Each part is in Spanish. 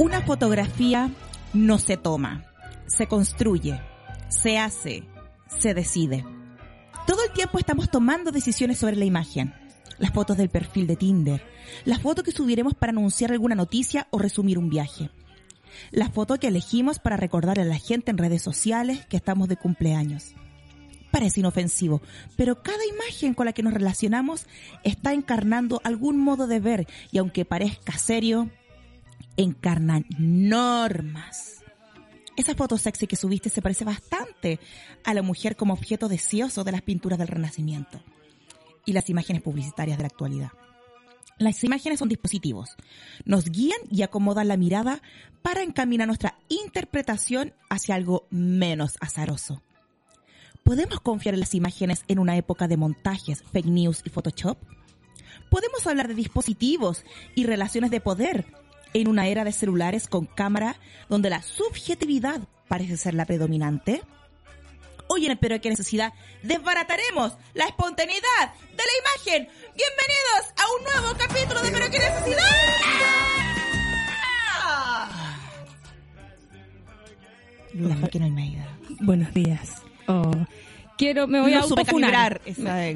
Una fotografía no se toma, se construye, se hace, se decide. Todo el tiempo estamos tomando decisiones sobre la imagen. Las fotos del perfil de Tinder, las fotos que subiremos para anunciar alguna noticia o resumir un viaje. La foto que elegimos para recordar a la gente en redes sociales que estamos de cumpleaños. Parece inofensivo, pero cada imagen con la que nos relacionamos está encarnando algún modo de ver y aunque parezca serio, encarnan normas. Esa foto sexy que subiste se parece bastante a la mujer como objeto deseoso de las pinturas del Renacimiento y las imágenes publicitarias de la actualidad. Las imágenes son dispositivos. Nos guían y acomodan la mirada para encaminar nuestra interpretación hacia algo menos azaroso. ¿Podemos confiar en las imágenes en una época de montajes, fake news y Photoshop? ¿Podemos hablar de dispositivos y relaciones de poder en una era de celulares con cámara donde la subjetividad parece ser la predominante? Hoy en el Pero qué necesidad desbarataremos la espontaneidad de la imagen. Bienvenidos a un nuevo capítulo de Pero qué necesidad. La máquina Almeida. Buenos días. Oh, quiero, me voy No a autofunar.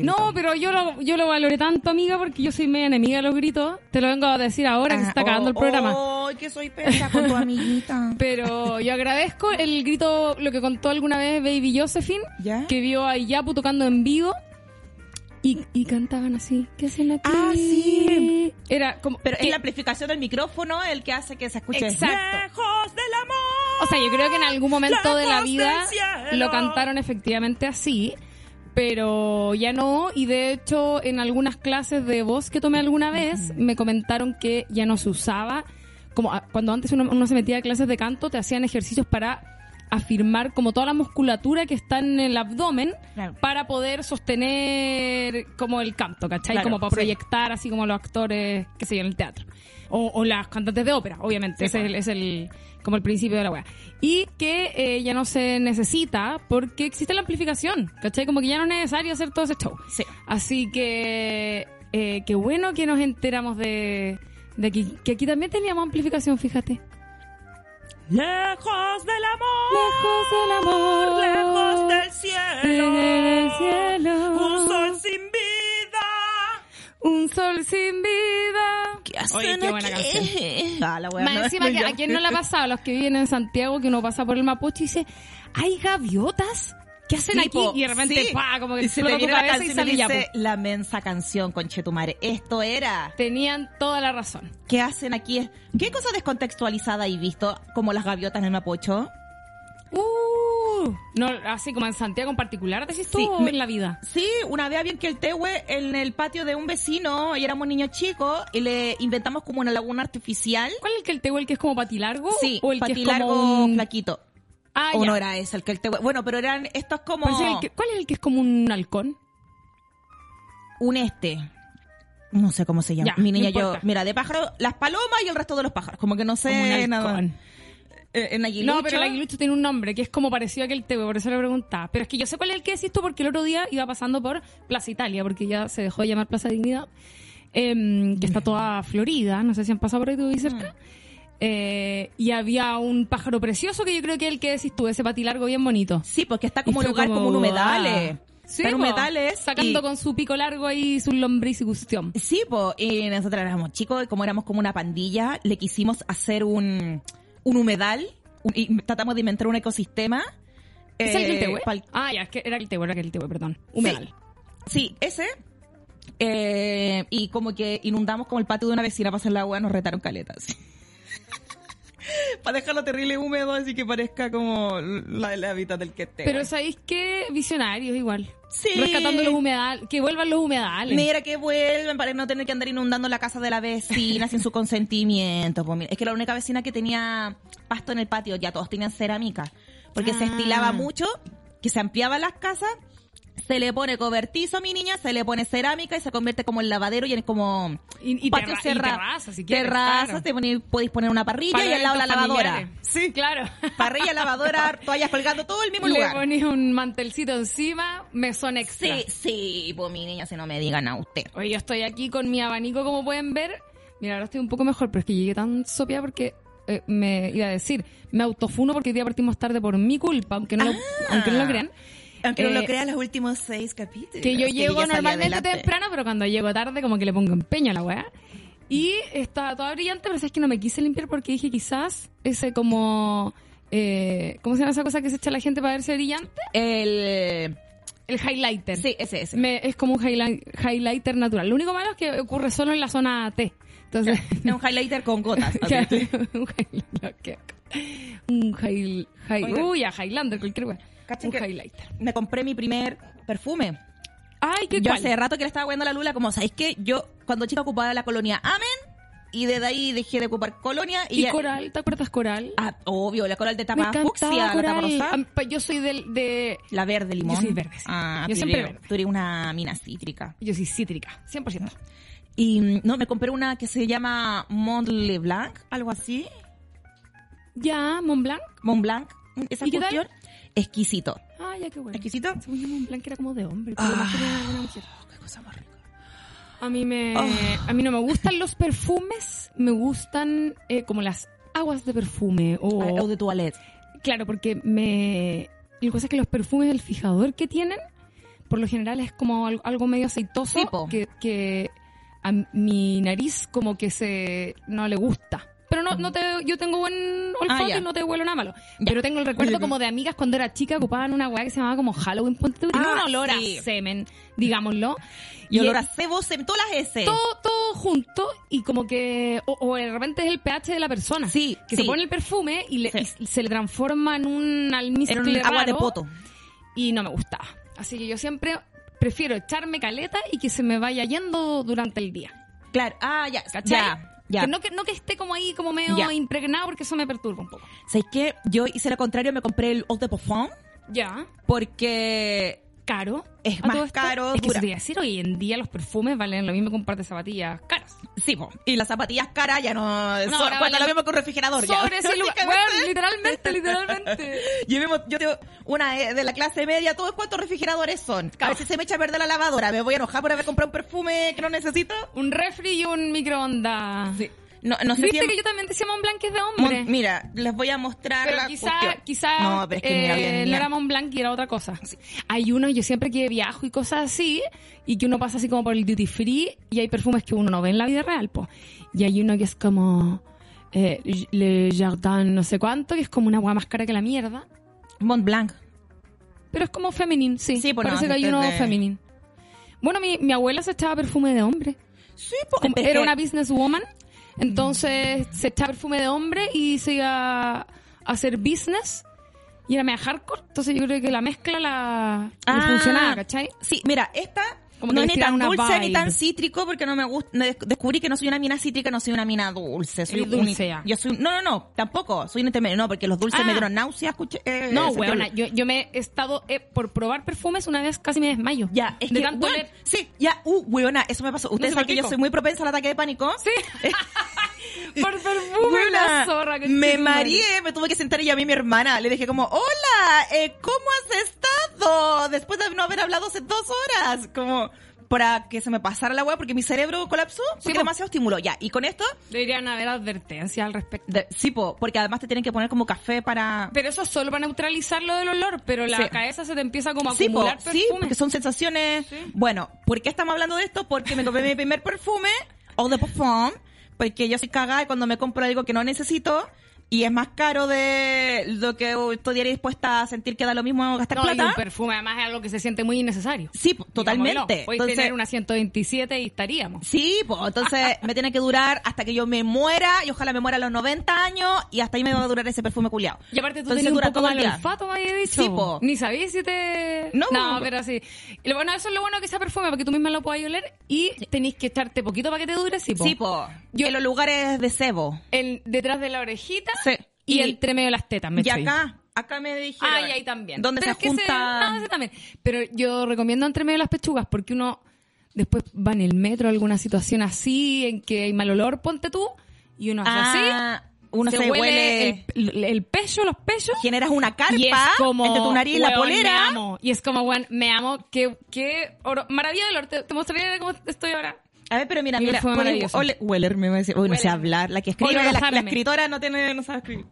No, pero yo lo, yo lo valoré tanto, amiga, porque yo soy media enemiga de los gritos. Te lo vengo a decir ahora que se está Ah, acabando el oh, programa. Ay, que soy pesa con tu amiguita. Pero yo agradezco el grito, lo que contó alguna vez Baby Josephine, ¿Ya? que vio a Iyapu tocando en vivo. Y, y cantaban así. ¿Qué hacen aquí? Ah, sí. Era como. Pero que- es la amplificación del micrófono el que hace que se escuche. Exacto. Lejos del amor. O sea, yo creo que en algún momento de la vida lo cantaron efectivamente así, pero ya no. Y de hecho, en algunas clases de voz que tomé alguna vez, me comentaron que ya no se usaba. Como ah, cuando antes uno, uno se metía a clases de canto, te hacían ejercicios para afirmar como toda la musculatura que está en el abdomen Claro. para poder sostener como el canto, ¿cachai? Claro, como para sí. proyectar así como los actores que se en el teatro. O, o las cantantes de ópera, obviamente. Sí, ese es el, es el- como el principio de la weá. Y que eh, ya no se necesita porque existe la amplificación, ¿cachai? Como que ya no es necesario hacer todo ese show. Sí. Así que eh, qué bueno que nos enteramos de, de que, que aquí también teníamos amplificación, fíjate. Lejos del amor. Lejos del amor. Lejos del cielo. En el cielo. Un sol sin vida. Un sol sin vida. ¿Qué Oye, qué buena canción. Ah, la wea, Más no, encima, que yo- ¿a quién no le ha pasado? A los que viven en Santiago, que uno pasa por el Mapuche y dice, ¿hay gaviotas? ¿Qué hacen Sí, aquí? Y de repente, sí. pa, como que y se te viene la cabeza y canción y sale ya, dice la mensa canción, conchetumare. Esto era. Tenían toda la razón. ¿Qué hacen aquí? ¿Qué cosa descontextualizada hay visto como las gaviotas en el Mapocho? Uh, no, así como en Santiago en particular, decís tú, Sí, o en la vida. Sí, una vez había que el tehue en el patio de un vecino y éramos niños chicos y le inventamos como una laguna artificial. ¿Cuál es el que el te el que es como patilargo? Sí, o el que es patilargo como un... flaquito. Ah, o ya. no era ese el que el tehue. Bueno, pero eran estos como Parece el que- ¿Cuál es el que es como un halcón? un este. No sé cómo se llama. Ya, Mi no niña, yo, importa. mira, de pájaro, las palomas y el resto de los pájaros. Como que no sé nada. Eh, en aguilucho. No, pero el aguilucho tiene un nombre que es como parecido a aquel tebe, por eso le preguntaba. Pero es que yo sé cuál es el que decís tú porque el otro día iba pasando por Plaza Italia, porque ya se dejó de llamar Plaza Dignidad, em, que está toda florida, no sé si han pasado por ahí tú y cerca. Eh, y había un pájaro precioso que yo creo que es el que decís tú, ese patilargo bien bonito. Sí, porque está como fue lugar como un humedales. ah. Sí, Está en po, humedales. Sacando y- con su pico largo ahí su lombriz y cuestión. Sí, pues, y nosotros éramos chicos y como éramos como una pandilla, le quisimos hacer un, un humedal un- y tratamos de inventar un ecosistema. ¿Es el eh, que el tehue? pal- Ah, ya, es que era el tehue, era el tehue, perdón. Humedal. Sí, ese. Eh, y como que inundamos como el patio de una vecina para hacer la agua, nos retaron caletas. para dejarlo terrible húmedo, así que parezca como la, la hábitat del que esté. Pero ¿sabéis qué? Visionarios igual. Sí. Rescatando los humedales. Que vuelvan los humedales. Mira que vuelven para no tener que andar inundando la casa de la vecina sin su consentimiento. Pues mira, es que la única vecina que tenía pasto en el patio, ya todos tenían cerámica. Porque se Ah. estilaba mucho, que se ampliaban las casas, se le pone cobertizo a mi niña, se le pone cerámica y se convierte como en lavadero y en como Y- y patio cerrado. terraza, si quieres, Terraza, claro. te poní- podéis poner una parrilla Para y al lado la lavadora. familiares. Sí, Claro. Parrilla, lavadora, toallas colgando, todo el mismo Le lugar. ponía un mantelcito encima, mesón extra. Sí, sí, pues mi niña, si no me digan a usted. Oye, yo estoy aquí con mi abanico, como pueden ver. Mira, ahora estoy un poco mejor, pero es que llegué tan sopia porque eh, me iba a decir, me autofuno porque hoy día partimos tarde por mi culpa, aunque no, lo, aunque no lo crean. Aunque no Eh, lo crean los últimos seis capítulos. Que yo que llego normalmente adelante. temprano, pero cuando llego tarde como que le pongo empeño a la weá. Y estaba toda brillante, pero sabes que no me quise limpiar porque dije quizás ese como... Eh, ¿Cómo se llama esa cosa que se echa la gente para verse brillante? El... El highlighter. Sí, ese, ese. Me- es como un highlight- highlighter natural. Lo único malo es que ocurre solo en la zona T. Entonces, Es un highlighter con gotas. Claro, un highlighter. Un high, high- uy, a Highlander, cualquier wea. Cachen Un que- highlighter. Me compré mi primer perfume. Ay, qué Yo hace rato que le estaba viendo a la Lula, como, ¿sabéis qué? Yo, cuando chica ocupaba la colonia Amen, y desde ahí dejé de ocupar colonia. Y, ¿Y ya- Coral? ¿Te acuerdas Coral? Ah, obvio, la coral de tapa fucsia, la tapa Coral. rosada. Am- pa- Yo soy del, de... La verde limón. Yo soy verde, sí. Ah, Yo siempre verde. Tú eres una mina cítrica. Yo soy cítrica, 100%. Y mm, no, me compré una que se llama Mont Blanc, algo así. Ya, Mont Blanc. Mont Blanc, esa cuestión. Exquisito. Ah, ya, qué bueno. ¿Exquisito? Según yo, Mont Blanc era como de hombre. pero Ah. más que una mujer. qué cosa más rica. A mí me, Oh. a mí no me gustan los perfumes, me gustan eh, como las aguas de perfume o, Ah, O de toilette. claro, porque me la cosa es que los perfumes el fijador que tienen por lo general es como al- algo medio aceitoso Sí, que, que a mi nariz como que se no le gusta. Pero no, no te, yo tengo buen olfato Ah, y no te huelo nada malo. Ya. Pero tengo el recuerdo como de amigas cuando era chica ocupaban una weá que se llamaba como Halloween. Ponte Ah, un olor sí. a semen, digámoslo. Y olor el- a cebo, en todas las S. todo, todo junto y como que, o, o de repente es el pH de la persona. Sí, Que sí. se pone el perfume y, le- Sí. y se le transforma en un almizcle Era un agua de raro poto. Y no me gustaba. Así que yo siempre prefiero echarme caleta y que se me vaya yendo durante el día. Claro. Ah, ya. ¿Cachai? Ya. Ya. Que no, que no que esté como ahí, como medio Ya. impregnado, porque eso me perturba un poco. ¿Sabes qué? Yo hice lo contrario, me compré el Eau de Parfum Ya. porque Caro. Es más caro, Es que se te iba a decir, hoy en día los perfumes valen lo mismo que un par de zapatillas caras. Sí, po. y las zapatillas caras ya no, son, ahora cuesta lo mismo que un refrigerador. ya. Sobre ese lugar. Bueno, literalmente, literalmente. Yo, mismo, yo tengo una eh, de la clase media, ¿todos cuántos refrigeradores son? A ver si se me echa a perder la lavadora, me voy a enojar por haber comprado un perfume que no necesito. Un refri y un microondas. Sí. No, no sé ¿Viste si... que yo también decía Mont Blanc es de Mon- hombre? Mira, les voy a mostrar pero la quizá, cuestión. quizá No, pero es que mira, eh, bien, no mira. era Mont Blanc y era otra cosa. Hay uno, yo siempre que viajo y cosas así, y que uno pasa así como por el duty free, y hay perfumes que uno no ve en la vida real, po. Y hay uno que es como eh, Le Jardin no sé cuánto, que es como una agua más cara que la mierda. Mont Blanc. Pero es como femenine, sí. Sí, pues no, Parece que hay uno de-. Bueno, mi, mi abuela se echaba perfume de hombre. Sí, pues. Era una businesswoman, entonces se echaba perfume de hombre y se iba a hacer business y era media hardcore, entonces yo creo que la mezcla la Ah. funcionaba, ¿cachai? Sí, mira, esta Como no que ni tan dulce ni tan cítrico porque no me gusta. me des- Descubrí que no soy una mina cítrica, no soy una mina dulce. Soy dulce un-. Yo soy, no, no, no, tampoco. Soy un intermedio. No, porque los dulces Ah. me dieron náuseas. Eh, No, weona, yo, yo me he estado, eh, por probar perfumes, una vez casi me desmayo. Ya, es de que, tanto sí, ya, uh, weona, eso me pasó. Ustedes saben que yo soy muy propensa al ataque de pánico. Sí. por perfume, Weona, la zorra. que me mareé, me tuve que sentar y llamé a mi hermana. Le dije como, hola, eh, ¿cómo has estado? Después de no haber hablado hace dos horas. Como, para que se me pasara la weá porque mi cerebro colapsó porque po. demasiado estímulo. Ya, y con esto, Deberían haber advertencias al respecto. de- sí, po, porque además te tienen que poner como café para... Pero eso es solo para neutralizar lo del olor, pero la Sí. cabeza se te empieza como a Sí, po, acumular sí, perfume. porque son sensaciones. Sí. Bueno, ¿por qué estamos hablando de esto? Porque me compré mi primer perfume, Eau de Parfum, porque yo soy cagada y cuando me compro algo que no necesito y es más caro de lo que estoy dispuesta a sentir que da lo mismo gastar No, y plata. un perfume además es algo que se siente muy innecesario. Sí, po, totalmente. Puedes Entonces, tener una 127 y estaríamos. Sí, pues entonces me tiene que durar hasta que yo me muera y ojalá me muera a los 90 años y hasta ahí me va a durar ese perfume culiado. Y aparte tú Entonces un dura poco todo el mal olfato, me habías dicho. Sí, po. Ni sabías si te... No, no po. pero sí. Y bueno, eso es lo bueno que sea perfume, porque tú misma lo puedas oler y tenéis que echarte poquito para que te dure, sí, po. Sí, pues. Yo- en los lugares de cebo. En- detrás de la orejita Sí. y, Y- entre medio de las tetas, me Y estoy. acá, acá me dijeron. Ah, y ahí también. Donde Pero se junta... no, ese también. Pero yo recomiendo entre medio de las pechugas porque uno después va en el metro alguna situación así, en que hay mal olor, ponte tú, y uno hace Ah, así. uno se, huele... el, el, el pecho, los pechos. generas una carpa Y es como, entre tu nariz y la polera. Me amo. Y es como, weón, me amo. Qué, qué oro- maravilla del olor. Te, te mostraré cómo estoy ahora. A ver, pero mira, Mi mira, maravilloso. Ole- Weller, me va a decir, uy, no sé hablar, la que escribe, la, escritora no tiene, no sabe escribir.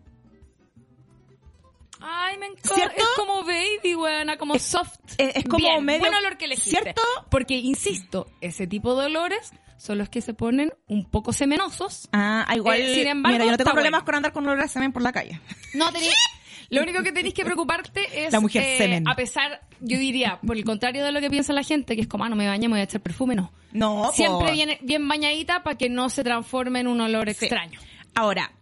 Ay, me encanta. Es como baby, buena, como soft. es- es como Bien, medio- Buen olor que elegiste. ¿Cierto? Porque, insisto, ese tipo de olores son los que se ponen un poco semenosos. Ah, ah, igual, Eh, sin embargo, mira, yo no tengo problemas bueno. con andar con olor a semen por la calle. No tenéis... Lo único que tenéis que preocuparte es... La mujer eh, semen. A pesar, yo diría, por el contrario de lo que piensa la gente, que es como, ah, no me bañé, me voy a echar perfume, no. No. Siempre viene bien bañadita para que no se transforme en un olor Sí. extraño. Ahora,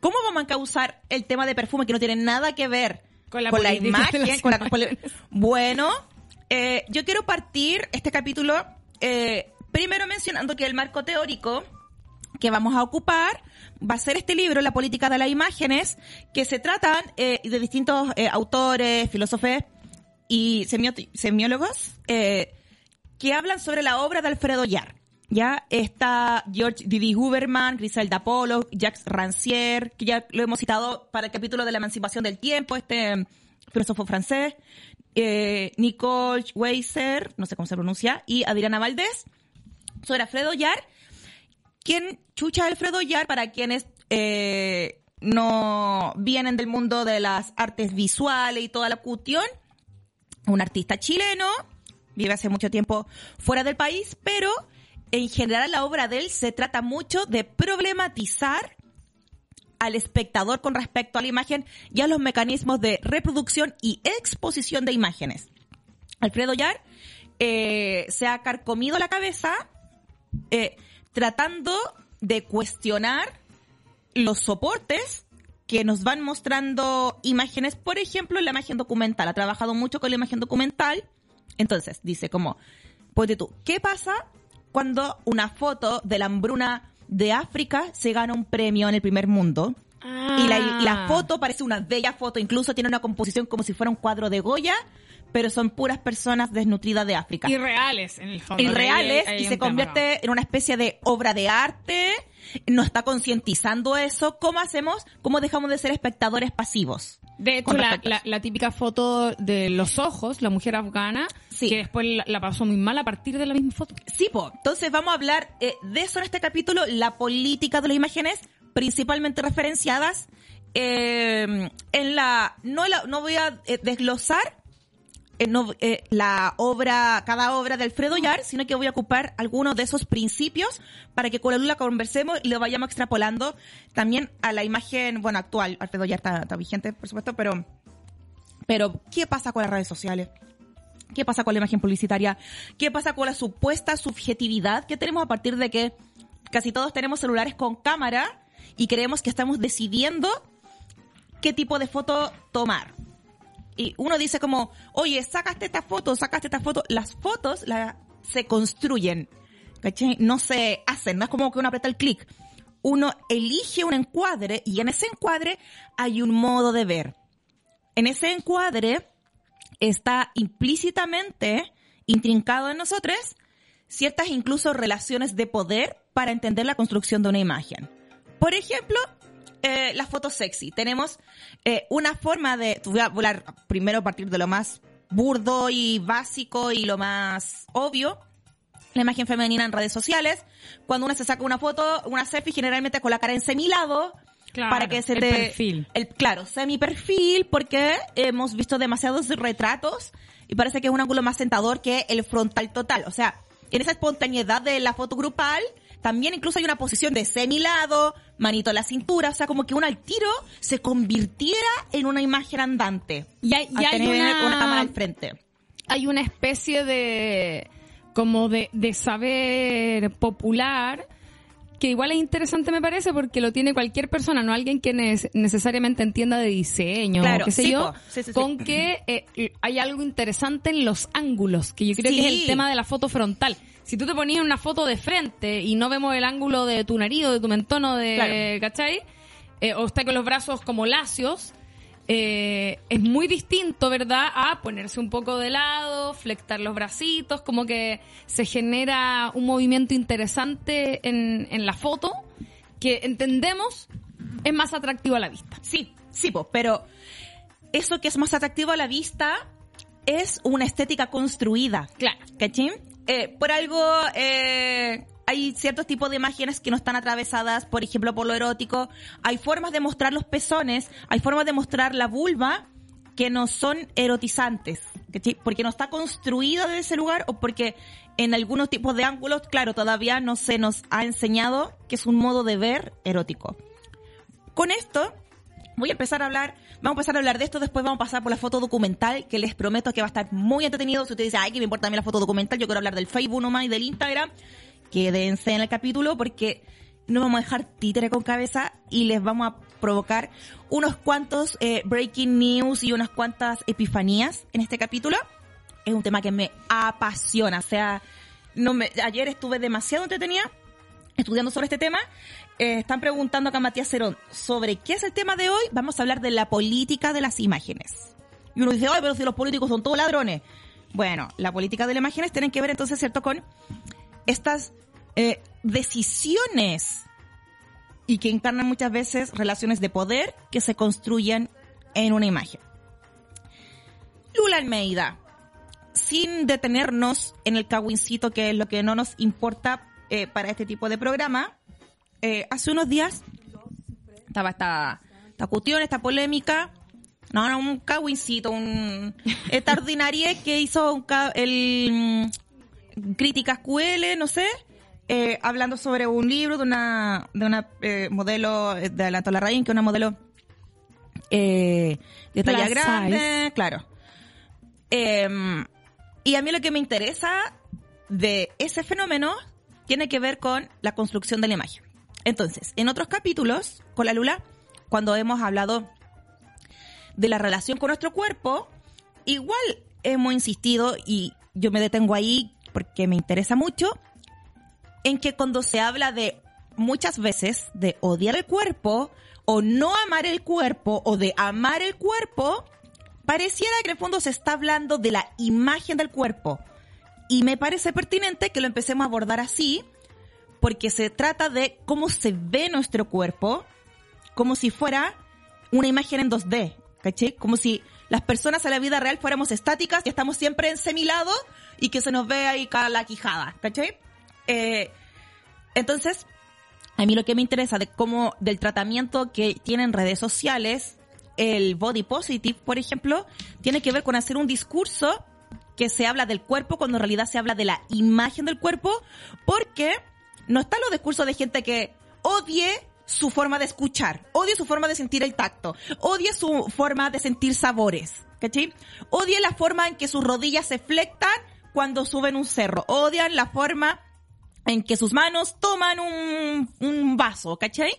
¿cómo vamos a causar el tema de perfume que no tiene nada que ver Con la imagen? con la- con la- imágenes. bueno, eh, yo quiero partir este capítulo eh, primero mencionando que el marco teórico que vamos a ocupar va a ser este libro, La política de las imágenes, que se tratan eh, de distintos eh, autores, filósofos y semiólogos eh, que hablan sobre la obra de Alfredo Yar. Ya está George Didi Huberman, Griselda Pollock, Jacques Rancière, que ya lo hemos citado para el capítulo de la emancipación del tiempo, este mm, filósofo francés, eh, Nicole Weiser, no sé cómo se pronuncia, y Adriana Valdés, sobre Alfredo Yar. ¿Quién chucha Alfredo Yar para quienes eh, no vienen del mundo de las artes visuales y toda la cuestión? Un artista chileno, vive hace mucho tiempo fuera del país, pero en general la obra de él se trata mucho de problematizar al espectador con respecto a la imagen y a los mecanismos de reproducción y exposición de imágenes. Alfredo Yar eh, se ha carcomido la cabeza eh, tratando de cuestionar los soportes que nos van mostrando imágenes, por ejemplo, en la imagen documental. Ha trabajado mucho con la imagen documental. Entonces, dice como, ponte tú, ¿qué pasa cuando una foto de la hambruna de África se gana un premio en el primer mundo? Y la, y la foto parece una bella foto, incluso tiene una composición como si fuera un cuadro de Goya, pero son puras personas desnutridas de África Irreales, en el fondo. irreales Ahí ahí y se tema, convierte en una especie de obra de arte, no está concientizando eso. ¿Cómo hacemos? ¿Cómo dejamos de ser espectadores pasivos? De hecho, la, típica foto de los ojos, la mujer afgana, Sí. que después la, la pasó muy mal a partir de la misma foto. Sí, po. Entonces vamos a hablar eh, de eso en este capítulo, la política de las imágenes, principalmente referenciadas eh, en la... No, la- no voy a eh, desglosar eh, no, eh, la obra, cada obra de Alfredo Yar, sino que voy a ocupar algunos de esos principios para que con la Lula conversemos y lo vayamos extrapolando también a la imagen, bueno, actual. Alfredo Yar está, está vigente, por supuesto, pero, pero, ¿qué pasa con las redes sociales? ¿Qué pasa con la imagen publicitaria? ¿Qué pasa con la supuesta subjetividad que tenemos a partir de que casi todos tenemos celulares con cámara y creemos que estamos decidiendo qué tipo de foto tomar? Y uno dice como, oye, sacaste esta foto, sacaste esta foto. Las fotos la, se construyen, ¿cachai? No se hacen, no es como que uno aprieta el clic. Uno elige un encuadre y en ese encuadre hay un modo de ver. En ese encuadre está implícitamente intrincado en nosotros ciertas incluso relaciones de poder para entender la construcción de una imagen. Por ejemplo, eh, las fotos sexy. Tenemos eh, una forma de, voy a hablar primero a partir de lo más burdo y básico y lo más obvio. La imagen femenina en redes sociales. Cuando uno se saca una foto, una selfie generalmente con la cara en semilado. Claro, para que se el te, perfil. el, claro, semi perfil, porque hemos visto demasiados retratos y parece que es un ángulo más sentador que el frontal total. O sea, en esa espontaneidad de la foto grupal, también incluso hay una posición de semilado, manito a la cintura, o sea, como que uno al tiro se convirtiera en una imagen andante. Y hay, y hay una, una cámara al frente. hay una especie de como de, de saber popular que igual es interesante me parece porque lo tiene cualquier persona, no alguien que ne- necesariamente entienda de diseño Claro, o qué sé sí, yo. Sí, sí, con que eh, hay algo interesante en los ángulos, que yo creo que es el tema de la foto frontal. Si tú te ponías una foto de frente y no vemos el ángulo de tu nariz o de tu mentón o de, Claro. ¿cachai? Eh, o está con los brazos como lacios, eh, es muy distinto, ¿verdad? A ponerse un poco de lado, flectar los bracitos, como que se genera un movimiento interesante en, en la foto que entendemos es más atractivo a la vista. Sí, sí, po, pero eso que es más atractivo a la vista es una estética construida. Claro. ¿Cachín? Eh, por algo, eh, hay ciertos tipos de imágenes que no están atravesadas, por ejemplo, por lo erótico. Hay formas de mostrar los pezones, hay formas de mostrar la vulva que no son erotizantes, porque no está construida de ese lugar o porque en algunos tipos de ángulos, claro, todavía no se nos ha enseñado que es un modo de ver erótico. Con esto, voy a empezar a hablar, vamos a empezar a hablar de esto, después vamos a pasar por la foto documental, que les prometo que va a estar muy entretenido. Si ustedes dicen, ay, que me importa a la foto documental, yo quiero hablar del Facebook nomás y del Instagram, quédense en el capítulo porque no vamos a dejar títere con cabeza y les vamos a provocar unos cuantos eh, breaking news y unas cuantas epifanías en este capítulo. Es un tema que me apasiona, o sea, no me, ayer estuve demasiado entretenida estudiando sobre este tema. Eh, están preguntando acá a Matías Cerón sobre qué es el tema de hoy. Vamos a hablar de la política de las imágenes. Y uno dice, ay, pero si los políticos son todos ladrones. Bueno, la política de las imágenes tienen que ver entonces, ¿cierto?, con estas eh, decisiones y que encarnan muchas veces relaciones de poder que se construyen en una imagen. Lula Almeida, sin detenernos en el cagüincito, que es lo que no nos importa eh, para este tipo de programa, eh, hace unos días estaba esta, esta cuestión, esta polémica, no, no, un cagüincito, un, esta ordinaria que hizo un, el mm, críticas QL, no sé, eh, hablando sobre un libro de una, de una eh, modelo de la Tola que es una modelo eh, de talla grande, claro. Em, y a mí lo que me interesa de ese fenómeno tiene que ver con la construcción de la imagen. Entonces, en otros capítulos, con la Lula, cuando hemos hablado de la relación con nuestro cuerpo, igual hemos insistido, y yo me detengo ahí porque me interesa mucho, en que cuando se habla de muchas veces de odiar el cuerpo, o no amar el cuerpo, o de amar el cuerpo, pareciera que en el fondo se está hablando de la imagen del cuerpo. Y me parece pertinente que lo empecemos a abordar así, porque se trata de cómo se ve nuestro cuerpo, como si fuera una imagen en 2D, ¿caché? Como si las personas a la vida real fuéramos estáticas y estamos siempre en semilado y que se nos ve ahí la quijada, ¿caché? Eh, entonces, a mí lo que me interesa de cómo, del tratamiento que tienen redes sociales, el body positive, por ejemplo, tiene que ver con hacer un discurso que se habla del cuerpo cuando en realidad se habla de la imagen del cuerpo, porque no están los discursos de gente que odie su forma de escuchar, odie su forma de sentir el tacto, odie su forma de sentir sabores, ¿cachai? Odie la forma en que sus rodillas se flectan cuando suben un cerro, odian la forma en que sus manos toman un, un vaso, ¿cachai?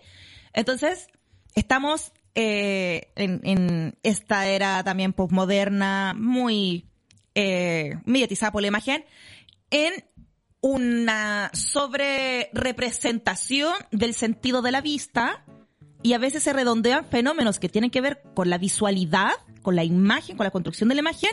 Entonces, estamos eh, en, esta era también postmoderna, muy eh, mediatizada por la imagen, en una sobre representación del sentido de la vista y a veces se redondean fenómenos que tienen que ver con la visualidad, con la imagen, con la construcción de la imagen,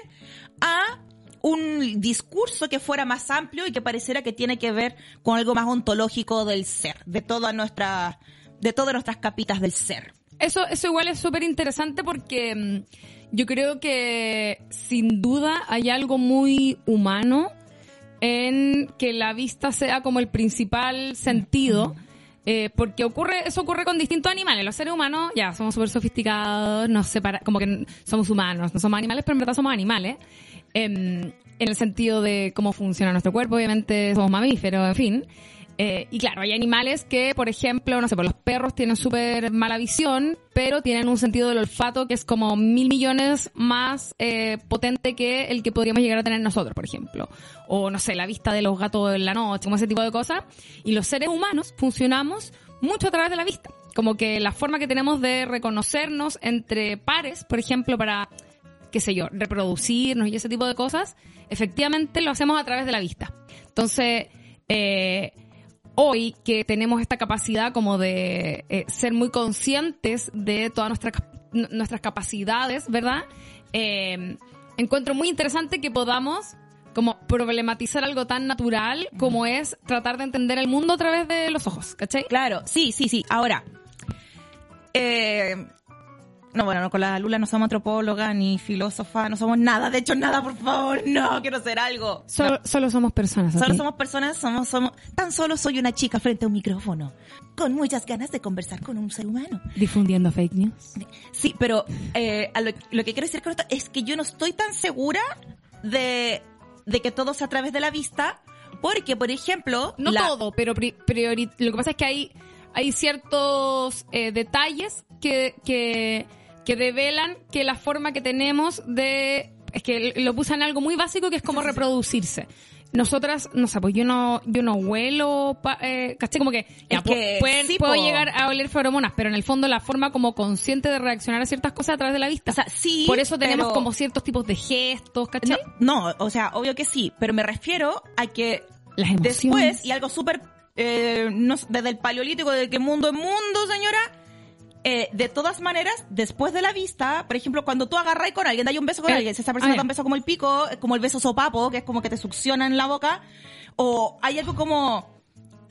a un discurso que fuera más amplio y que pareciera que tiene que ver con algo más ontológico del ser, de todas nuestras, de todas nuestras capitas del ser. Eso, eso igual es súper interesante porque mm, yo creo que sin duda hay algo muy humano en que la vista sea como el principal sentido. Eh, porque ocurre, eso ocurre con distintos animales. Los seres humanos, ya, somos súper sofisticados, nos separa, como que somos humanos, no somos animales, pero en verdad somos animales. Em, en el sentido de cómo funciona nuestro cuerpo, obviamente somos mamíferos, en fin. Eh, y claro, hay animales que, por ejemplo, no sé, pues los perros tienen súper mala visión, pero tienen un sentido del olfato que es como mil millones más eh, potente que el que podríamos llegar a tener nosotros, por ejemplo. O no sé, la vista de los gatos en la noche, como ese tipo de cosas. Y los seres humanos funcionamos mucho a través de la vista. Como que la forma que tenemos de reconocernos entre pares, por ejemplo, para, qué sé yo, reproducirnos y ese tipo de cosas, efectivamente lo hacemos a través de la vista. Entonces, eh, hoy que tenemos esta capacidad como de eh, ser muy conscientes de todas nuestras, nuestras capacidades, ¿verdad? Eh, encuentro muy interesante que podamos como problematizar algo tan natural como es tratar de entender el mundo a través de los ojos, ¿cachai? Claro, sí, sí, sí. Ahora, eh, No, bueno, no, con la Lula no somos antropóloga ni filósofa, no somos nada. De hecho, nada, por favor, no, quiero ser algo. Solo, solo somos personas. Solo somos personas, somos, somos, tan solo soy una chica frente a un micrófono, con muchas ganas de conversar con un ser humano. Difundiendo fake news. Sí, pero eh, a lo, lo que quiero decir con esto es que yo no estoy tan segura de, de que todo sea a través de la vista, porque, por ejemplo, No la- todo, pero pri- priori- lo que pasa es que hay, hay ciertos eh, detalles que, que, que develan que la forma que tenemos de... Es que lo puse en algo muy básico que es como reproducirse. Nosotras, no sé, pues yo no, yo no huelo, pa- eh, caché como que, ya, que pu- pueden- sí, puedo po. llegar a oler feromonas, pero en el fondo la forma como consciente de reaccionar a ciertas cosas a través de la vista. O sea, sí, Por eso tenemos pero- como ciertos tipos de gestos, ¿cachai? No, no, o sea, obvio que sí, pero me refiero a que Las emociones. después, y algo súper, eh, no desde el paleolítico, de que mundo es mundo, señora, eh, de todas maneras, después de la vista, por ejemplo, cuando tú agarras con alguien, das un beso con Eh, alguien, si esa persona da un beso como el pico, como el beso sopapo, que es como que te succiona en la boca, o hay algo como...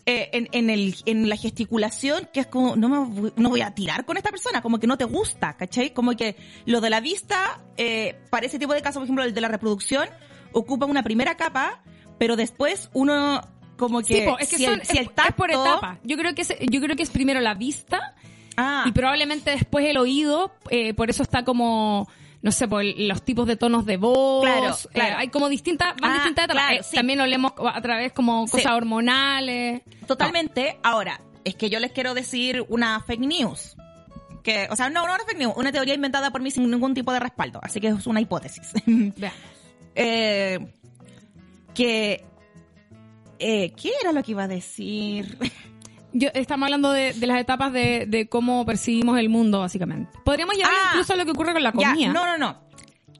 eh, en, en, el, en la gesticulación, que es como, no me voy- no voy a tirar con esta persona, como que no te gusta, ¿cachai? Como que lo de la vista, eh, para ese tipo de casos, por ejemplo, el de la reproducción, ocupa una primera capa, pero después uno como que, Sí, po, es que si, son- el, si el tacto, es por etapa. Yo creo que es, yo creo que es primero la vista Ah, y probablemente después el oído, eh, por eso está como no sé, por los tipos de tonos de voz, Claro, eh, claro. hay como distintas, van Ah, distintas etapas. claro, Eh, sí. También lo leemos a través como Sí. cosas hormonales. Totalmente. Ahora, es que yo les quiero decir una fake news. Que, o sea, no, no una fake news, una teoría inventada por mí sin ningún tipo de respaldo. Así que es una hipótesis. Eh, que. Eh, ¿Qué era lo que iba a decir? Yo, estamos hablando de, de las etapas de, de cómo percibimos el mundo, básicamente. Podríamos llevar Ah, incluso a lo que ocurre con la Ya, comida. no, no, no.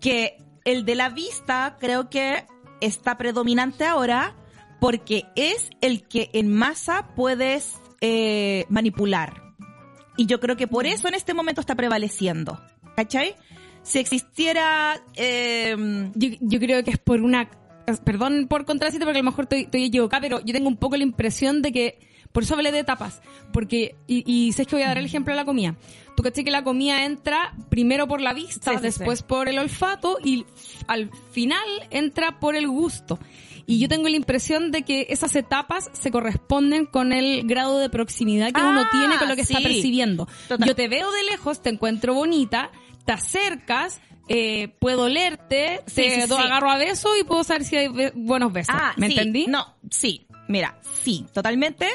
Que el de la vista creo que está predominante ahora porque es el que en masa puedes eh, manipular. Y yo creo que por eso en este momento está prevaleciendo. ¿Cachai? Si existiera... eh, Yo, yo creo que es por una... Perdón por contracito porque a lo mejor estoy, estoy equivocada, pero yo tengo un poco la impresión de que... Por eso hablé de etapas. Porque... Y, y sé que voy a dar el ejemplo de la comida. Tú caché que la comida entra primero por la vista, Sí, después sí. por el olfato y al final entra por el gusto. Y yo tengo la impresión de que esas etapas se corresponden con el grado de proximidad que uno Ah, tiene con lo que está sí. percibiendo. Total. Yo te veo de lejos, te encuentro bonita, te acercas, eh, puedo olerte, Sí, te sí, do- sí. agarro a beso y puedo saber si hay be- buenos besos. Ah, ¿Me entendí? No, sí. Mira, sí, totalmente.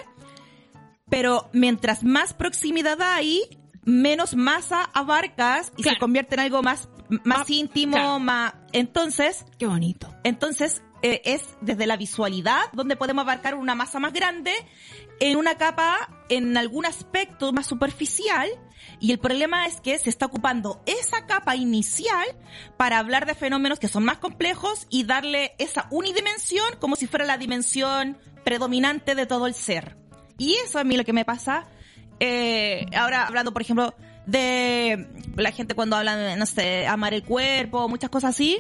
Pero mientras más proximidad hay, menos masa abarcas y Claro. se convierte en algo más, más Ah, íntimo, claro. más... Entonces, Qué bonito. entonces eh, es desde la visualidad donde podemos abarcar una masa más grande en una capa, en algún aspecto más superficial. Y el problema es que se está ocupando esa capa inicial para hablar de fenómenos que son más complejos y darle esa unidimensión como si fuera la dimensión predominante de todo el ser. Y eso a mí lo que me pasa, eh, ahora hablando, por ejemplo, de la gente cuando habla de, no sé, amar el cuerpo, muchas cosas así,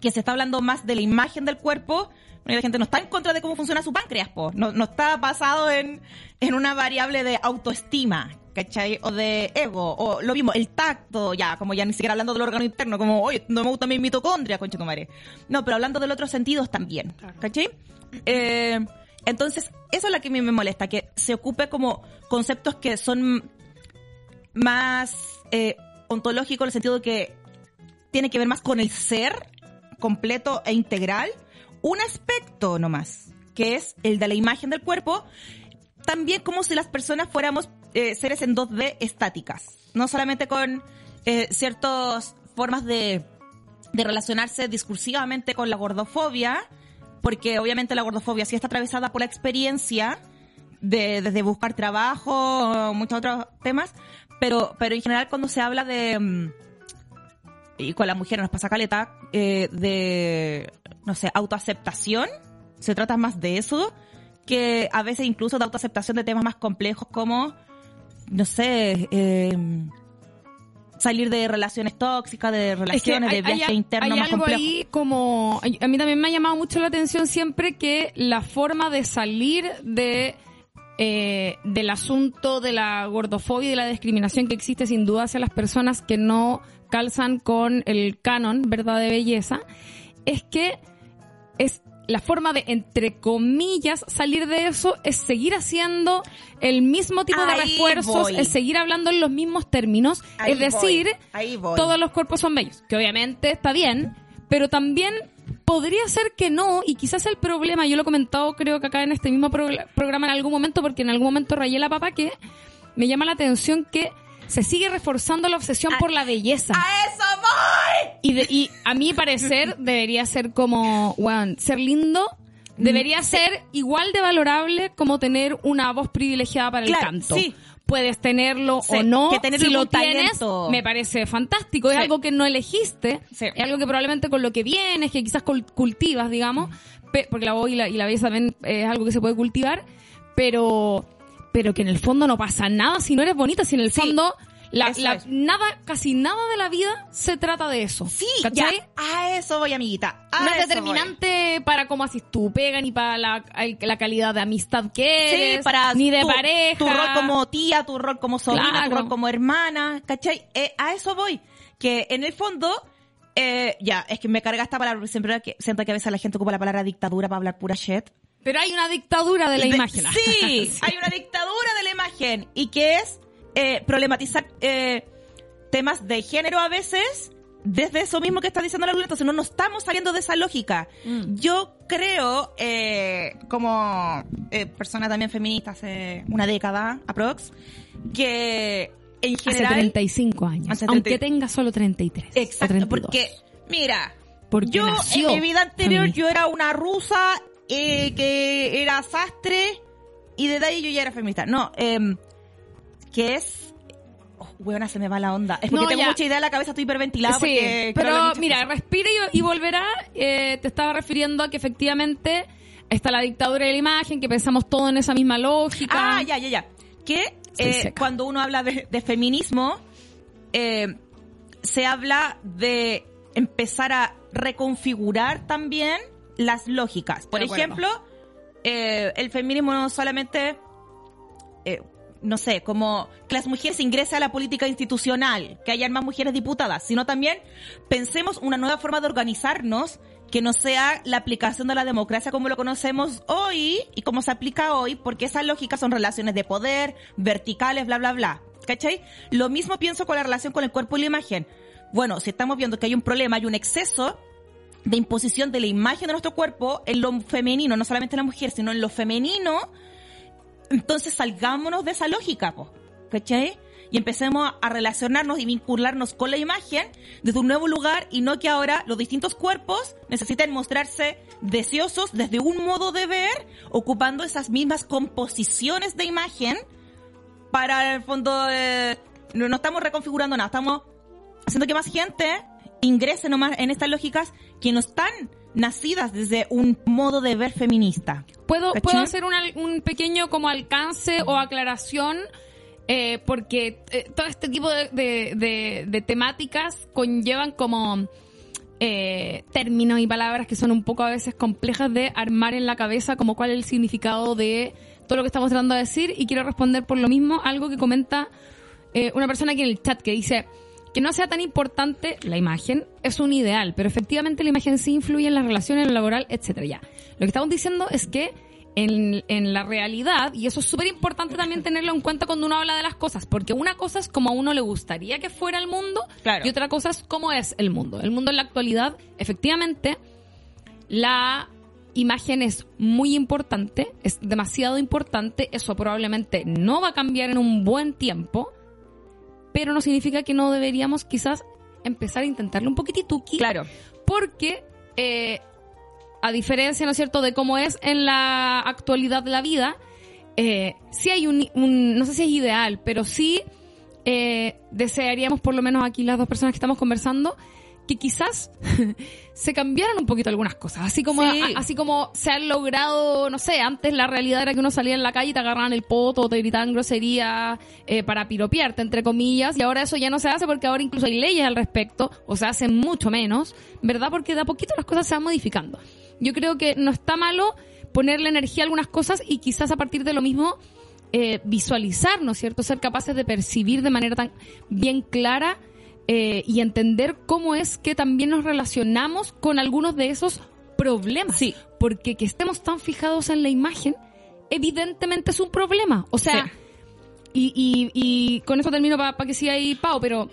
que se está hablando más de la imagen del cuerpo, la gente no está en contra de cómo funciona su páncreas, po. No, no está basado en, en una variable de autoestima, ¿cachai? O de ego, o lo mismo, el tacto, ya, como ya ni siquiera hablando del órgano interno, como, oye, no me gusta mi mitocondria, concha tu madre. No, pero hablando de los otros sentidos también, ¿cachai? Eh, entonces, eso es lo que a mí me molesta, que se ocupe como conceptos que son más eh, ontológicos en el sentido que tiene que ver más con el ser completo e integral, un aspecto nomás, que es el de la imagen del cuerpo, también como si las personas fuéramos eh, seres en 2D estáticas, no solamente con eh, ciertas formas de relacionarse discursivamente con la gordofobia, porque obviamente la gordofobia sí está atravesada por la experiencia de, desde buscar trabajo, muchos otros temas, pero, pero en general cuando se habla de, mm, y con la mujer nos pasa caleta, eh, de, no sé, autoaceptación, se trata más de eso, que a veces incluso de autoaceptación de temas más complejos como, no sé, eh, salir de relaciones tóxicas, de relaciones, de viaje interno hay más algo complejo. ahí como a mí también me ha llamado mucho la atención siempre que la forma de salir de eh, del asunto de la gordofobia y de la discriminación que existe sin duda hacia las personas que no calzan con el canon, ¿verdad?, de belleza, es que es la forma de, entre comillas, salir de eso es seguir haciendo el mismo tipo de Ahí refuerzos, voy. es seguir hablando en los mismos términos, Ahí es decir, voy, ahí voy. todos los cuerpos son bellos, que obviamente está bien, pero también podría ser que no, y quizás el problema, yo lo he comentado creo que acá en este mismo progr- programa en algún momento, porque en algún momento rayé la papa, que me llama la atención que se sigue reforzando la obsesión por la belleza. ¡A eso voy! Y, de- y a mi parecer debería ser como, bueno, ser lindo debería ser igual de valorable como tener una voz privilegiada para el canto. sí. Puedes tenerlo Sí, o no. que si lo tienes, me parece fantástico. Es algo que no elegiste. Es algo que probablemente con lo que vienes, que quizás cul- cultivas, digamos. porque la voz y la, y la belleza también es algo que se puede cultivar. Pero, pero que en el fondo no pasa nada si no eres bonita. Si en el Sí, fondo, la, la- nada, casi nada de la vida se trata de eso. Sí, ¿Cachai? ya. A eso voy, amiguita. A no es determinante para cómo haces tu pega, ni para la, la calidad de amistad que eres, Sí, para ni de tu, pareja. Tu rol como tía, tu rol como sobrina, Claro. tu rol como hermana, ¿cachai? Eh, a eso voy. Que en el fondo, eh, ya, es que me carga esta palabra, siempre que, siento que a veces la gente ocupa la palabra dictadura para hablar pura shit. Pero hay una dictadura de la De- imagen. Sí, hay una dictadura de la imagen y que es eh, problematizar eh, temas de género a veces desde eso mismo que está diciendo la Lula. Entonces no nos estamos saliendo de esa lógica. Mm. Yo creo, eh, como eh, persona también feminista hace una década, aprox, que en Hace general... 35 años. Hace aunque 30. tenga solo 33. o Exacto, 32. porque, mira, Porque yo nació en mi vida anterior yo era una rusa eh, que era sastre y desde ahí yo ya era feminista. No, em, que es... Oh, weona, se me va la onda. Es porque No, tengo ya. mucha idea en la cabeza, estoy hiperventilada Sí, porque... pero mira, cosas. respira y, y volverá. Eh, te estaba refiriendo a que efectivamente está la dictadura de la imagen, que pensamos todo en esa misma lógica. Ah, ya, ya, ya. Que eh, cuando uno habla de, de feminismo, eh, se habla de empezar a reconfigurar también las lógicas. Por ejemplo, eh, el feminismo no solamente, eh, no sé, como que las mujeres ingresen a la política institucional, que hayan más mujeres diputadas, sino también pensemos una nueva forma de organizarnos que no sea la aplicación de la democracia como lo conocemos hoy y como se aplica hoy, porque esas lógicas son relaciones de poder, verticales, bla, bla, bla. ¿Cachai? Lo mismo pienso con la relación con el cuerpo y la imagen. Bueno, si estamos viendo que hay un problema, hay un exceso de imposición de la imagen de nuestro cuerpo en lo femenino, no solamente en la mujer, sino en lo femenino, entonces salgámonos de esa lógica, po, ¿cachai? Y empecemos a relacionarnos y vincularnos con la imagen desde un nuevo lugar y no que ahora los distintos cuerpos necesiten mostrarse deseosos desde un modo de ver, ocupando esas mismas composiciones de imagen para el fondo eh, no, no estamos reconfigurando nada, estamos haciendo que más gente ingrese nomás en estas lógicas que no están nacidas desde un modo de ver feminista. ¿Puedo, ¿Cachai? ¿Puedo hacer un, un pequeño como alcance o aclaración? Eh, porque eh, todo este tipo de, de- de- de temáticas conllevan como eh, términos y palabras que son un poco a veces complejas de armar en la cabeza, como cuál es el significado de todo lo que estamos tratando de decir. Y quiero responder por lo mismo algo que comenta eh, una persona aquí en el chat que dice que no sea tan importante la imagen es un ideal, pero efectivamente la imagen sí influye en las relaciones, en lo laboral, etcétera. Ya. Lo que estamos diciendo es que en, en la realidad, y eso es súper importante también tenerlo en cuenta cuando uno habla de las cosas, porque una cosa es como a uno le gustaría que fuera el mundo, Claro. y otra cosa es cómo es el mundo. El mundo en la actualidad, efectivamente, la imagen es muy importante, es demasiado importante, eso probablemente no va a cambiar en un buen tiempo, pero no significa que no deberíamos quizás empezar a intentarlo un poquitito, Claro. porque eh, a diferencia, ¿no es cierto?, de cómo es en la actualidad de la vida, eh, sí hay un, un- no sé si es ideal, pero sí eh, desearíamos, por lo menos aquí las dos personas que estamos conversando, que quizás se cambiaran un poquito algunas cosas. Así como, Sí. a- así como se han logrado, no sé, antes la realidad era que uno salía en la calle y te agarraban el poto, te gritaban grosería eh, para piropearte, entre comillas, y ahora eso ya no se hace porque ahora incluso hay leyes al respecto, o se hace mucho menos, ¿verdad? Porque de a poquito las cosas se van modificando. Yo creo que no está malo ponerle energía a algunas cosas y quizás a partir de lo mismo eh, visualizar, ¿no es cierto? Ser capaces de percibir de manera tan bien clara eh, y entender cómo es que también nos relacionamos con algunos de esos problemas. Sí. Porque que estemos tan fijados en la imagen, evidentemente es un problema. O sea, Sí. y, y, y con eso termino para que siga ahí Pau, pero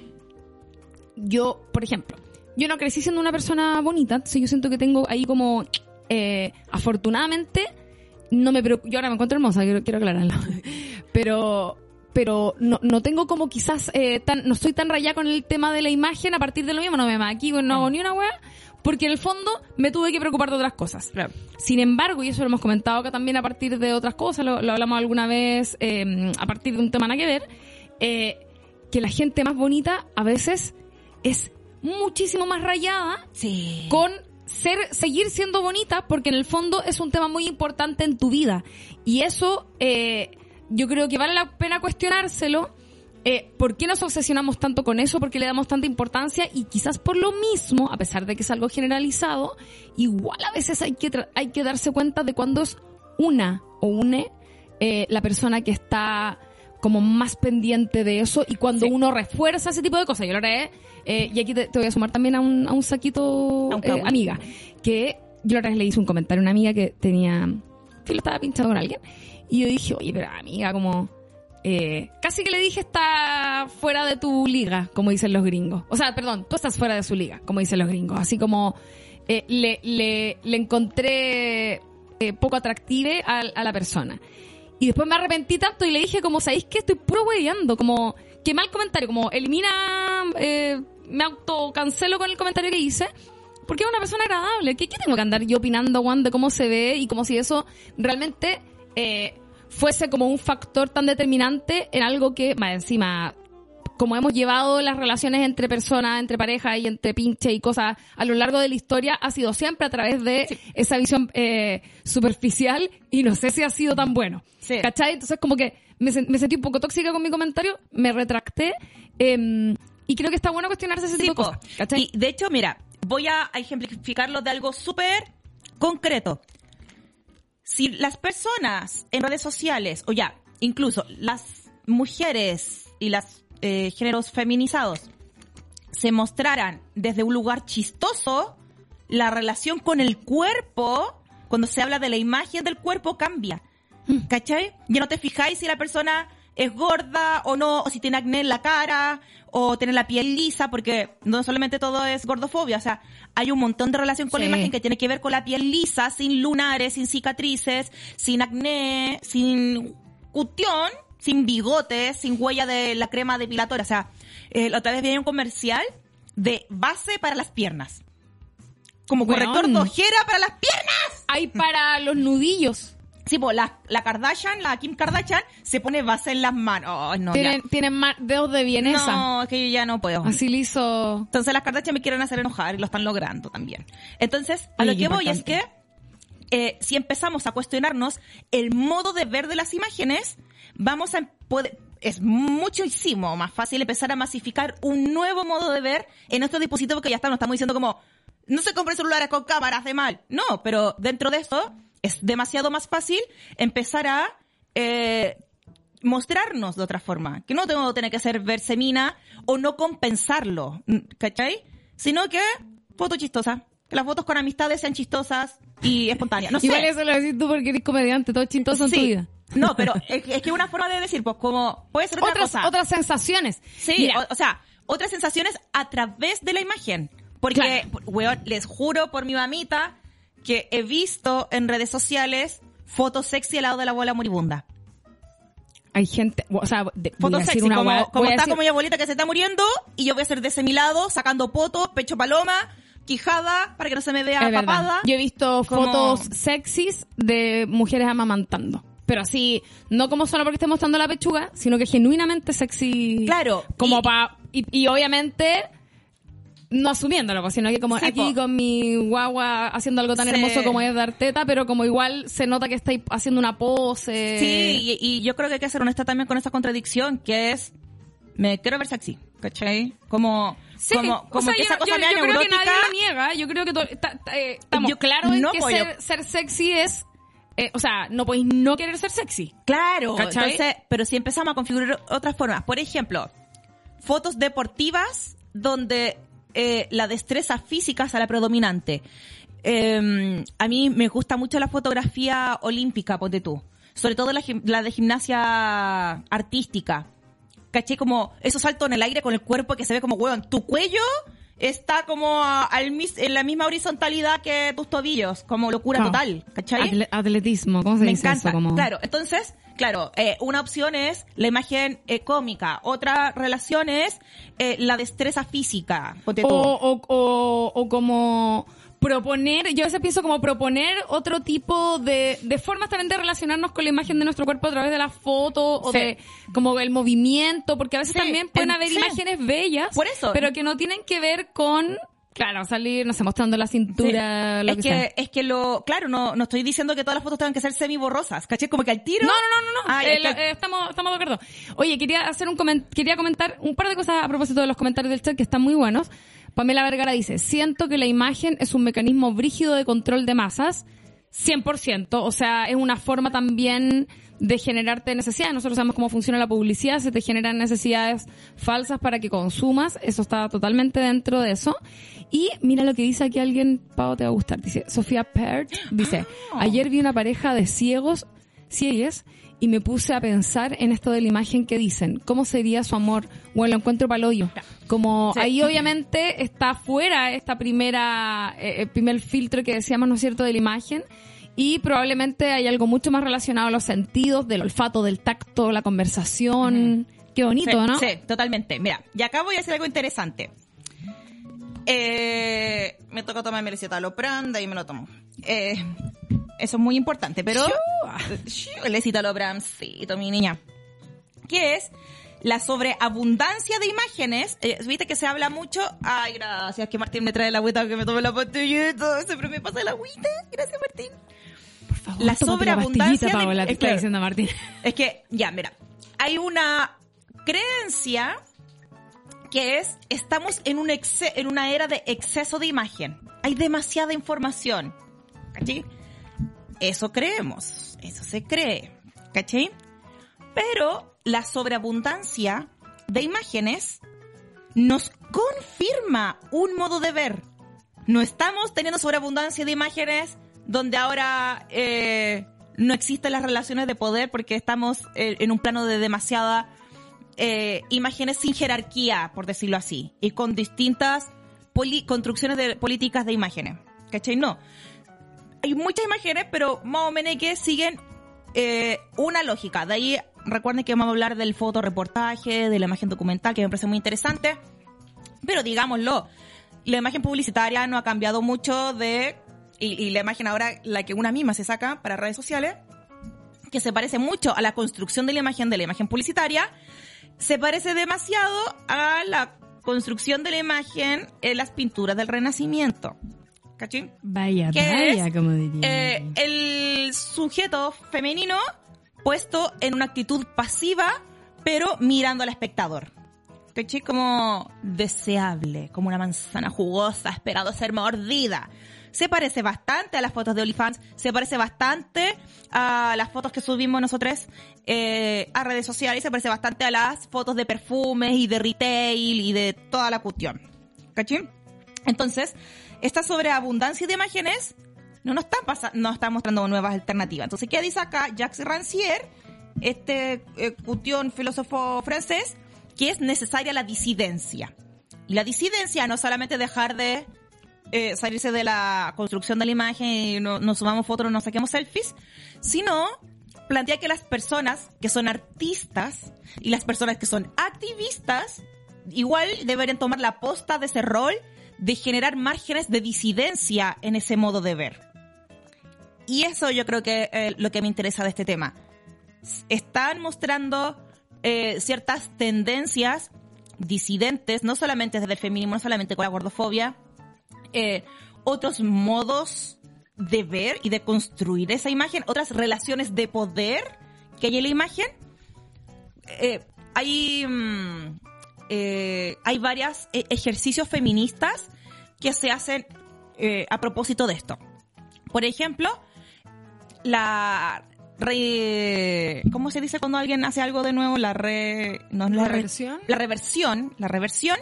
yo, por ejemplo, yo no crecí siendo una persona bonita, entonces yo siento que tengo ahí como, eh, afortunadamente, no me preocupo, yo ahora me encuentro hermosa, quiero, quiero aclararlo, pero pero no, no tengo como quizás eh, tan, no estoy tan rayada con el tema de la imagen a partir de lo mismo, no me maquillo, no hago ni una weá, porque en el fondo me tuve que preocupar de otras cosas. Claro. Sin embargo, y eso lo hemos comentado acá también a partir de otras cosas, lo, lo hablamos alguna vez eh, a partir de un tema nada que ver, eh, que la gente más bonita a veces es muchísimo más rayada Sí. con ser, seguir siendo bonita, porque en el fondo es un tema muy importante en tu vida. Y eso, eh, yo creo que vale la pena cuestionárselo. Eh, ¿Por qué nos obsesionamos tanto con eso? ¿Por qué le damos tanta importancia? Y quizás por lo mismo, a pesar de que es algo generalizado, igual a veces hay que, tra- hay que darse cuenta de cuando es una o une eh, la persona que está como más pendiente de eso y cuando Sí. uno refuerza ese tipo de cosas. Yo lo haré, eh, y aquí te, te voy a sumar también a un, a un saquito, eh, amiga, que yo la otra vez le hice un comentario a una amiga que tenía, que lo estaba pinchando con alguien, y yo dije, oye, pero amiga, como, eh, casi que le dije está fuera de tu liga, como dicen los gringos. O sea, perdón, tú estás fuera de su liga, como dicen los gringos. Así como eh, le, le, le encontré eh, poco atractive a, la persona. Y después me arrepentí tanto y le dije como, ¿sabéis qué? Estoy puro hueveando, como, qué mal comentario, como elimina, me autocancelo con el comentario que hice. Porque es una persona agradable. ¿Qué, qué tengo que andar yo opinando, Juan, de cómo se ve y como si eso realmente eh, fuese como un factor tan determinante en algo que, más encima, como hemos llevado las relaciones entre personas, entre parejas y entre pinche y cosas a lo largo de la historia, ha sido siempre a través de esa visión eh, superficial y no sé si ha sido tan bueno. Sí. ¿Cachai? Entonces como que me, me sentí un poco tóxica con mi comentario, me retracté em, y creo que está bueno cuestionarse ese Sí, tipo de cosas. ¿Cachai? Y de hecho, mira, voy a ejemplificarlo de algo súper concreto. Si las personas en redes sociales, o ya, incluso las mujeres y los géneros feminizados, se mostraran desde un lugar chistoso, la relación con el cuerpo, cuando se habla de la imagen del cuerpo, cambia. ¿Cachai? Ya no te fijáis si la persona es gorda o no, o si tiene acné en la cara, o tiene la piel lisa, porque no solamente todo es gordofobia, o sea, hay un montón de relación con Sí. la imagen que tiene que ver con la piel lisa, sin lunares, sin cicatrices, sin acné, sin cuestión, sin bigotes, sin huella de la crema depilatoria. O sea, eh, la otra vez vi un comercial de base para las piernas. Como corrector de ojera para las piernas. Hay para los nudillos. Sí, pues la, la Kardashian, la Kim Kardashian, se pone base en las manos. Oh, no, tienen, ya. tienen dedos de vienesa. No, es que yo ya no puedo. Así le hizo. Entonces las Kardashian me quieren hacer enojar y lo están logrando también. Entonces, a lo que voy es que eh, si empezamos a cuestionarnos el modo de ver de las imágenes, vamos a poder, es muchísimo más fácil empezar a masificar un nuevo modo de ver en estos dispositivos que ya están, no estamos diciendo como, no se compren celulares con cámaras de mal. No, pero dentro de esto es demasiado más fácil empezar a eh, mostrarnos de otra forma. Que no tengo que tener que ser versemina o no compensarlo, ¿cachai? Sino que foto chistosa. Que las fotos con amistades sean chistosas y espontáneas. No sé. Igual eso lo decís tú porque eres comediante, todo chistoso en tu vida. No, pero es, es que una forma de decir, pues como puede ser otra Otras, cosa. otras sensaciones. Sí, o, o sea, otras sensaciones a través de la imagen. Porque, Claro. weón, les juro por mi mamita que he visto en redes sociales fotos sexy al lado de la abuela moribunda. hay gente, o sea, de, Fotos sexy, una como, hueá- como está decir- como mi abuelita que se está muriendo y yo voy a ser de ese mi lado, sacando potos, pecho paloma, quijada, para que no se me vea papada. Yo he visto Como- fotos sexys de mujeres amamantando. Pero así, no como solo porque esté mostrando la pechuga, sino que genuinamente sexy. Claro, Como y- pa, y, y obviamente, no asumiéndolo, pues, sino que como Sí, aquí po. con mi guagua haciendo algo tan Sí. hermoso como es dar teta, pero como igual se nota que estáis haciendo una pose. Sí, y, y yo creo que hay que ser honesta también con esa contradicción, que es, me quiero ver sexy, ¿cachai? Como, Sí, como, o como sea, que yo, esa cosa yo- yo creo que nadie lo niega. Yo creo que to- ta- ta- eh, estamos claros en no, que ser, ser sexy es eh, o sea, no podéis no querer ser sexy. Claro, ¿Cachai? entonces, pero si empezamos a configurar otras formas, por ejemplo, fotos deportivas donde eh, la destreza física sea la predominante. Eh, a mí me gusta mucho la fotografía olímpica, ponte tú. Sobre todo la, de gimnasia artística. ¿Caché? Como esos saltos en el aire con el cuerpo que se ve como, weón, tu cuello está como a- al mis- en la misma horizontalidad que tus tobillos. Como locura Claro. total. ¿Cachai? Atle- atletismo, ¿cómo se Me dice encanta. eso? Como... Claro, entonces, claro, eh, una opción es la imagen eh, cómica, otra relación es eh, la destreza física. O, o, o, o como proponer, yo a veces pienso como proponer otro tipo de, de formas también de relacionarnos con la imagen de nuestro cuerpo a través de la foto o Sí. de como el movimiento, porque a veces Sí, también pueden en- haber sí. imágenes bellas, Por eso. pero que no tienen que ver con, claro, salir, no sé, mostrando la cintura, Sí. lo es que, que, sea. es que lo, claro, no, no estoy diciendo que todas las fotos tengan que ser semi borrosas, ¿caché? Como que al tiro. No, no, no, no, no. Ah, Eh, eh, estamos, estamos de acuerdo. Oye, quería hacer un comen- quería comentar un par de cosas a propósito de los comentarios del chat que están muy buenos. Pamela Vergara dice, siento que la imagen es un mecanismo brígido de control de masas. 100%, o sea, es una forma también de generarte necesidades. Nosotros sabemos cómo funciona la publicidad, se te generan necesidades falsas para que consumas, eso está totalmente dentro de eso. Y mira lo que dice aquí alguien, Pau, te va a gustar, dice, Sofía Perch, dice, ayer vi una pareja de ciegos, ciegues, y me puse a pensar en esto de la imagen que dicen, cómo sería su amor, o lo encuentro paloyo. Como Sí. ahí obviamente está fuera esta primera, eh, el primer filtro que decíamos, ¿no es cierto?, de la imagen. Y probablemente hay algo mucho más relacionado a los sentidos, del olfato, del tacto, la conversación. Qué bonito, sí, ¿no? Sí, totalmente. Mira, y acá voy a decir algo interesante. Eh, me toca tomarme el citalopram, de ahí me lo tomo. Eh, eso es muy importante, pero... El citalopramcito, mi niña. Que es la sobreabundancia de imágenes. Eh, Viste que se habla mucho. Ay, gracias, que Martín me trae la agüita que me tome la pastillita. Siempre me pasa la agüita. Gracias, Martín. Por favor, La sobreabundancia es está que- diciendo Martín. Es que, ya, mira, hay una creencia que es, estamos en, un exce- en una era de exceso de imagen. Hay demasiada información. ¿Cachai? Eso creemos, eso se cree. ¿Cachai? Pero la sobreabundancia de imágenes nos confirma un modo de ver. No estamos teniendo sobreabundancia de imágenes donde ahora eh, no existen las relaciones de poder porque estamos eh, en un plano de demasiada eh, imágenes sin jerarquía, por decirlo así, y con distintas construcciones de políticas de imágenes. ¿Cachai? No. Hay muchas imágenes, pero más o menos que siguen eh, una lógica. De ahí recuerden que vamos a hablar del fotoreportaje, de la imagen documental, que me parece muy interesante. Pero digámoslo, la imagen publicitaria no ha cambiado mucho de... Y, y la imagen ahora, la que una misma se saca para redes sociales, que se parece mucho a la construcción de la imagen de la imagen publicitaria, se parece demasiado a la construcción de la imagen en las pinturas del Renacimiento. ¿Cachín? Vaya, ¿Qué vaya, es? como diría. Eh, el sujeto femenino puesto en una actitud pasiva, pero mirando al espectador. ¿Cachai? Como deseable, como una manzana jugosa, esperando ser mordida. Se parece bastante a las fotos de OnlyFans, se parece bastante a las fotos que subimos nosotros eh, a redes sociales, se parece bastante a las fotos de perfumes y de retail y de toda la cuestión. ¿Cachai? Entonces, esta sobreabundancia de imágenes no nos está, nos está mostrando nuevas alternativas. Entonces, ¿qué dice acá Jacques Rancière, este eh, cuestión filósofo francés, que es necesaria la disidencia? Y la disidencia no es solamente dejar de eh, salirse de la construcción de la imagen y no, nos sumamos fotos, nos saquemos selfies, sino plantea que las personas que son artistas y las personas que son activistas igual deberían tomar la posta de ese rol de generar márgenes de disidencia en ese modo de ver. Y eso yo creo que es lo que me interesa de este tema. Están mostrando eh, ciertas tendencias disidentes, no solamente desde el feminismo, no solamente con la gordofobia, eh, otros modos de ver y de construir esa imagen, otras relaciones de poder que hay en la imagen. Eh, hay, mm, eh, hay varios ejercicios feministas que se hacen a propósito de esto. Por ejemplo, la re, ¿cómo se dice cuando alguien hace algo de nuevo? La re, no, la, ¿La re- reversión? la reversión, la reversión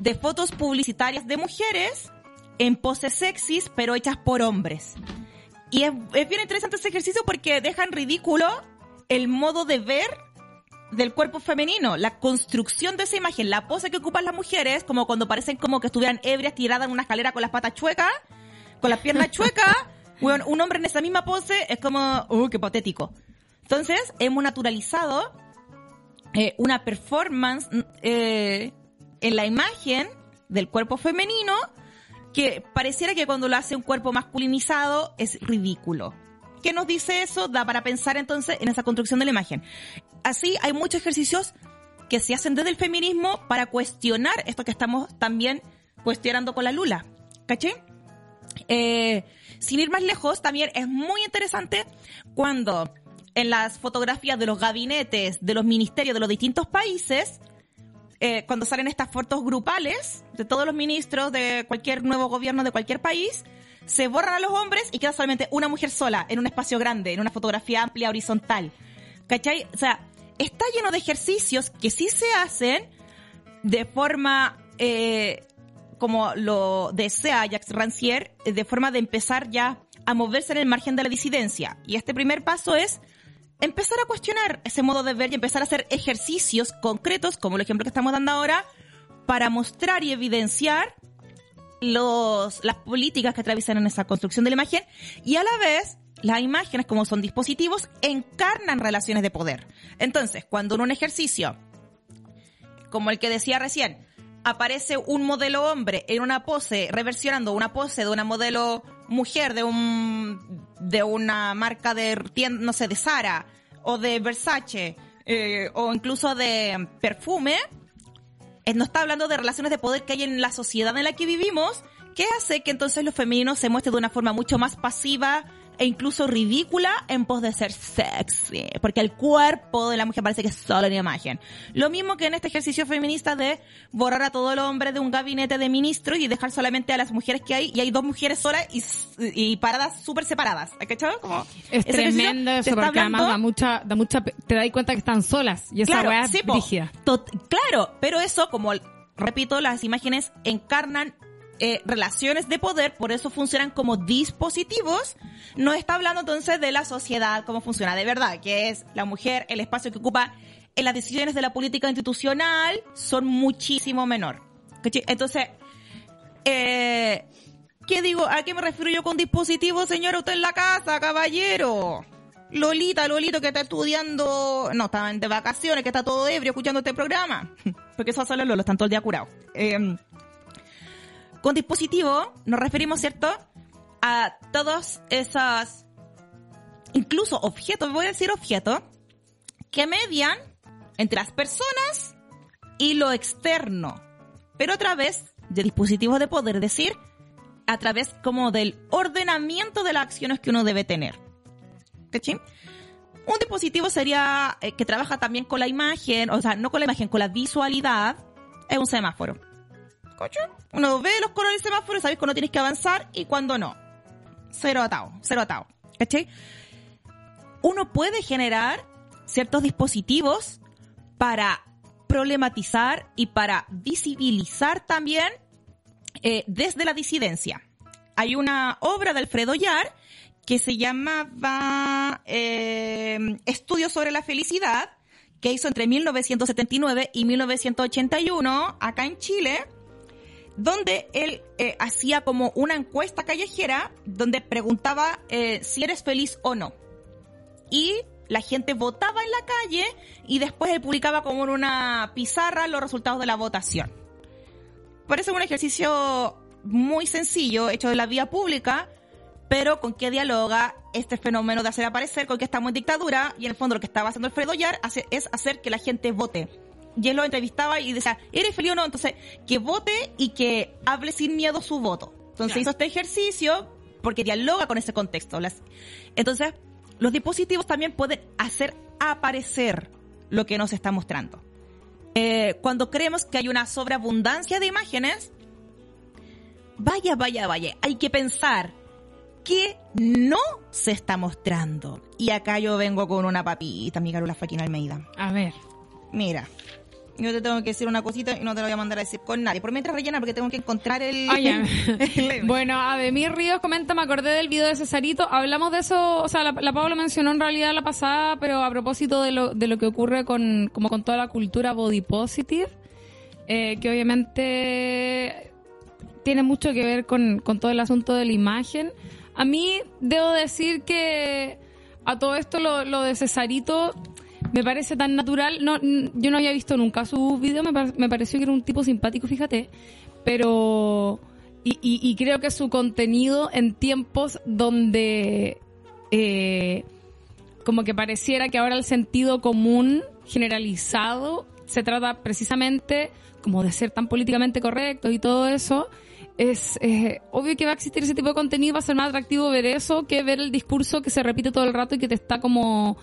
de fotos publicitarias de mujeres en poses sexys, pero hechas por hombres. Y es, es bien interesante ese ejercicio porque deja en ridículo el modo de ver del cuerpo femenino, la construcción de esa imagen, la pose que ocupan las mujeres, como cuando parecen como que estuvieran ebrias tiradas en una escalera con las patas chuecas, con las piernas chuecas, Bueno, un hombre en esa misma pose es como, uh, qué patético. Entonces, hemos naturalizado eh, una performance mm, eh, en la imagen del cuerpo femenino que pareciera que cuando lo hace un cuerpo masculinizado es ridículo. ¿Qué nos dice eso? Da para pensar entonces en esa construcción de la imagen. Así hay muchos ejercicios que se hacen desde el feminismo para cuestionar esto que estamos también cuestionando con la Lula. ¿Caché? Eh, sin ir más lejos, también es muy interesante cuando en las fotografías de los gabinetes de los ministerios de los distintos países, eh, cuando salen estas fotos grupales de todos los ministros de cualquier nuevo gobierno de cualquier país, se borran a los hombres y queda solamente una mujer sola en un espacio grande, en una fotografía amplia, horizontal. ¿Cachai? O sea, está lleno de ejercicios que sí se hacen de forma, eh, como lo desea Jacques Rancière, de forma de empezar ya a moverse en el margen de la disidencia. Y este primer paso es empezar a cuestionar ese modo de ver y empezar a hacer ejercicios concretos, como el ejemplo que estamos dando ahora, para mostrar y evidenciar los, las políticas que atraviesan en esa construcción de la imagen y a la vez las imágenes como son dispositivos encarnan relaciones de poder. Entonces, cuando en un ejercicio, como el que decía recién, aparece un modelo hombre en una pose, reversionando una pose de una modelo mujer de un, de una marca de tienda, no sé, de Sara o de Versace, eh, o incluso de perfume, eh, no está hablando de relaciones de poder que hay en la sociedad en la que vivimos, que hace que entonces lo femenino se muestre de una forma mucho más pasiva e incluso ridícula en pos de ser sexy, porque el cuerpo de la mujer parece que es solo una imagen. Lo mismo que en este ejercicio feminista de borrar a todo el hombre de un gabinete de ministros y dejar solamente a las mujeres que hay, y hay dos mujeres solas y, y paradas súper separadas. ¿Has cachado? Como Es tremendo eso, porque además hablando- da mucha, da mucha, te das cuenta que están solas. Y esa Claro, weá es sí, po. claro, pero eso, como repito, las imágenes encarnan eh, relaciones de poder, por eso funcionan como dispositivos. No está hablando entonces de la sociedad, cómo funciona de verdad, que es la mujer, el espacio que ocupa en las decisiones de la política institucional son muchísimo menor. Entonces, eh, ¿qué digo? ¿A qué me refiero yo con dispositivo, señora? Usted en la casa, caballero. Lolita, Lolito que está estudiando, no, está de vacaciones, que está todo ebrio escuchando este programa. Porque eso solo Lolo, están todo el día curados. Eh, con dispositivo nos referimos, ¿cierto? A todos esos, incluso objetos, voy a decir objetos, que median entre las personas y lo externo. Pero a través de dispositivos de poder, decir, a través como del ordenamiento de las acciones que uno debe tener. ¿Cachai? Un dispositivo sería eh, que trabaja también con la imagen, o sea, no con la imagen, con la visualidad, es un semáforo. ¿Cachai? Uno ve los colores del semáforo y sabes cuándo tienes que avanzar y cuándo no. Cero atado, cero atado. ¿Cachai? Uno puede generar ciertos dispositivos para problematizar y para visibilizar también eh, desde la disidencia. Hay una obra de Alfredo Yar que se llamaba eh, Estudios sobre la felicidad, que hizo entre 1979 y 1981 acá en Chile, donde él eh, hacía como una encuesta callejera donde preguntaba eh, si eres feliz o no. Y la gente votaba en la calle y después él publicaba como en una pizarra los resultados de la votación. Parece un ejercicio muy sencillo, hecho de la vía pública, pero con qué dialoga este fenómeno de hacer aparecer con que estamos en dictadura y en el fondo lo que estaba haciendo Alfredo Yar es hacer que la gente vote. Y él lo entrevistaba y decía, ¿eres feliz o no? Entonces, que vote y que hable sin miedo su voto. Entonces Claro. hizo este ejercicio porque dialoga con ese contexto. Las- Entonces, los dispositivos también pueden hacer aparecer lo que nos está mostrando. Eh, cuando creemos que hay una sobreabundancia de imágenes, vaya, vaya, vaya, hay que pensar ¿Qué no se está mostrando? Y acá yo vengo con una papita, mi Carola Faquina Almeida. A ver. Mira, yo te tengo que decir una cosita y no te lo voy a mandar a decir con nadie. Por mientras rellena porque tengo que encontrar el... Ah, bueno, Ademir Ríos comenta, me acordé del video de Cesarito. Hablamos de eso, o sea, la, la Pablo mencionó en realidad la pasada, pero a propósito de lo, de lo que ocurre con, como con toda la cultura body positive, eh, que obviamente tiene mucho que ver con, con todo el asunto de la imagen. A mí debo decir que a todo esto lo, lo de Cesarito me parece tan natural. No, yo no había visto nunca su video, me, me pareció que era un tipo simpático, fíjate. Pero. Y, y, creo que su contenido en tiempos donde. Eh, como que pareciera que ahora el sentido común generalizado se trata precisamente como de ser tan políticamente correcto y todo eso. Es obvio que va a existir ese tipo de contenido, va a ser más atractivo ver eso que ver el discurso que se repite todo el rato y que te está como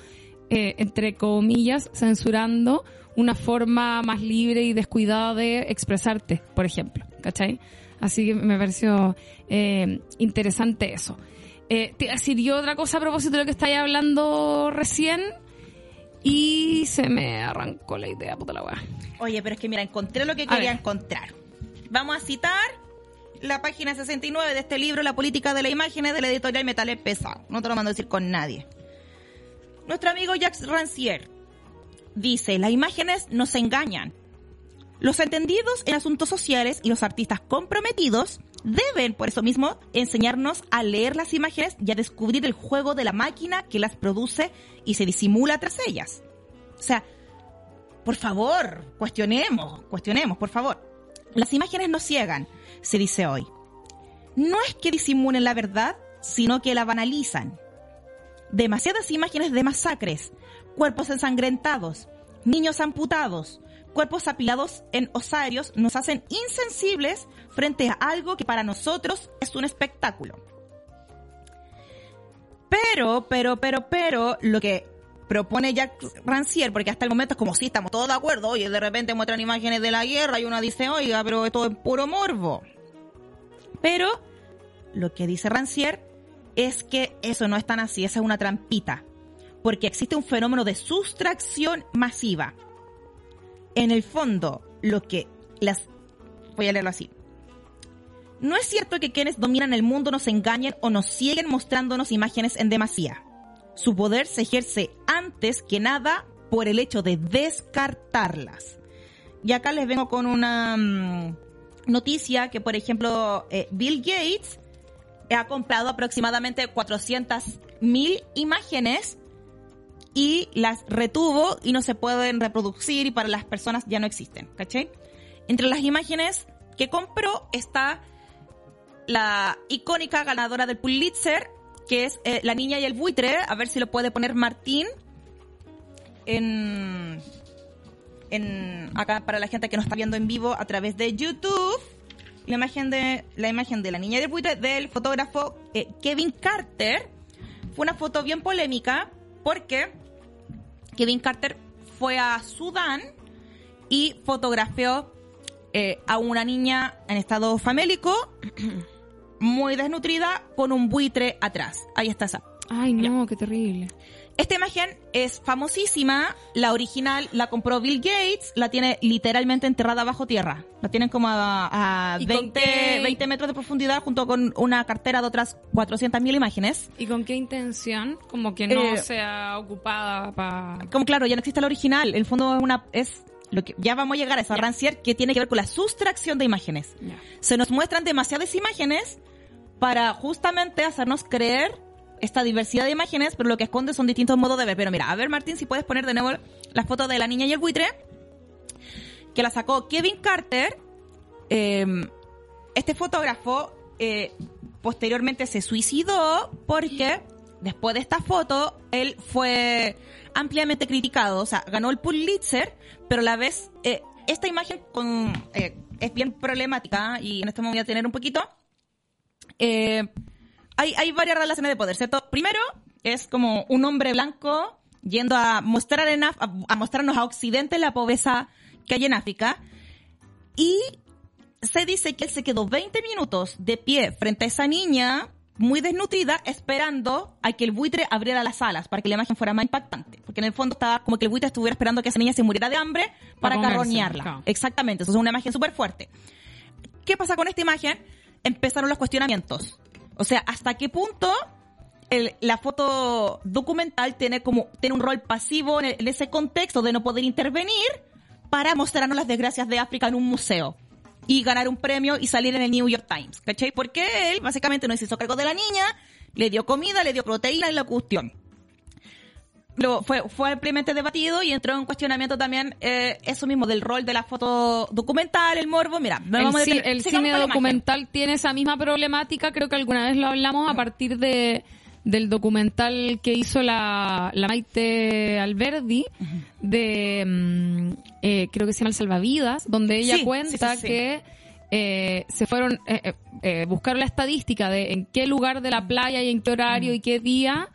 eh, entre comillas, censurando una forma más libre y descuidada de expresarte, por ejemplo, ¿cachai? Así que me pareció eh, interesante eso. Eh, te decir yo otra cosa a propósito de lo que estáis hablando recién y se me arrancó la idea, puta la weá. Oye, pero es que mira, encontré lo que quería encontrar. Vamos a citar la página 69 de este libro, La política de la imagen, de la editorial Metales Pesado. No te lo mando a decir con nadie. Nuestro amigo Jacques Rancière dice, las imágenes nos engañan. Los entendidos en asuntos sociales y los artistas comprometidos deben, por eso mismo, enseñarnos a leer las imágenes y a descubrir el juego de la máquina que las produce y se disimula tras ellas. O sea, por favor, cuestionemos, cuestionemos, por favor. Las imágenes nos ciegan, se dice hoy. No es que disimulen la verdad, sino que la banalizan demasiadas imágenes de masacres, cuerpos ensangrentados, niños amputados, cuerpos apilados en osarios nos hacen insensibles frente a algo que para nosotros es un espectáculo. Pero, pero, pero, pero, lo que propone Jack Rancière, porque hasta el momento es como si estamos todos de acuerdo, oye, de repente muestran imágenes de la guerra y uno dice, oiga, pero esto es puro morbo. Pero, lo que dice Rancière es que eso no es tan así, esa es una trampita, porque existe un fenómeno de sustracción masiva. En el fondo, lo que las... Voy a leerlo así. No es cierto que quienes dominan el mundo nos engañen o nos siguen mostrándonos imágenes en demasía. Su poder se ejerce antes que nada por el hecho de descartarlas. Y acá les vengo con una mm, noticia que, por ejemplo, eh, Bill Gates ha comprado aproximadamente 400.000 imágenes y las retuvo y no se pueden reproducir y para las personas ya no existen, ¿cachai? Entre las imágenes que compró está la icónica ganadora del Pulitzer, que es eh, La Niña y el Buitre, a ver si lo puede poner Martín en, en acá para la gente que nos está viendo en vivo a través de YouTube la imagen de la imagen de la niña del buitre del fotógrafo eh, Kevin Carter. Fue una foto bien polémica porque Kevin Carter fue a Sudán y fotografió eh, a una niña en estado famélico, muy desnutrida, con un buitre atrás. Ahí está esa. Ay, no, qué terrible. Esta imagen es famosísima, la original la compró Bill Gates, la tiene literalmente enterrada bajo tierra. La tienen como a, 20, metros de profundidad junto con una cartera de otras 400.000 imágenes. ¿Y con qué intención? Como que no eh, sea ocupada para... Como claro, ya no existe la original, el fondo es una... es lo que ya vamos a llegar a esa rancier que tiene que ver con la sustracción de imágenes. Se nos muestran demasiadas imágenes para justamente hacernos creer esta diversidad de imágenes, pero lo que esconde son distintos modos de ver. Pero mira, a ver Martín, si puedes poner de nuevo la foto de la niña y el buitre, que la sacó Kevin Carter. Em, este fotógrafo eh, posteriormente se suicidó porque después de esta foto él fue ampliamente criticado, o sea, ganó el Pulitzer, pero a la vez eh, esta imagen con, eh, es bien problemática y en esto me voy a tener un poquito. Eh, hay, hay varias relaciones de poder, ¿cierto? Primero, es como un hombre blanco yendo a mostrar en a, mostrarnos a Occidente la pobreza que hay en África. Y se dice que él se quedó 20 minutos de pie frente a esa niña muy desnutrida, esperando a que el buitre abriera las alas para que la imagen fuera más impactante. Porque en el fondo estaba como que el buitre estuviera esperando que esa niña se muriera de hambre para, Para carroñarla. claro. Exactamente, eso es una imagen súper fuerte. ¿Qué pasa con esta imagen? Empezaron los cuestionamientos. O sea, ¿hasta qué punto la foto documental tiene como tiene un rol pasivo en, en ese contexto de no poder intervenir para mostrarnos las desgracias de África en un museo y ganar un premio y salir en el New York Times, ¿cachai? Porque él básicamente no se hizo cargo de la niña, le dio comida, le dio proteína y la cuestión. Lo, fue, fue ampliamente debatido y entró en cuestionamiento también eh, eso mismo del rol de la foto documental, el morbo. Mira, no El, vamos a detener- el cine documental tiene esa misma problemática, creo que alguna vez lo hablamos a partir de del documental que hizo la, la Maite Alberdi de mm, eh, creo que se llama El Salvavidas, donde ella Sí, cuenta sí, sí, sí. que eh, se fueron eh, eh, eh, buscaron la estadística de en qué lugar de la playa y en qué horario y qué día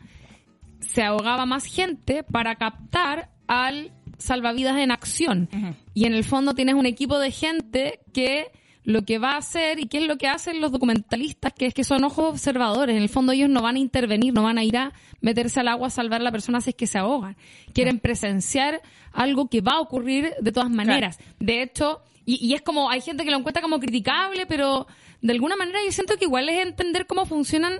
se ahogaba más gente para captar al salvavidas en acción. Y en el fondo tienes un equipo de gente que lo que va a hacer y qué es lo que hacen los documentalistas, que es que son ojos observadores. En el fondo ellos no van a intervenir, no van a ir a meterse al agua a salvar a la persona si es que se ahogan. Quieren presenciar algo que va a ocurrir de todas maneras. De hecho, y, y es como, hay gente que lo encuentra como criticable, pero de alguna manera yo siento que igual es entender cómo funcionan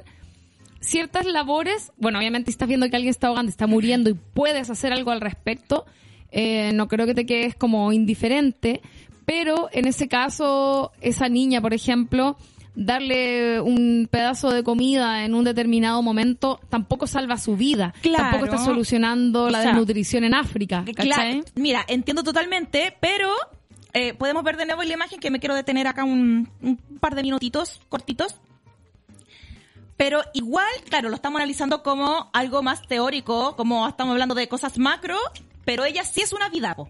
ciertas labores, bueno, obviamente estás viendo que alguien está ahogando, está muriendo y puedes hacer algo al respecto, eh, no creo que te quedes como indiferente, pero en ese caso, esa niña, por ejemplo, darle un pedazo de comida en un determinado momento tampoco salva su vida, Claro. tampoco está solucionando la O sea, desnutrición en África. Claro, mira, entiendo totalmente, pero eh, podemos ver de nuevo la imagen que me quiero detener acá un, un par de minutitos cortitos. Pero igual, claro, lo estamos analizando como algo más teórico, como estamos hablando de cosas macro, pero ella sí es una vida, po.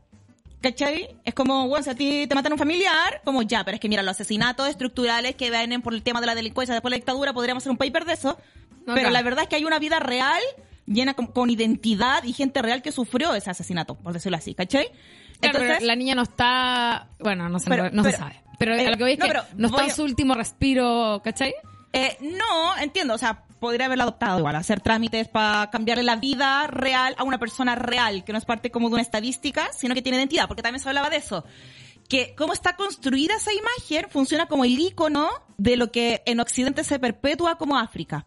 ¿Cachai? Es como, bueno, si a ti te matan un familiar, como ya, pero es que mira, los asesinatos estructurales que vienen por el tema de la delincuencia después de la dictadura, podríamos hacer un paper de eso. Pero Acá. la verdad es que hay una vida real, llena con, con identidad y gente real que sufrió ese asesinato, por decirlo así, ¿cachai? Claro, pero la niña no está, bueno, no, se, Pero- no se pero- sabe. Pero eh, a lo que veis no, que pero no está voy en a- su último respiro, ¿cachai? Eh, no, entiendo, o sea, podría haberla adoptado igual, hacer trámites para cambiarle la vida real a una persona real, que no es parte como de una estadística, sino que tiene identidad, porque también se hablaba de eso. Que cómo está construida esa imagen funciona como el icono de lo que en Occidente se perpetúa como África.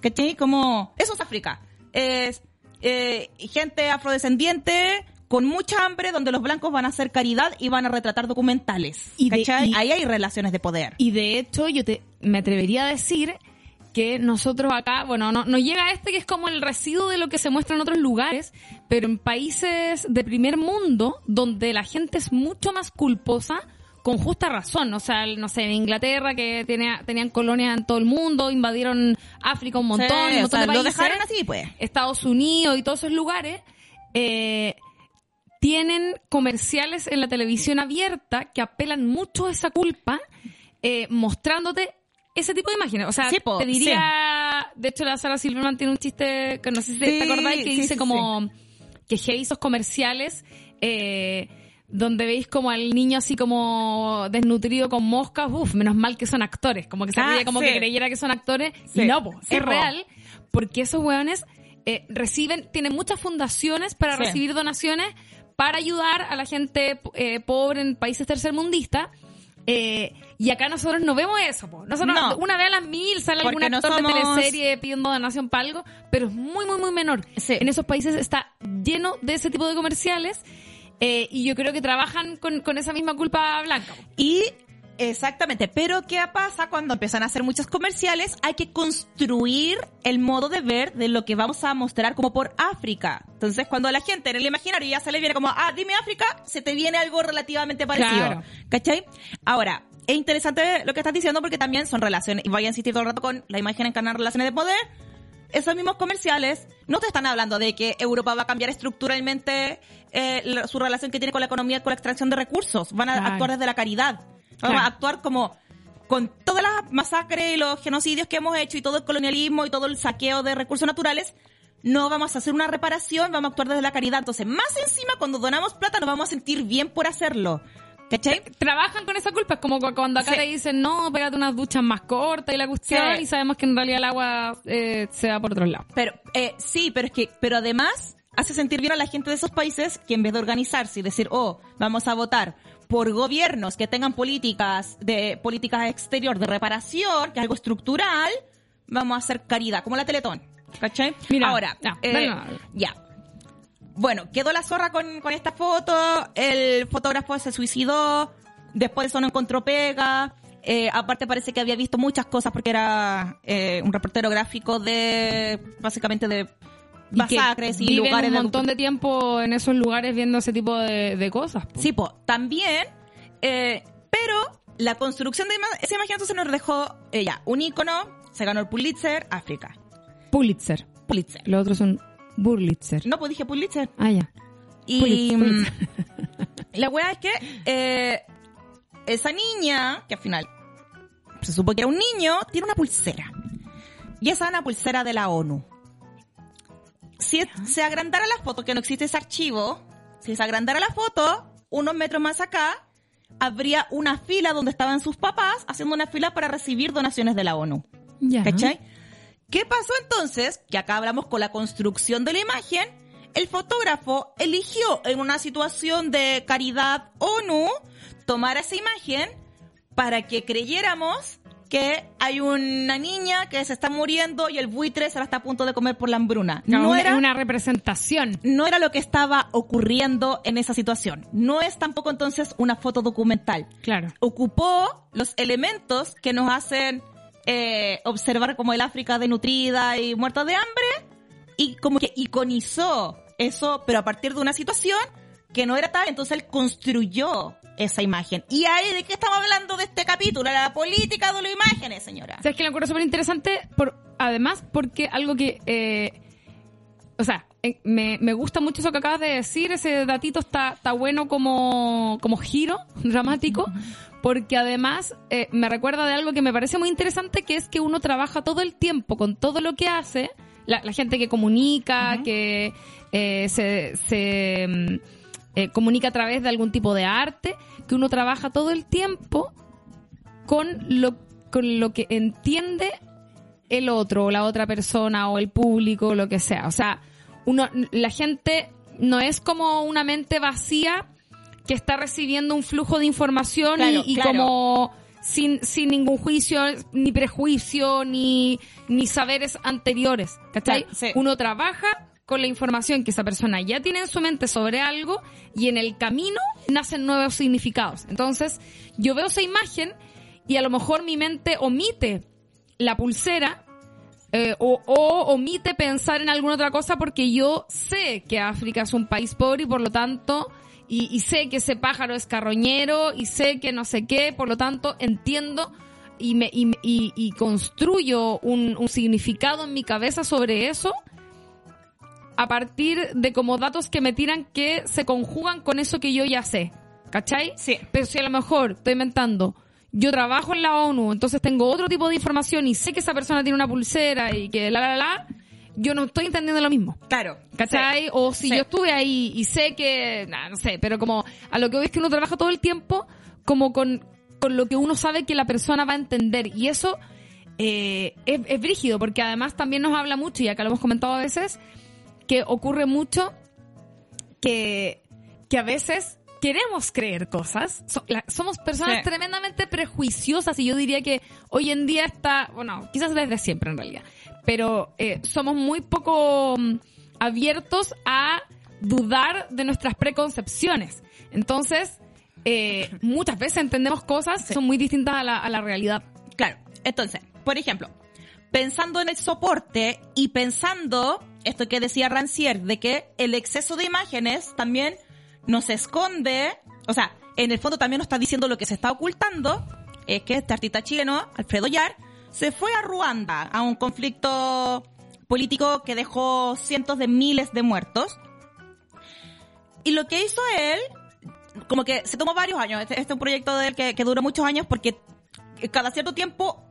¿Cachai? Como, eso es África. Es eh, gente afrodescendiente con mucha hambre donde los blancos van a hacer caridad y van a retratar documentales. Y de- y- Ahí hay relaciones de poder. Y de hecho, yo te, me atrevería a decir que nosotros acá, bueno, no, nos llega este que es como el residuo de lo que se muestra en otros lugares, pero en países de primer mundo, donde la gente es mucho más culposa, con justa razón. O sea, no sé, en Inglaterra, que tenía, tenían colonias en todo el mundo, invadieron África un montón, Sí, un o montón sea, de lo países. dejaron así, pues. Estados Unidos y todos esos lugares, eh, tienen comerciales en la televisión abierta que apelan mucho a esa culpa, eh, mostrándote ese tipo de imágenes. O sea, Sí, po, te diría, de hecho la Sara Silverman tiene un chiste que no sé si te- Sí, te acordáis que dice como que esos comerciales eh, donde veis como al niño así como desnutrido con moscas, uff, menos mal que son actores, como que se Ah, como que creyera que son actores. Y no, po, es po. real porque esos hueones eh, reciben, tienen muchas fundaciones para recibir donaciones para ayudar a la gente eh, pobre en países tercermundistas. Eh, y acá nosotros no vemos eso, po. Nosotros No. una vez a las mil sale algún no actor somos- de teleserie pidiendo donación para algo, pero es muy, muy, muy menor. Sí. En esos países está lleno de ese tipo de comerciales eh, y yo creo que trabajan con, con esa misma culpa blanca. Y exactamente, pero ¿qué pasa cuando empiezan a hacer muchos comerciales? Hay que construir el modo de ver de lo que vamos a mostrar como por África. Entonces, cuando la gente en el imaginario ya se le viene como, ah, dime África, se te viene algo relativamente parecido. Claro. ¿Cachai? Ahora, es interesante lo que estás diciendo porque también son relaciones, y voy a insistir todo el rato con la imagen encarnar relaciones de poder. Esos mismos comerciales no te están hablando de que Europa va a cambiar estructuralmente eh, la- su relación que tiene con la economía, con la extracción de recursos. Van a Claro. actuar desde la caridad. Claro. a actuar como con todas las masacres y los genocidios que hemos hecho y todo el colonialismo y todo el saqueo de recursos naturales. No vamos a hacer una reparación, vamos a actuar desde la caridad. Entonces, más encima, cuando donamos plata, nos vamos a sentir bien por hacerlo. ¿Cachai? Trabajan con esa culpa. Es como cu- cuando acá Sí. te dicen, no, pégate unas duchas más cortas y la cuestión, Sí. y sabemos que en realidad el agua eh, se va por otro lado. Pero, eh, sí, pero es que, pero además hace sentir bien a la gente de esos países que en vez de organizarse y decir, oh, vamos a votar por gobiernos que tengan políticas de políticas exterior de reparación, que es algo estructural, vamos a hacer caridad, como la Teletón. ¿Cachai? Mira, Ahora, ya, eh, ya. Bueno, quedó la zorra con, con esta foto, el fotógrafo se suicidó, después eso no encontró pega, eh, aparte parece que había visto muchas cosas porque era eh, un reportero gráfico de, básicamente de Y que masacres y, viven lugares un de... montón de tiempo en esos lugares viendo ese tipo de, de cosas. po. Sí, po, también, eh, pero la construcción de esa imagen entonces nos dejó, ella, un ícono, se ganó el Pulitzer, África. Pulitzer. Pulitzer. Los otros son Burlitzer. No, pues dije Pulitzer. Ah, ya. Y Pulitzer, mm, Pulitzer. la weá es que eh, esa niña, que al final se supo que era un niño, tiene una pulsera. Y esa es una pulsera de la ONU. Si se agrandara la foto, que no existe ese archivo, si se agrandara la foto, unos metros más acá, habría una fila donde estaban sus papás haciendo una fila para recibir donaciones de la ONU. Ya. ¿Cachai? ¿Qué pasó entonces? Que acá hablamos con la construcción de la imagen. El fotógrafo eligió en una situación de caridad ONU tomar esa imagen para que creyéramos que hay una niña que se está muriendo y el buitre se la está a punto de comer por la hambruna. No, No, una, era, una representación. no era lo que estaba ocurriendo en esa situación. No es tampoco entonces una foto documental Claro. ocupó los elementos que nos hacen eh, observar como el África denutrida y muerta de hambre y como que iconizó eso, pero a partir de una situación que no era tal, entonces él construyó esa imagen. ¿Y ahí de qué estamos hablando de este capítulo? La política de las imágenes, señora. ¿Sabes que lo encuentro súper interesante? Por, además, porque algo que. eh, o sea, eh, me, me gusta mucho eso que acabas de decir. Ese datito está, está bueno como, como giro dramático. Porque además eh, me recuerda de algo que me parece muy interesante, que es que uno trabaja todo el tiempo con todo lo que hace. La, la gente que comunica, que eh, se, se mm, eh, comunica a través de algún tipo de arte, que uno trabaja todo el tiempo con lo, con lo que entiende el otro, o la otra persona, o el público, o lo que sea. O sea, uno, la gente no es como una mente vacía que está recibiendo un flujo de información Claro, y, y claro. como sin, sin ningún juicio, ni prejuicio, ni, ni saberes anteriores. ¿Cachai? Sí. Uno trabaja con la información que esa persona ya tiene en su mente sobre algo y en el camino nacen nuevos significados. Entonces, yo veo esa imagen y a lo mejor mi mente omite la pulsera eh, o, omite pensar en alguna otra cosa porque yo sé que África es un país pobre y por lo tanto, y, sé que ese pájaro es carroñero y sé que no sé qué, por lo tanto entiendo y, me, y, construyo un significado en mi cabeza sobre eso a partir de como datos que me tiran que se conjugan con eso que yo ya sé. ¿Cachai? Sí. Pero si a lo mejor estoy inventando, yo trabajo en la ONU, entonces tengo otro tipo de información y sé que esa persona tiene una pulsera y que la la la, yo no estoy entendiendo lo mismo. Claro. ¿Cachai? Sí. O si Sí. yo estuve ahí y sé que, nah, no sé, pero como a lo que voy es que uno trabaja todo el tiempo como con, con lo que uno sabe que la persona va a entender. Y eso eh, es, es brígido, porque además también nos habla mucho, y acá lo hemos comentado a veces, que ocurre mucho que, que a veces queremos creer cosas. So- la- somos personas Sí. tremendamente prejuiciosas y yo diría que hoy en día está, bueno, quizás desde siempre en realidad, pero eh, somos muy poco mm, abiertos a dudar de nuestras preconcepciones. Entonces, eh, muchas veces entendemos cosas que son muy distintas a la, a la realidad. Claro. Entonces, por ejemplo, pensando en el soporte y pensando esto que decía Rancière, de que el exceso de imágenes también nos esconde, o sea, en el fondo también nos está diciendo lo que se está ocultando, es que este artista chileno, Alfredo Yar, se fue a Ruanda a un conflicto político que dejó cientos de miles de muertos. Y lo que hizo él, como que se tomó varios años, este, este es un proyecto de él que, que duró muchos años porque cada cierto tiempo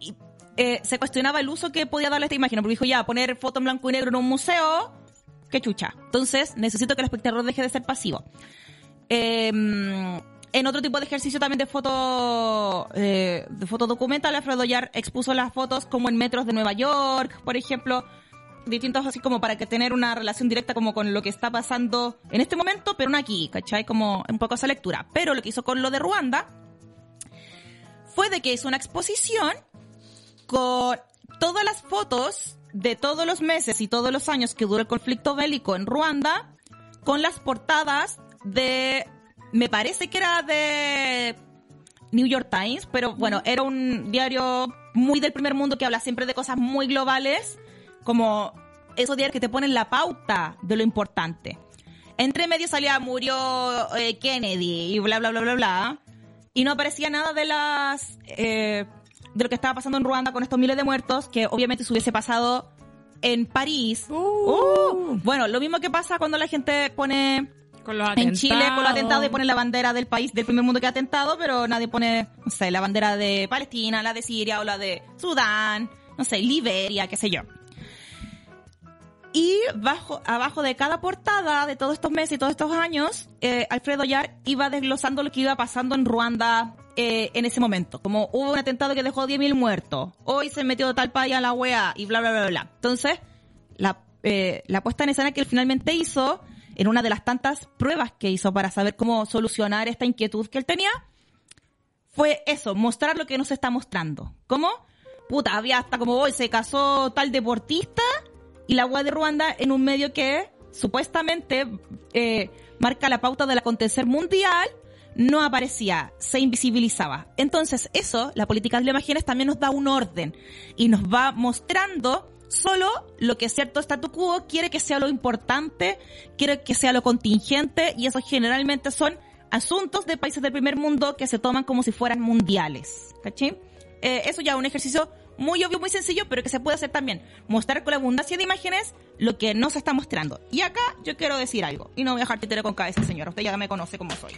eh, se cuestionaba el uso que podía darle esta imagen, porque dijo ya, poner foto en blanco y negro en un museo, qué chucha. Entonces, necesito que el espectador deje de ser pasivo. Eh, en otro tipo de ejercicio también de foto, eh, de foto documental, Alfredo Yar expuso las fotos como en metros de Nueva York, por ejemplo, distintos así como para que tener una relación directa como con lo que está pasando en este momento, pero no aquí, ¿cachai? Como un poco esa lectura. Pero lo que hizo con lo de Ruanda fue de que hizo una exposición con todas las fotos de todos los meses y todos los años que duró el conflicto bélico en Ruanda, con las portadas de, me parece que era de New York Times, pero bueno, era un diario muy del primer mundo que habla siempre de cosas muy globales, como esos diarios que te ponen la pauta de lo importante. Entre medio salía murió eh, Kennedy y bla bla bla bla bla y no aparecía nada de las eh, de lo que estaba pasando en Ruanda con estos miles de muertos que obviamente se hubiese pasado en París. Uh. Uh. Bueno, lo mismo que pasa cuando la gente pone Con los en Chile con los atentados. atentados y pone la bandera del país del primer mundo que ha atentado, pero nadie pone, no sé, la bandera de Palestina, la de Siria o la de Sudán, no sé, Liberia, qué sé yo. Y bajo, abajo de cada portada de todos estos meses y todos estos años, eh, Alfredo Yar iba desglosando lo que iba pasando en Ruanda eh, en ese momento. Como hubo un atentado que dejó 10.000 muertos, hoy se metió tal país a la UEA y bla, bla, bla, bla. Entonces, la, eh, la puesta en escena que él finalmente hizo, en una de las tantas pruebas que hizo para saber cómo solucionar esta inquietud que él tenía, fue eso, mostrar lo que nos está mostrando. ¿Cómo? Puta, había hasta como hoy se casó tal deportista y la web de Ruanda en un medio que supuestamente eh, marca la pauta del acontecer mundial no aparecía, se invisibilizaba. Entonces eso, la política de imágenes también nos da un orden y nos va mostrando solo lo que cierto statu quo quiere que sea lo importante, quiere que sea lo contingente y eso generalmente son asuntos de países del primer mundo que se toman como si fueran mundiales. ¿Cachai? Eh, eso ya es un ejercicio muy obvio, muy sencillo, pero que se puede hacer también. Mostrar con la abundancia de imágenes lo que no se está mostrando. Y acá yo quiero decir algo. Y no voy a dejar titero con cabeza, señor. Usted ya me conoce como soy.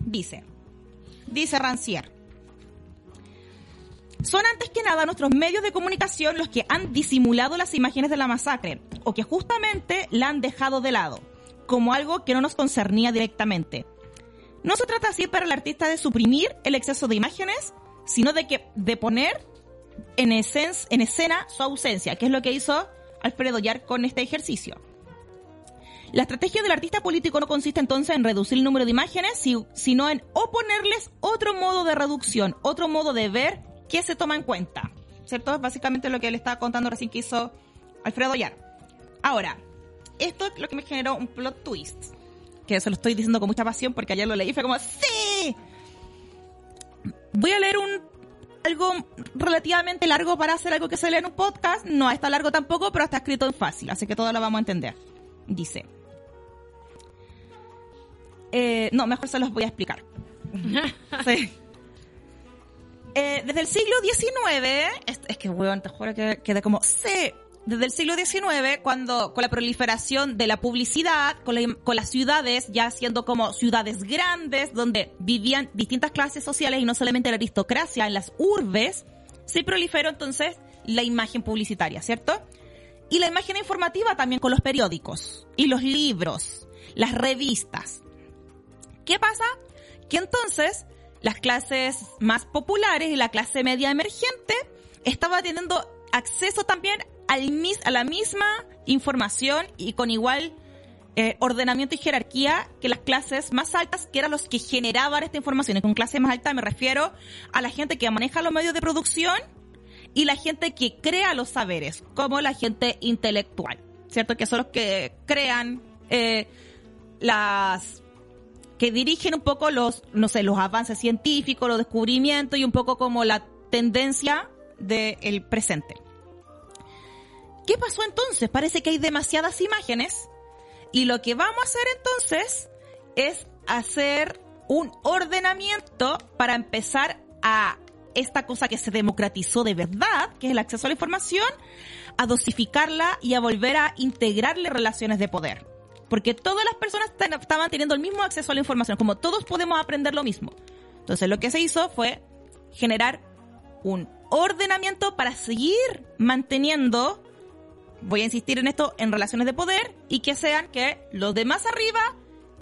Dice. Dice Rancière. Son antes que nada nuestros medios de comunicación los que han disimulado las imágenes de la masacre, o que justamente la han dejado de lado, como algo que no nos concernía directamente. No se trata así para el artista de suprimir el exceso de imágenes, sino de que de poner en, escena su ausencia, que es lo que hizo Alfredo Yar con este ejercicio. La estrategia del artista político no consiste entonces en reducir el número de imágenes, si- sino en oponerles otro modo de reducción, otro modo de ver qué se toma en cuenta. ¿Cierto? Es básicamente lo que le estaba contando recién que hizo Alfredo Yar. Ahora, esto es lo que me generó un plot twist. Que se lo estoy diciendo con mucha pasión porque ayer lo leí y fue como, ¡Sí! Voy a leer un algo relativamente largo para hacer algo que se lee en un podcast. No está largo tampoco, pero está escrito en fácil, así que todo lo vamos a entender. Dice. Eh, no, mejor se los voy a explicar. Sí. Eh, desde el siglo XIX, es, es que, weón, te juro que quedé como, sí, desde el siglo XIX, cuando, con la proliferación de la publicidad, con, la- con las ciudades ya siendo como ciudades grandes, donde vivían distintas clases sociales y no solamente la aristocracia en las urbes, se proliferó entonces la imagen publicitaria, ¿cierto? Y la imagen informativa también con los periódicos y los libros, las revistas. ¿Qué pasa? Que entonces las clases más populares y la clase media emergente estaba teniendo acceso también al mis- a la misma información y con igual eh, ordenamiento y jerarquía que las clases más altas, que eran los que generaban esta información. Y con clase más alta me refiero a la gente que maneja los medios de producción y la gente que crea los saberes, como la gente intelectual, ¿cierto? Que son los que crean eh, las que dirigen un poco los, no sé, los avances científicos, los descubrimientos y un poco como la tendencia del presente. ¿Qué pasó entonces? Parece que hay demasiadas imágenes y lo que vamos a hacer entonces es hacer un ordenamiento para empezar a esta cosa que se democratizó de verdad, que es el acceso a la información, a dosificarla y a volver a integrarle relaciones de poder. Porque todas las personas estaban teniendo el mismo acceso a la información, como todos podemos aprender lo mismo. Entonces lo que se hizo fue generar un ordenamiento para seguir manteniendo, voy a insistir en esto, en relaciones de poder y que sean que los de más arriba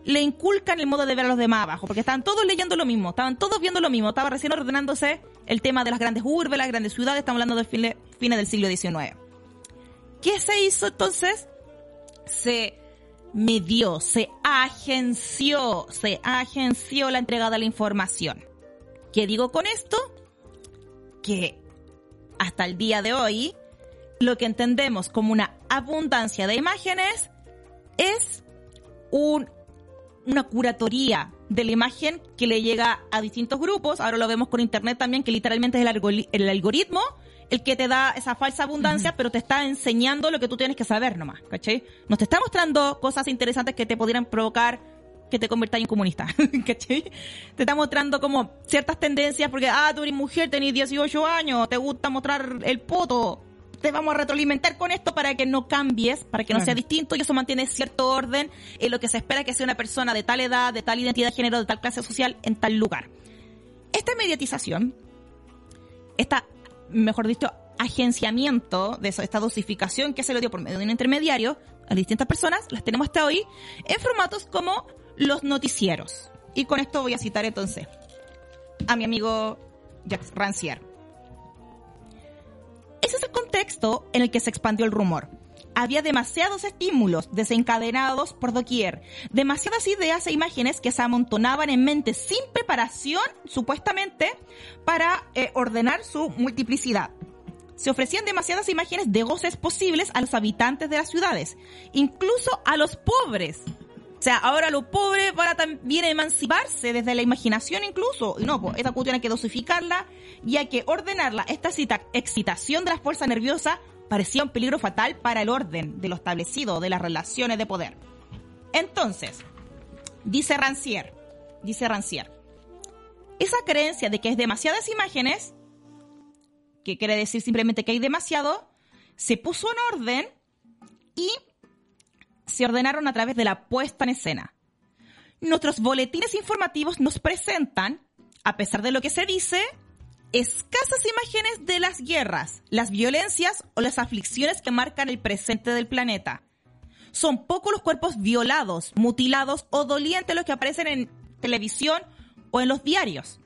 le inculcan el modo de ver a los demás abajo, porque estaban todos leyendo lo mismo, estaban todos viendo lo mismo, estaba recién ordenándose el tema de las grandes urbes, las grandes ciudades, estamos hablando del fin fines del siglo XIX. ¿Qué se hizo entonces? Se midió, se agenció, se agenció la entrega de la información. ¿Qué digo con esto? Que hasta el día de hoy, lo que entendemos como una abundancia de imágenes es un, una curatoría de la imagen que le llega a distintos grupos. Ahora lo vemos con internet también, que literalmente es el, el algoritmo el que te da esa falsa abundancia, pero te está enseñando lo que tú tienes que saber nomás, ¿cachai? Nos te está mostrando cosas interesantes que te pudieran provocar que te conviertas en comunista, ¿cachai? Te está mostrando como ciertas tendencias porque, ah, tú eres mujer, tenés 18 años, te gusta mostrar el poto, te vamos a retroalimentar con esto para que no cambies, para que no sea distinto y eso mantiene cierto orden en lo que se espera que sea una persona de tal edad, de tal identidad de género, de tal clase social en tal lugar. Esta mediatización, esta mejor dicho, agenciamiento de esta dosificación que se lo dio por medio de un intermediario a distintas personas, las tenemos hasta hoy en formatos como los noticieros. Y con esto voy a citar entonces a mi amigo Jacques Rancière. Ese es el contexto en el que se expandió el rumor. Había demasiados estímulos desencadenados por doquier, demasiadas ideas e imágenes que se amontonaban en mente sin preparación, supuestamente, para eh, ordenar su multiplicidad. Se ofrecían demasiadas imágenes de goces posibles a los habitantes de las ciudades, incluso a los pobres. O sea, ahora los pobres van a también emanciparse desde la imaginación incluso. Y no, pues esta cuestión hay que dosificarla y hay que ordenarla. Esta excitación de la fuerza nerviosa parecía un peligro fatal para el orden de lo establecido, de las relaciones de poder. Entonces, dice Rancière, dice Rancière, esa creencia de que hay demasiadas imágenes, que quiere decir simplemente que hay demasiado, se puso en orden y se ordenaron a través de la puesta en escena. Nuestros boletines informativos nos presentan, a pesar de lo que se dice, escasas imágenes de las guerras, las violencias o las aflicciones que marcan el presente del planeta. Son pocos los cuerpos violados, mutilados o dolientes los que aparecen en televisión o en los diarios.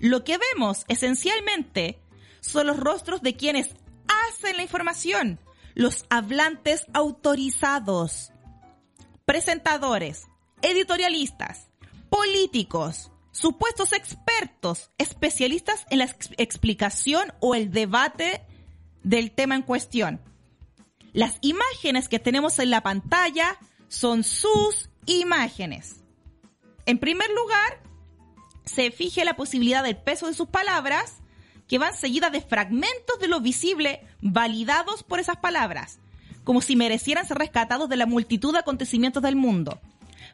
Lo que vemos esencialmente son los rostros de quienes hacen la información, los hablantes autorizados, presentadores, editorialistas, políticos, supuestos expertos, especialistas en la explicación o el debate del tema en cuestión. Las imágenes que tenemos en la pantalla son sus imágenes. En primer lugar, se fije la posibilidad del peso de sus palabras, que van seguidas de fragmentos de lo visible validados por esas palabras, como si merecieran ser rescatados de la multitud de acontecimientos del mundo.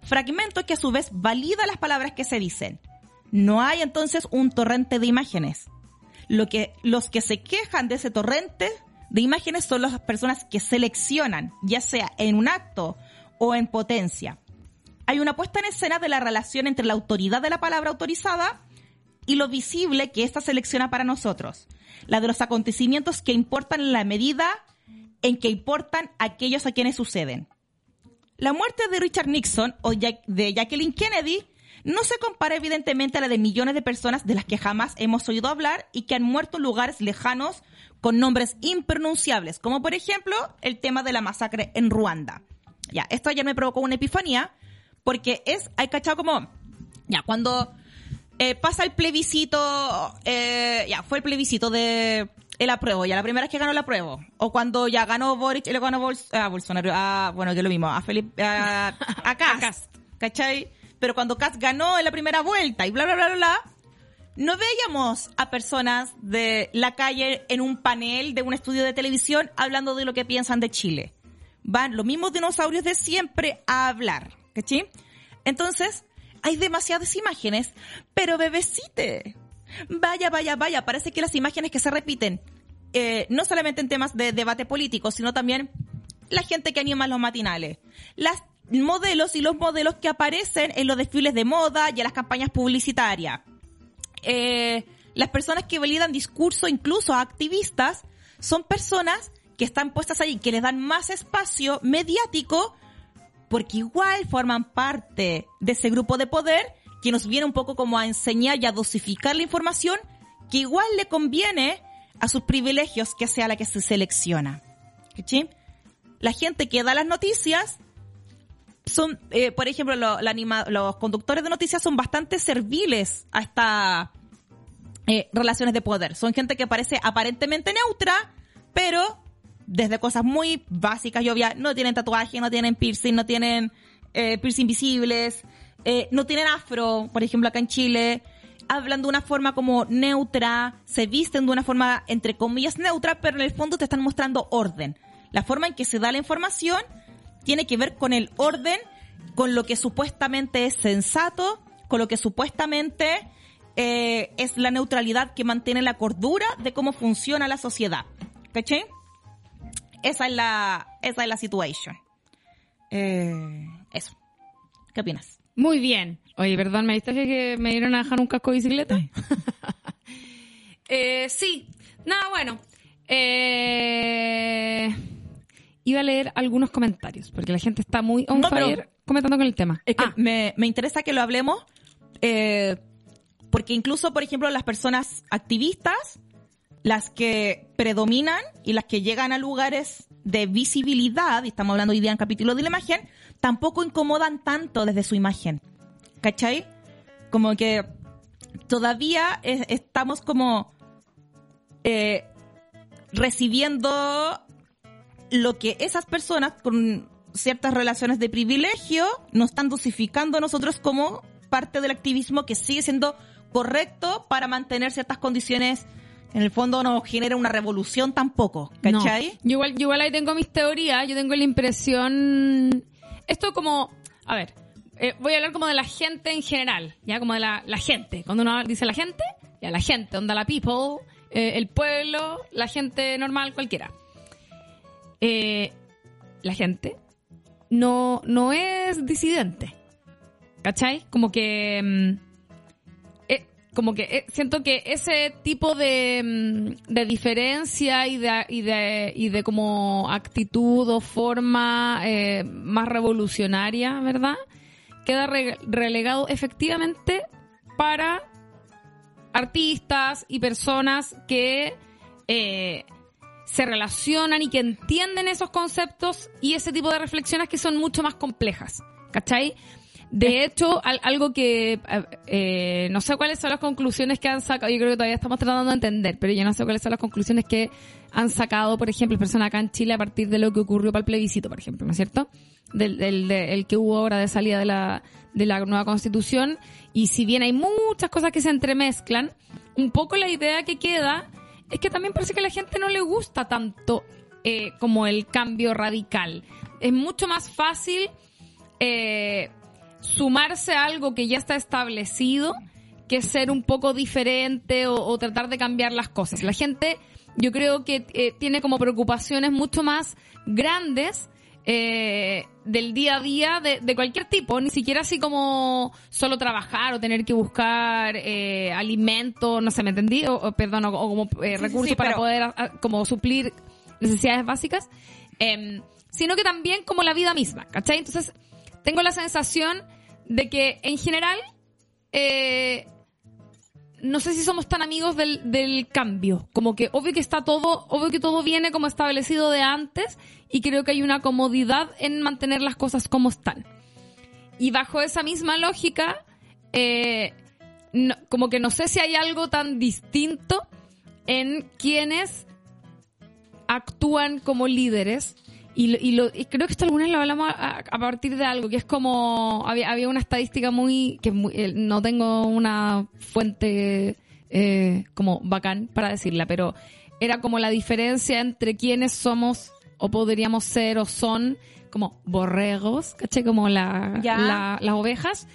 Fragmentos que a su vez validan las palabras que se dicen. No hay entonces un torrente de imágenes. Lo que, los que se quejan de ese torrente de imágenes son las personas que seleccionan, ya sea en un acto o en potencia. Hay una puesta en escena de la relación entre la autoridad de la palabra autorizada y lo visible que ésta selecciona para nosotros. La de los acontecimientos que importan en la medida en que importan aquellos a quienes suceden. La muerte de Richard Nixon o de Jacqueline Kennedy no se compara evidentemente a la de millones de personas de las que jamás hemos oído hablar y que han muerto en lugares lejanos con nombres impronunciables, como por ejemplo el tema de la masacre en Ruanda. Ya, esto ya me provocó una epifanía, porque es, hay cachado como, ya, cuando eh, pasa el plebiscito, eh, ya, fue el plebiscito de el apruebo, ya la primera vez que ganó el apruebo, o cuando ya ganó Boric y le ganó a Bolsonaro, a, bueno, que lo mismo, a Felipe, a, a Cast, ¿cachai? pero cuando Katz ganó en la primera vuelta y bla, bla, bla, bla, bla, no veíamos a personas de la calle en un panel de un estudio de televisión hablando de lo que piensan de Chile. Van los mismos dinosaurios de siempre a hablar, ¿cachí? Entonces, hay demasiadas imágenes, pero bebecite. Vaya, vaya, vaya, parece que las imágenes que se repiten, eh, no solamente en temas de debate político, sino también la gente que anima los matinales, las modelos y los modelos que aparecen en los desfiles de moda y en las campañas publicitarias. Eh, las personas que validan discurso, incluso activistas, son personas que están puestas ahí, que les dan más espacio mediático porque igual forman parte de ese grupo de poder que nos viene un poco como a enseñar y a dosificar la información que igual le conviene a sus privilegios que sea la que se selecciona. ¿Cachai? La gente que da las noticias son, eh, por ejemplo, los conductores de noticias son bastante serviles a estas eh, relaciones de poder. Son gente que parece aparentemente neutra, pero desde cosas muy básicas y obvias, no tienen tatuaje, no tienen piercing, no tienen eh, piercing visibles, eh, no tienen afro, por ejemplo, acá en Chile. Hablan de una forma como neutra, se visten de una forma, entre comillas, neutra, pero en el fondo te están mostrando orden. La forma en que se da la información tiene que ver con el orden, con lo que supuestamente es sensato, con lo que supuestamente eh, es la neutralidad que mantiene la cordura de cómo funciona la sociedad. ¿Cachai? Esa es la, esa es la situación. Eh, eso. ¿Qué opinas? Muy bien. Oye, perdón, ¿me viste que me dieron a dejar un casco de bicicleta? eh, sí. Nada, bueno. Eh, iba a leer algunos comentarios, porque la gente está muy on No, fire comentando con el tema. Es que Ah, me, me interesa que lo hablemos, eh, porque incluso, por ejemplo, las personas activistas, las que predominan y las que llegan a lugares de visibilidad, y estamos hablando hoy día en capítulo de la imagen, tampoco incomodan tanto desde su imagen. ¿Cachai? Como que todavía es- estamos como eh, recibiendo lo que esas personas con ciertas relaciones de privilegio nos están dosificando a nosotros como parte del activismo que sigue siendo correcto para mantener ciertas condiciones. En el fondo no genera una revolución tampoco, no. ¿cachai? Yo igual, yo igual ahí tengo mis teorías, yo tengo la impresión... Esto como... A ver, eh, voy a hablar como de la gente en general, ya como de la, la gente. Cuando uno dice la gente, ya la gente, onda la people, eh, el pueblo, la gente normal, cualquiera. Eh, la gente no, no es disidente. ¿Cachai? Como que... mm, como que eh, siento que ese tipo de, mm, de diferencia y de, y de, y de como actitud o forma eh, más revolucionaria, ¿verdad? Queda re- relegado efectivamente para artistas y personas que eh, se relacionan y que entienden esos conceptos y ese tipo de reflexiones que son mucho más complejas. ¿Cachai? De hecho, al- algo que eh, no sé cuáles son las conclusiones que han sacado, yo creo que todavía estamos tratando de entender, pero yo no sé cuáles son las conclusiones que han sacado, por ejemplo, personas acá en Chile a partir de lo que ocurrió para el plebiscito, por ejemplo, ¿no es cierto? Del, del- de- el que hubo ahora de salida de la, de la nueva constitución. Y si bien hay muchas cosas que se entremezclan, un poco la idea que queda es que también parece que a la gente no le gusta tanto eh, como el cambio radical. Es mucho más fácil eh, sumarse a algo que ya está establecido que ser un poco diferente o, o tratar de cambiar las cosas. La gente, yo creo que eh, tiene como preocupaciones mucho más grandes eh, del día a día de, de cualquier tipo, ni siquiera así como solo trabajar o tener que buscar eh, alimento, no sé, ¿me entendí? O, o, perdón, o, o como eh, sí, recursos sí, para pero- poder a- a- como suplir necesidades básicas, em, sino que también como la vida misma, ¿cachai? Entonces, tengo la sensación de que en general eh, no sé si somos tan amigos del, del cambio. Como que obvio que está todo, obvio que todo viene como establecido de antes y creo que hay una comodidad en mantener las cosas como están. Y bajo esa misma lógica, eh, como que no sé si hay algo tan distinto en quienes actúan como líderes. Y, y, lo- y creo que esto alguna vez lo hablamos a, a partir de algo, que es como, había, había una estadística muy, que muy- eh, no tengo una fuente eh, como bacán para decirla, pero era como la diferencia entre quienes somos o podríamos ser o son como borregos, ¿caché? Como la, las ovejas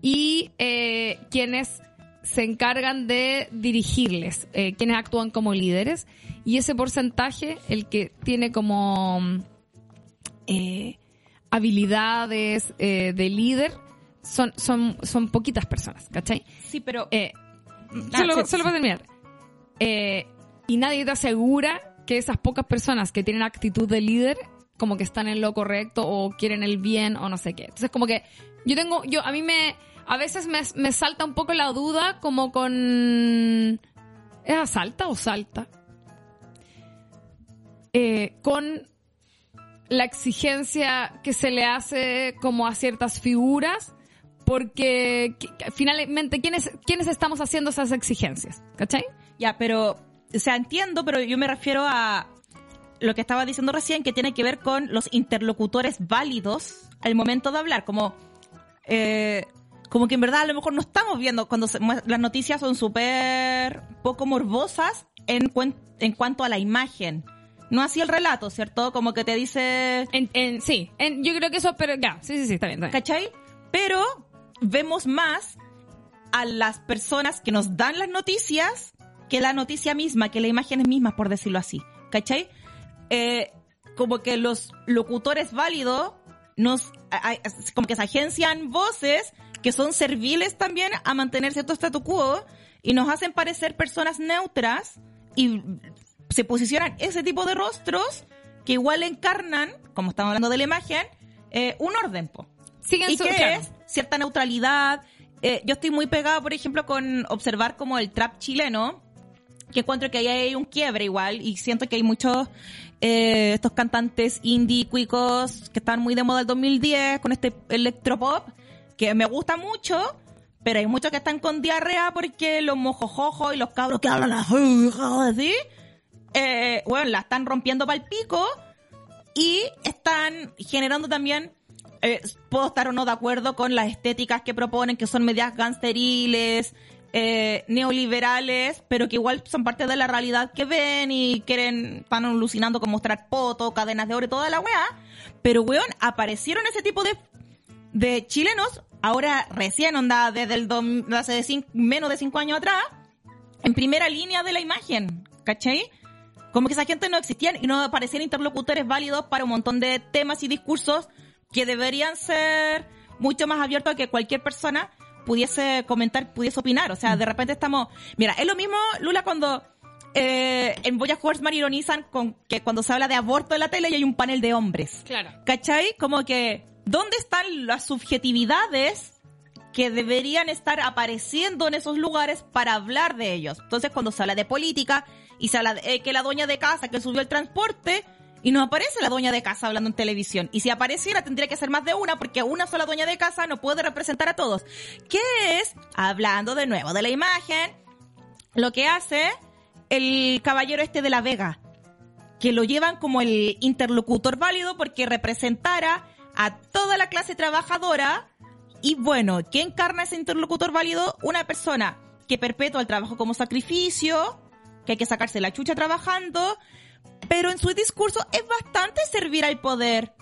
y eh, quienes se encargan de dirigirles, eh, quienes actúan como líderes. Y ese porcentaje, el que tiene como eh, habilidades eh, de líder, son, son, son poquitas personas, ¿cachai? Sí, pero Eh, Ah, solo, sí, solo sí. para terminar. Y nadie te asegura que esas pocas personas que tienen actitud de líder como que están en lo correcto o quieren el bien o no sé qué. Entonces como que yo tengo, yo a mí me, a veces me, me salta un poco la duda como con... ¿Es asalta o salta? Eh, con la exigencia que se le hace como a ciertas figuras, porque que- finalmente, ¿quiénes, ¿quiénes estamos haciendo esas exigencias? ¿Cachai? Ya, pero, o sea, entiendo, pero yo me refiero a lo que estaba diciendo recién, que tiene que ver con los interlocutores válidos al momento de hablar, como, eh, como que en verdad a lo mejor no estamos viendo cuando se las noticias son súper poco morbosas en, cuen- en cuanto a la imagen. No así el relato, ¿cierto? Como que te dice, En, en- sí, en- yo creo que eso, pero ya, sí, sí, sí, está bien, está bien. ¿cachai? Pero vemos más a las personas que nos dan las noticias que la noticia misma, que la imagen misma, por decirlo así. ¿Cachai? Eh, como que los locutores válidos nos, a- a- como que se agencian voces que son serviles también a mantener cierto statu quo y nos hacen parecer personas neutras y se posicionan ese tipo de rostros que igual encarnan, como estamos hablando de la imagen, eh, un orden, po. Siguen ¿Y su- claro. es? Cierta neutralidad. Eh, yo estoy muy pegada, por ejemplo, con observar como el trap chileno, que encuentro que ahí hay un quiebre igual, y siento que hay muchos eh, estos cantantes indie cuicos que están muy de moda el 2010 con este electropop, que me gusta mucho, pero hay muchos que están con diarrea porque los mojojojos y los cabros que hablan así, eh, bueno, la están rompiendo para el pico y están generando también eh, puedo estar o no de acuerdo con las estéticas que proponen que son medias gangsteriles eh, neoliberales pero que igual son parte de la realidad que ven y quieren están alucinando con mostrar poto cadenas de oro y toda la weá pero weón aparecieron ese tipo de de chilenos ahora recién onda desde el hace cin- menos de cinco años atrás en primera línea de la imagen ¿cachai? Como que esa gente no existía y no aparecían interlocutores válidos para un montón de temas y discursos que deberían ser mucho más abiertos a que cualquier persona pudiese comentar, pudiese opinar. O sea, de repente estamos... Mira, es lo mismo, Lula, cuando eh, en Boya Horseman ironizan con que cuando se habla de aborto en la tele y hay un panel de hombres. Claro. ¿Cachai? Como que, ¿dónde están las subjetividades que deberían estar apareciendo en esos lugares para hablar de ellos? Entonces, cuando se habla de política y se de eh, que la dueña de casa que subió el transporte y no aparece la dueña de casa hablando en televisión. Y si apareciera tendría que ser más de una porque una sola dueña de casa no puede representar a todos. ¿Qué es? Hablando de nuevo de la imagen, lo que hace el caballero este de la Vega que lo llevan como el interlocutor válido porque representara a toda la clase trabajadora y bueno, ¿qué encarna ese interlocutor válido? Una persona que perpetúa el trabajo como sacrificio, que hay que sacarse la chucha trabajando, pero en su discurso es bastante servir al poder,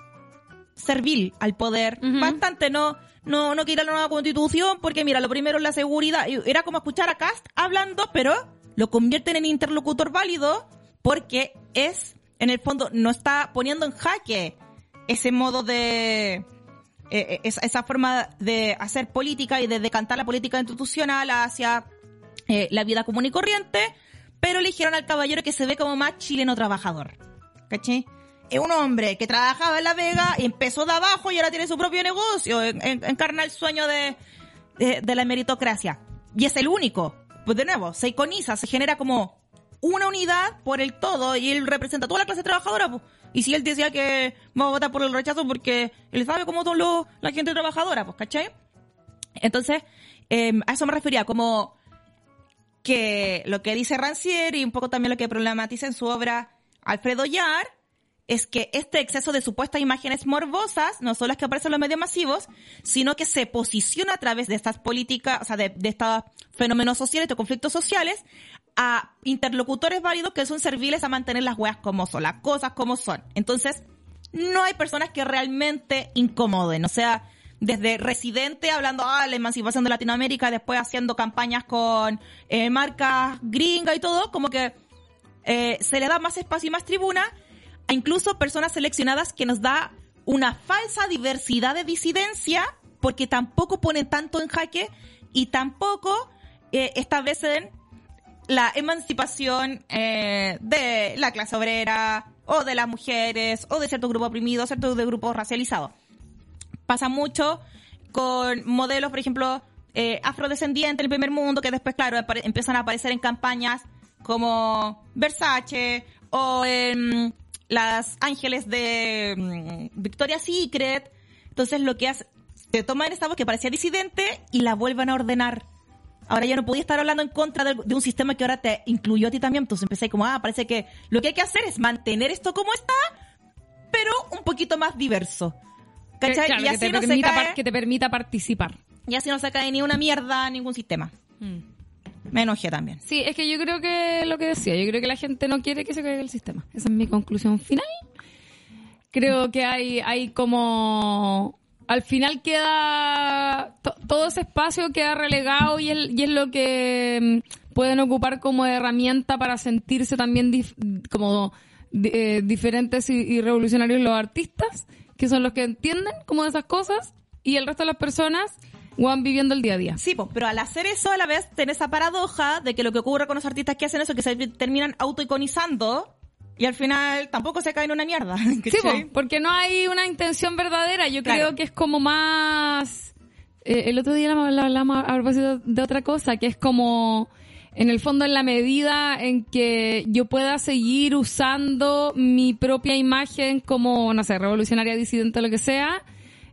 servil al poder, bastante no no no quiere la nueva constitución porque mira, lo primero es la seguridad, era como escuchar a Cast hablando, pero lo convierten en interlocutor válido porque es en el fondo no está poniendo en jaque ese modo de eh, eh, esa, esa forma de hacer política y de decantar la política institucional hacia eh, la vida común y corriente, pero eligieron al caballero que se ve como más chileno trabajador. ¿Cachai? Es un hombre que trabajaba en La Vega y empezó de abajo y ahora tiene su propio negocio, en- en- encarna el sueño de, de, de la meritocracia. Y es el único. Pues de nuevo, se iconiza, se genera como una unidad por el todo y él representa a toda la clase trabajadora. pues. Y si él decía que va a votar por el rechazo porque él sabe cómo son los, la gente trabajadora, pues, ¿cachai? Entonces, eh, a eso me refería, como que lo que dice Rancière y un poco también lo que problematiza en su obra Alfredo Yar es que este exceso de supuestas imágenes morbosas no son las que aparecen en los medios masivos, sino que se posiciona a través de estas políticas, o sea, de, de estos fenómenos sociales, de conflictos sociales, a interlocutores válidos que son serviles a mantener las weas como son, las cosas como son. Entonces, no hay personas que realmente incomoden, o sea, desde Residente hablando ah, la emancipación de Latinoamérica, después haciendo campañas con eh, marcas gringas y todo, como que eh, se le da más espacio y más tribuna a incluso personas seleccionadas que nos da una falsa diversidad de disidencia porque tampoco ponen tanto en jaque y tampoco eh, establecen la emancipación eh, de la clase obrera o de las mujeres, o de cierto grupo oprimido, cierto de grupos racializados. Pasa mucho con modelos, por ejemplo, eh, afrodescendientes en el primer mundo, que después, claro, empiezan a aparecer en campañas como Versace o en las ángeles de mm, Victoria's Secret. Entonces lo que hace, te toman esta voz que parecía disidente y la vuelven a ordenar. Ahora ya no podía estar hablando en contra de, de un sistema que ahora te incluyó a ti también. Entonces empecé como, ah, parece que lo que hay que hacer es mantener esto como está, pero un poquito más diverso. Que, ¿Cachai? claro, y que así te no se permita cae, par- que te permita participar. y así no se cae ni una mierda ningún sistema. Me enojé también. Sí, es que yo creo que lo que decía, yo creo que la gente no quiere que se caiga el sistema. Esa es mi conclusión final. Creo que hay, hay como... Al final queda... to- todo ese espacio queda relegado y es, y es lo que mm, pueden ocupar como herramienta para sentirse también dif- como eh, diferentes y, y revolucionarios los artistas, que son los que entienden como de esas cosas, y el resto de las personas van viviendo el día a día. Sí, pues, pero al hacer eso a la vez tenés esa paradoja de que lo que ocurre con los artistas que hacen eso es que se terminan autoiconizando y al final tampoco se caen en una mierda. Sí, porque no hay una intención verdadera. Yo Claro. creo que es como más... eh, el otro día la la hablamos a propósito de otra cosa, que es como, en el fondo, en la medida en que yo pueda seguir usando mi propia imagen como, no sé, revolucionaria, disidente, lo que sea,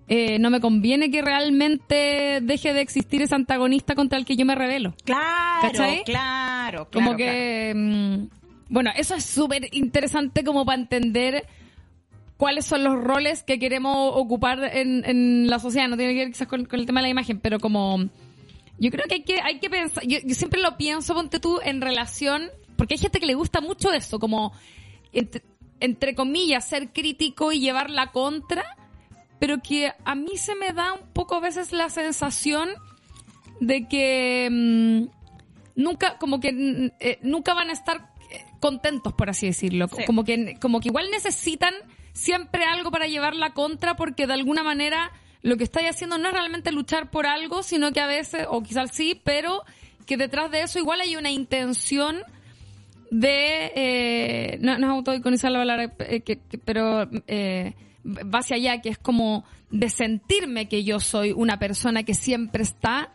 eh, no me conviene que realmente deje de existir ese antagonista contra el que yo me revelo. Claro, ¿Cachai? claro, claro. Como que, mm, bueno, eso es súper interesante como para entender cuáles son los roles que queremos ocupar en, en la sociedad. No tiene que ver quizás con, con el tema de la imagen, pero como yo creo que hay que, hay que pensar, yo, yo siempre lo pienso, ponte tú, en relación, porque hay gente que le gusta mucho eso, como entre, entre comillas, ser crítico y llevar la contra, pero que a mí se me da un poco a veces la sensación de que mm, nunca, como que mm, eh, nunca van a estar eh, contentos, por así decirlo. Sí. Como que, como que igual necesitan siempre algo para llevar la contra, porque de alguna manera lo que estáis haciendo no es realmente luchar por algo, sino que a veces, o quizás sí, pero que detrás de eso igual hay una intención de eh, no, no es autoiconizar la palabra eh, que- que- pero eh, va hacia allá que es como de sentirme que yo soy una persona que siempre está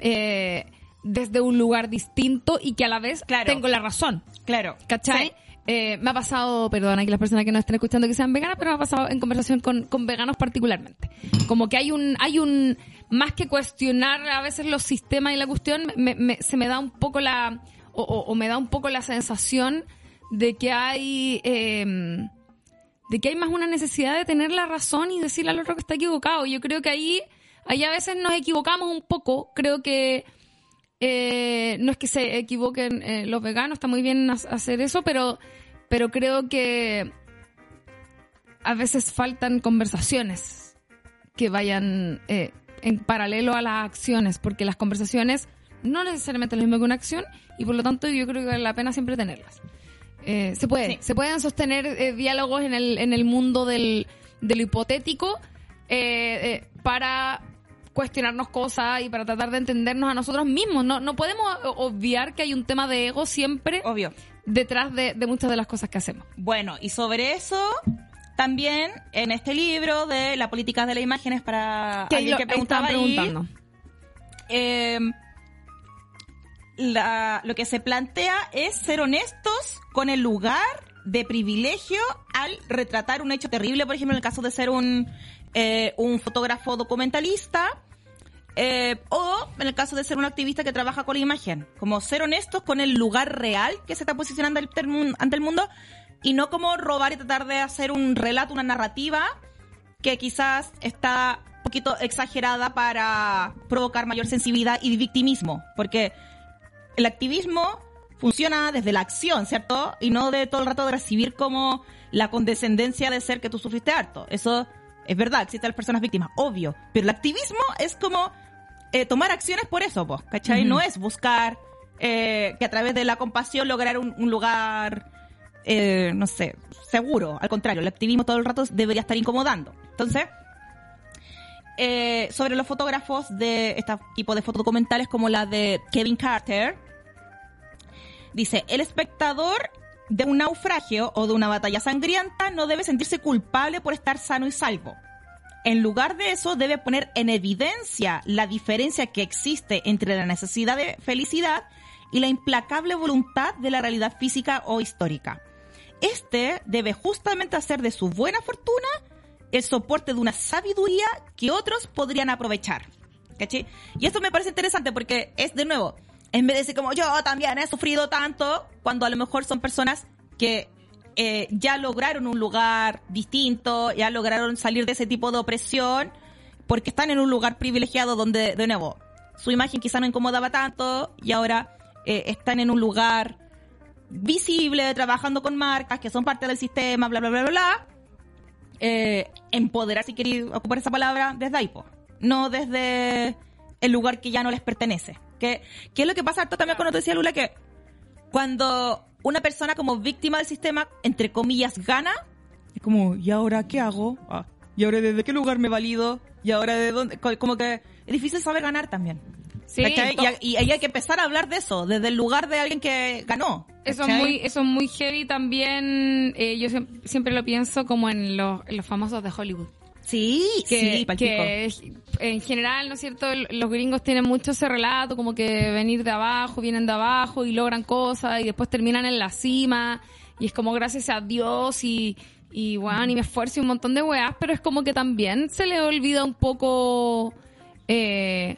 eh, desde un lugar distinto y que a la vez Claro. tengo la razón Claro. ¿Cachai? Sí. Eh, me ha pasado, perdona aquí las personas que no estén escuchando que sean veganas, pero me ha pasado en conversación con, con veganos particularmente. Como que hay un, hay un, más que cuestionar a veces los sistemas y la cuestión, me- me- se me da un poco la, o, o- o me da un poco la sensación de que hay, eh, de que hay más una necesidad de tener la razón y decirle al otro que está equivocado. Yo creo que ahí, ahí a veces nos equivocamos un poco. Creo que eh, no es que se equivoquen eh, los veganos, está muy bien ha- hacer eso, pero, pero creo que a veces faltan conversaciones que vayan eh, en paralelo a las acciones, porque las conversaciones no necesariamente es lo mismo que una acción y por lo tanto yo creo que vale la pena siempre tenerlas. Eh, se puede, Sí. se pueden sostener eh, diálogos en el, en el mundo del, de lo hipotético eh, para cuestionarnos cosas y para tratar de entendernos a nosotros mismos. No, no podemos obviar que hay un tema de ego siempre Obvio. detrás de, de muchas de las cosas que hacemos. Bueno, y sobre eso, también en este libro de la política de las imágenes para Que alguien que preguntaba ahí, preguntando. eh, la- lo que se plantea es ser honestos con el lugar de privilegio al retratar un hecho terrible, por ejemplo, en el caso de ser un, eh, un fotógrafo documentalista, eh, o en el caso de ser un activista que trabaja con la imagen, como ser honestos con el lugar real que se está posicionando ante el mundo y no como robar y tratar de hacer un relato, una narrativa que quizás está un poquito exagerada para provocar mayor sensibilidad y victimismo, porque el activismo funciona desde la acción, ¿cierto? Y no de todo el rato de recibir como la condescendencia de ser que tú sufriste harto. Eso es verdad, existen las personas víctimas, obvio. Pero el activismo es como eh, tomar acciones por eso, pues, ¿cachai? No es buscar eh, que a través de la compasión lograr un, un lugar, eh, no sé, seguro. Al contrario, el activismo todo el rato debería estar incomodando. Entonces, sobre los fotógrafos de este tipo de fotodocumentales como la de Kevin Carter, dice, el espectador de un naufragio o de una batalla sangrienta no debe sentirse culpable por estar sano y salvo. En lugar de eso, debe poner en evidencia la diferencia que existe entre la necesidad de felicidad y la implacable voluntad de la realidad física o histórica. Este debe justamente hacer de su buena fortuna el soporte de una sabiduría que otros podrían aprovechar. Y esto me parece interesante porque es de nuevo, en vez de decir como yo también he sufrido tanto, cuando a lo mejor son personas que eh, ya lograron un lugar distinto, ya lograron salir de ese tipo de opresión, porque están en un lugar privilegiado donde, de nuevo, su imagen quizá no incomodaba tanto y ahora eh, están en un lugar visible, trabajando con marcas que son parte del sistema, bla, bla, bla, bla, bla. Eh, empoderar, si queréis ocupar esa palabra, desde ahí, po. no desde el lugar que ya no les pertenece. Que, que es lo que pasa harto también cuando te decía Lula que cuando una persona como víctima del sistema, entre comillas, gana, es como, ¿y ahora qué hago? Ah, ¿Y ahora desde qué lugar me valido? ¿Y ahora de dónde? Co- Como que es difícil saber ganar también. Sí, Y, ahí hay que empezar a hablar de eso, desde el lugar de alguien que ganó. Eso es muy, eso es muy heavy también. eh, yo siem- siempre lo pienso como en los, en los famosos de Hollywood. Sí, Que, sí, que en general, ¿no es cierto? Los gringos tienen mucho ese relato, como que venir de abajo, vienen de abajo y logran cosas y después terminan en la cima. Y es como gracias a Dios y, y bueno, y me esfuerzo y un montón de weas, pero es como que también se le olvida un poco eh,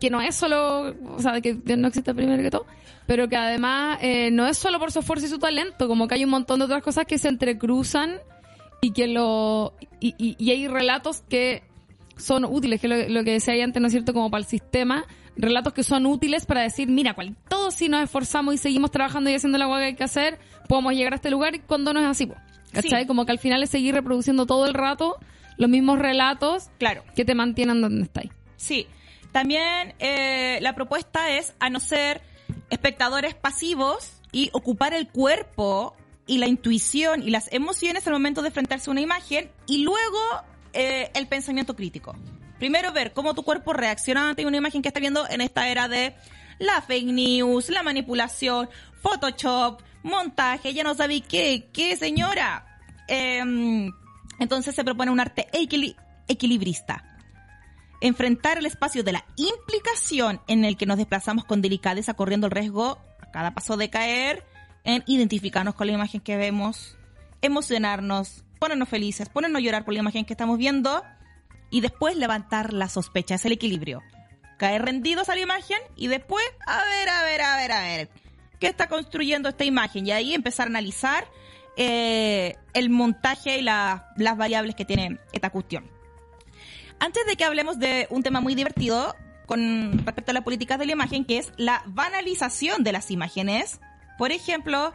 que no es solo, o sea, que Dios no existe primero que todo, pero que además eh, no es solo por su esfuerzo y su talento, como que hay un montón de otras cosas que se entrecruzan y que lo y, y- y hay relatos que son útiles, que lo, lo que decía ahí antes, ¿no es cierto? Como para el sistema, relatos que son útiles para decir, mira, cual, todos si nos esforzamos y seguimos trabajando y haciendo la hueá que hay que hacer, podemos llegar a este lugar y cuando no es así. ¿cachai? Sí. Como que al final es seguir reproduciendo todo el rato los mismos relatos Claro. que te mantienen donde estáis. Sí. También eh, la propuesta es a no ser espectadores pasivos y ocupar el cuerpo y la intuición y las emociones al momento de enfrentarse a una imagen y luego eh, el pensamiento crítico. Primero ver cómo tu cuerpo reacciona ante una imagen que está viendo en esta era de la fake news, la manipulación, Photoshop, montaje, ya no sabéis qué, qué señora. Em, entonces se propone un arte equili- equilibrista enfrentar el espacio de la implicación en el que nos desplazamos con delicadeza corriendo el riesgo a cada paso de caer en identificarnos con la imagen que vemos, emocionarnos, ponernos felices, ponernos a llorar por la imagen que estamos viendo y después levantar la sospecha, es el equilibrio. Caer rendidos a la imagen y después, a ver, a ver, a ver, a ver, ¿qué está construyendo esta imagen? Y ahí empezar a analizar eh, el montaje y la- las variables que tiene esta cuestión. Antes de que hablemos de un tema muy divertido con respecto a las políticas de la imagen, que es la banalización de las imágenes. Por ejemplo,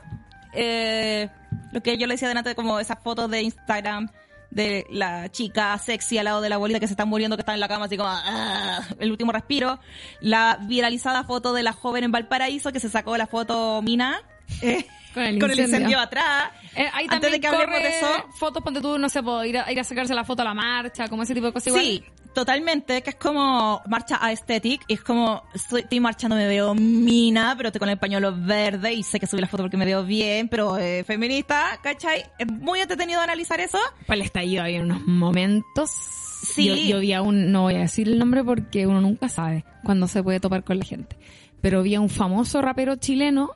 eh, lo que yo le decía delante, como esas fotos de Instagram de la chica sexy al lado de la abuelita que se está muriendo, que está en la cama así como "Ah", el último respiro. La viralizada foto de la joven en Valparaíso que se sacó la foto Mina eh, Con el con el incendio. atrás. Eh, ahí Antes también de que corre de eso, fotos, ponte tú, no sé, puedo ir a, ir a sacarse la foto a la marcha, como ese tipo de cosas igual. Totalmente, que es como marcha aesthetic, y es como, estoy, estoy marchando, me veo mina, pero estoy con el pañuelo verde, y sé que subí la foto porque me veo bien, pero eh, feminista, ¿cachai? Es muy entretenido analizar eso. Para el estallido había unos momentos. Sí. Yo, yo vi a un, no voy a decir el nombre porque uno nunca sabe cuándo se puede topar con la gente. Pero vi a un famoso rapero chileno,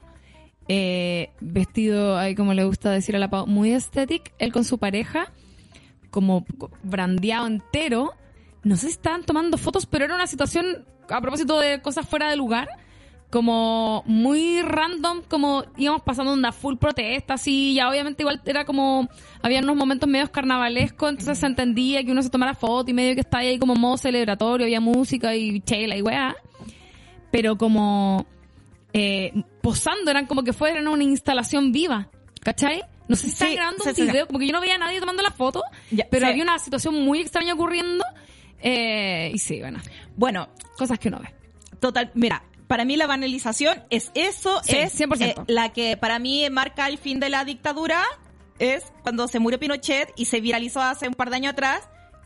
eh, vestido, ahí como le gusta decir a la Pau, muy estético, él con su pareja, como brandeado entero. No sé si estaban tomando fotos, pero era una situación, a propósito de cosas fuera de lugar, como muy random, como íbamos pasando una full protesta, así, ya obviamente igual era como, había unos momentos medios carnavalescos, entonces se entendía que uno se tomara foto y medio que estaba ahí como modo celebratorio, había música y chela y weá, pero como eh, posando, eran como que fueran una instalación viva, ¿cachai? No sé si están Sí, grabando sí, un sí. video, como que yo no veía a nadie tomando la foto, Ya, pero había una situación muy extraña ocurriendo, eh, y sí, bueno, Bueno, cosas que uno ve. total, mira, para mí la banalización es eso, Sí, es 100%. eh, la que para mí marca el fin de la dictadura, es cuando se murió Pinochet y se viralizó hace un par de años atrás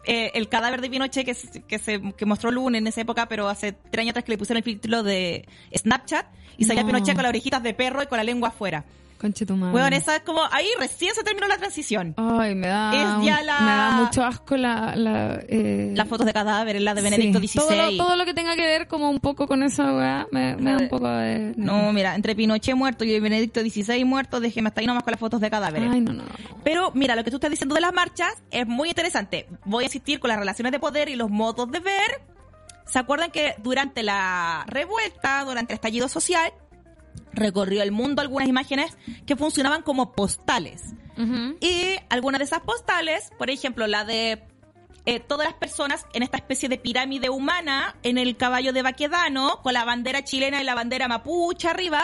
eh, el cadáver de Pinochet que, se- que se que mostró Luna en esa época, pero hace tres años atrás que le pusieron el título de Snapchat y salía No. Pinochet con las orejitas de perro y con la lengua afuera. Conche tu madre. Bueno, esa es como, ahí recién se terminó la transición. Ay, me da, Es ya la- me da mucho asco la... la eh, Las fotos de cadáveres, la de Benedicto sí. XVI. Todo lo, todo lo que tenga que ver como un poco con esa weá, me, me da un poco de... No, mira, entre Pinochet muerto y Benedicto XVI muerto, déjeme hasta ahí nomás con las fotos de cadáveres. Ay, no, no, no. Pero mira, lo que tú estás diciendo de las marchas es muy interesante. Voy a insistir con las relaciones de poder y los modos de ver. ¿Se acuerdan que durante la revuelta, durante el estallido social, recorrió el mundo algunas imágenes que funcionaban como postales? Y algunas de esas postales, por ejemplo, la de eh, todas las personas en esta especie de pirámide humana en el caballo de Baquedano, con la bandera chilena y la bandera mapuche arriba,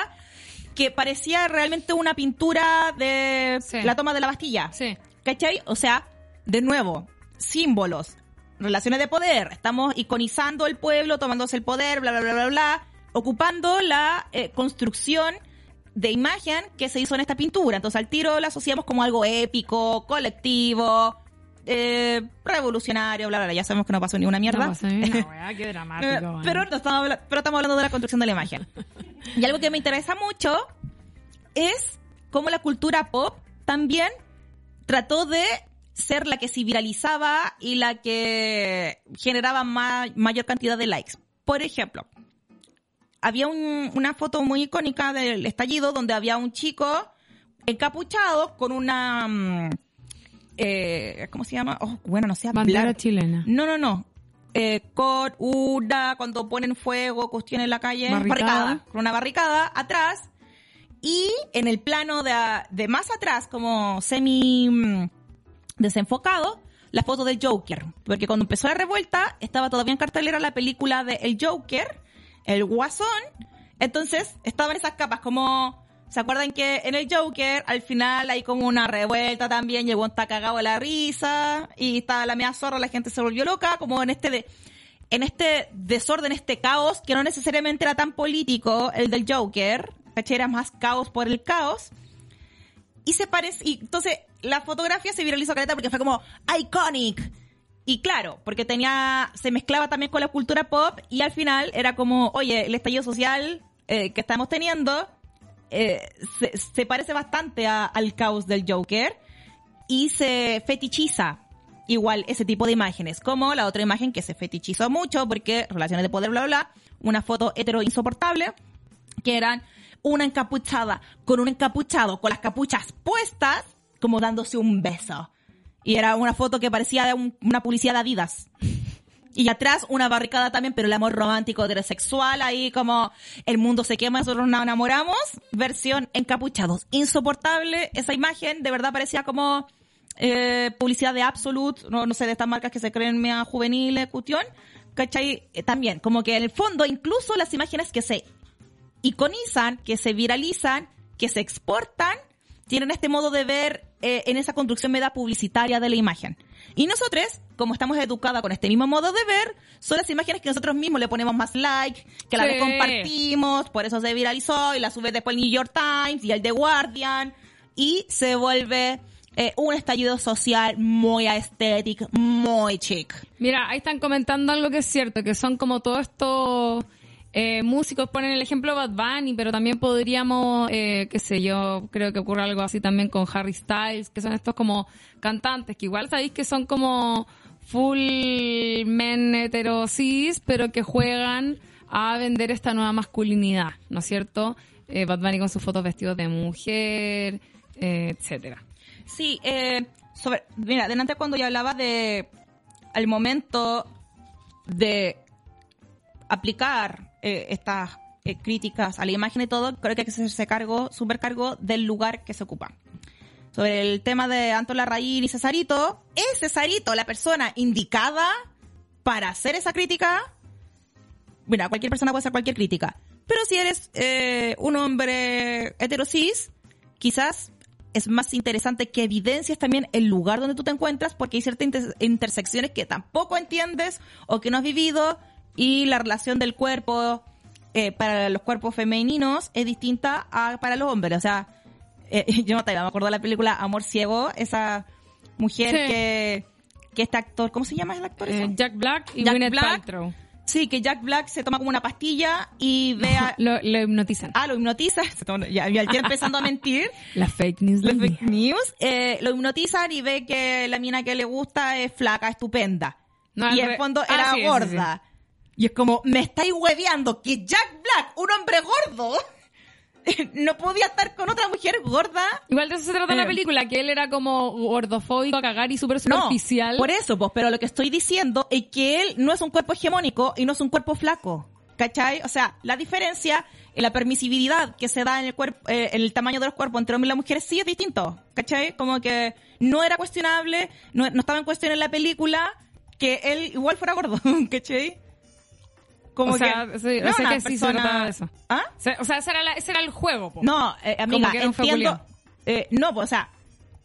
que parecía realmente una pintura de Sí. la toma de la Bastilla. Sí. ¿Cachai? O sea, de nuevo, símbolos, relaciones de poder, estamos iconizando el pueblo, tomándose el poder, bla, bla, bla, bla, bla, ocupando la eh, construcción de imagen que se hizo en esta pintura. Entonces al tiro la asociamos como algo épico, colectivo, eh, revolucionario, bla, bla, bla. Ya sabemos que no pasó ni una mierda. No, sí, una weá, qué Eh, dramático. weón. pero, no estamos, pero estamos hablando de la construcción de la imagen. Y algo que me interesa mucho es cómo la cultura pop también trató de ser la que se viralizaba y la que generaba ma- mayor cantidad de likes. Por ejemplo, había un- una foto muy icónica del estallido donde había un chico encapuchado con una... mm, eh, ¿Cómo se llama? Oh, bueno, no sé. Bandera hablar. chilena. No, no, no. Eh, con una, cuando ponen fuego, cuestión en la calle, Barricada. con una barricada atrás. Y en el plano de, de más atrás, como semi mm, desenfocado, la foto del Joker. Porque cuando empezó la revuelta, estaba todavía en cartelera la película de El Joker, El Guasón. Entonces, estaban esas capas como... ¿Se acuerdan que en el Joker al final hay como una revuelta también? Llegó está cagado de la risa y estaba la media zorra, la gente se volvió loca, como en este de, en este desorden, este caos, que no necesariamente era tan político, el del Joker, ¿cachai? Era más caos por el caos. Y se parece, y entonces la fotografía se viralizó caleta porque fue como iconic. Y claro, porque tenía, se mezclaba también con la cultura pop y al final era como, oye, el estallido social eh, que estamos teniendo eh, se, parece bastante a- al caos del Joker y se fetichiza igual ese tipo de imágenes, como la otra imagen que se fetichizó mucho porque relaciones de poder, bla, bla, una foto hetero insoportable, que eran una encapuchada con un encapuchado con las capuchas puestas, como dándose un beso. Y era una foto que parecía una publicidad de Adidas. Y atrás una barricada también, pero el amor romántico heterosexual, ahí como el mundo se quema, nosotros nos enamoramos, versión encapuchados. Insoportable esa imagen, de verdad parecía como eh, publicidad de Absolute, no, no sé, de estas marcas que se creen mea juveniles, cuestión. ¿Cachai? Eh, también, como que en el fondo, incluso las imágenes que se iconizan, que se viralizan, que se exportan, tienen este modo de ver eh, en esa construcción media publicitaria de la imagen. Y nosotros, como estamos educadas con este mismo modo de ver, son las imágenes que nosotros mismos le ponemos más like, que la Sí. compartimos, por eso se viralizó y la sube después el New York Times y el The Guardian y se vuelve eh, un estallido social muy aesthetic, muy chic. Mira, ahí están comentando algo que es cierto, que son como todos estos eh, músicos, ponen el ejemplo Bad Bunny, pero también podríamos, eh, qué sé yo, creo que ocurre algo así también con Harry Styles, que son estos como cantantes, que igual sabéis que son como full men heterosis, pero que juegan a vender esta nueva masculinidad, ¿no es cierto? Eh, Bad Bunny con sus fotos vestidos de mujer, eh, etcétera. Sí, eh, sobre, mira, delante cuando yo hablaba de al momento de aplicar eh, estas eh, críticas a la imagen y todo, creo que hay que hacerse cargo, súper cargo del lugar que se ocupa. Sobre el tema de Anton Larraín y Cesarito, ¿es Cesarito la persona indicada para hacer esa crítica? Mira, cualquier persona puede hacer cualquier crítica. Pero si eres eh, un hombre heterosis, quizás es más interesante que evidencies también el lugar donde tú te encuentras, porque hay ciertas inter- intersecciones que tampoco entiendes o que no has vivido, y la relación del cuerpo eh, para los cuerpos femeninos es distinta a para los hombres. O sea, eh, yo no te me acuerdo de la película Amor Ciego, esa mujer Sí. que, que este actor, ¿cómo se llama el actor? Eh? Jack Black y Jack Gwyneth Black. Paltrow. Sí, que Jack Black se toma como una pastilla y ve a... Lo, lo hipnotizan. Ah, lo hipnotiza. Se toma- Ya, ya empezando a mentir. La fake news. La del fake news. Eh, lo hipnotizan y ve que la mina que le gusta es flaca, estupenda. No, y en el fondo Ah, era sí, sí, gorda. Y es como, me estáis hueveando que Jack Black, un hombre gordo, no podía estar con otra mujer gorda. Igual de eso se trata la Eh. película, que él era como gordofóbico a cagar y súper superficial. No, por eso, pues, pero lo que estoy diciendo es que él no es un cuerpo hegemónico y no es un cuerpo flaco. ¿Cachai? O sea, la diferencia en la permisibilidad que se da en el cuerpo, eh, en el tamaño de los cuerpos entre hombres y las mujeres sí es distinto. ¿Cachai? Como que no era cuestionable, no, no estaba en cuestión en la película que él igual fuera gordo. ¿Cachai? Como O sea, que, sí, no una que sí se persona- trataba de eso. ¿Ah? O sea, ese, era la- ese era el juego, po. No, eh, amiga, entiendo. eh, no, o sea,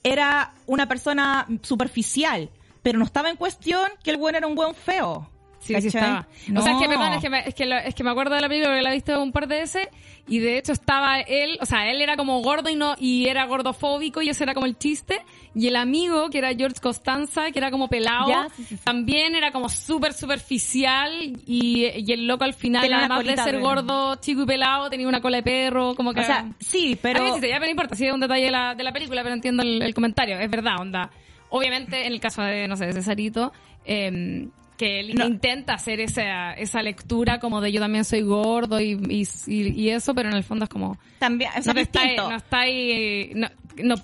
era una persona superficial, pero no estaba en cuestión que el buen era un buen feo. Sí, sí estaba. No. O sea, es que, perdón, es que, me, es, que lo- es que me acuerdo de la película que la he visto un par de veces y de hecho estaba él, o sea, él era como gordo y no y era gordofóbico y ese era como el chiste y el amigo que era George Costanza, que era como pelado, Ya, sí, sí, sí. también era como súper superficial y, y el loco al final, Tenía además de ser de- gordo, chico y pelado, tenía una cola de perro, como que... O sea, sí, A pero... mí sí, ya me importa, sí es un detalle de la, de la película, pero entiendo el, el comentario. Es verdad, onda. Obviamente, en el caso de, no sé, de Cesarito, eh, que él No. intenta hacer esa, esa lectura como de yo también soy gordo y, y, eso, pero en el fondo es como... También, no, está, no está ahí... No,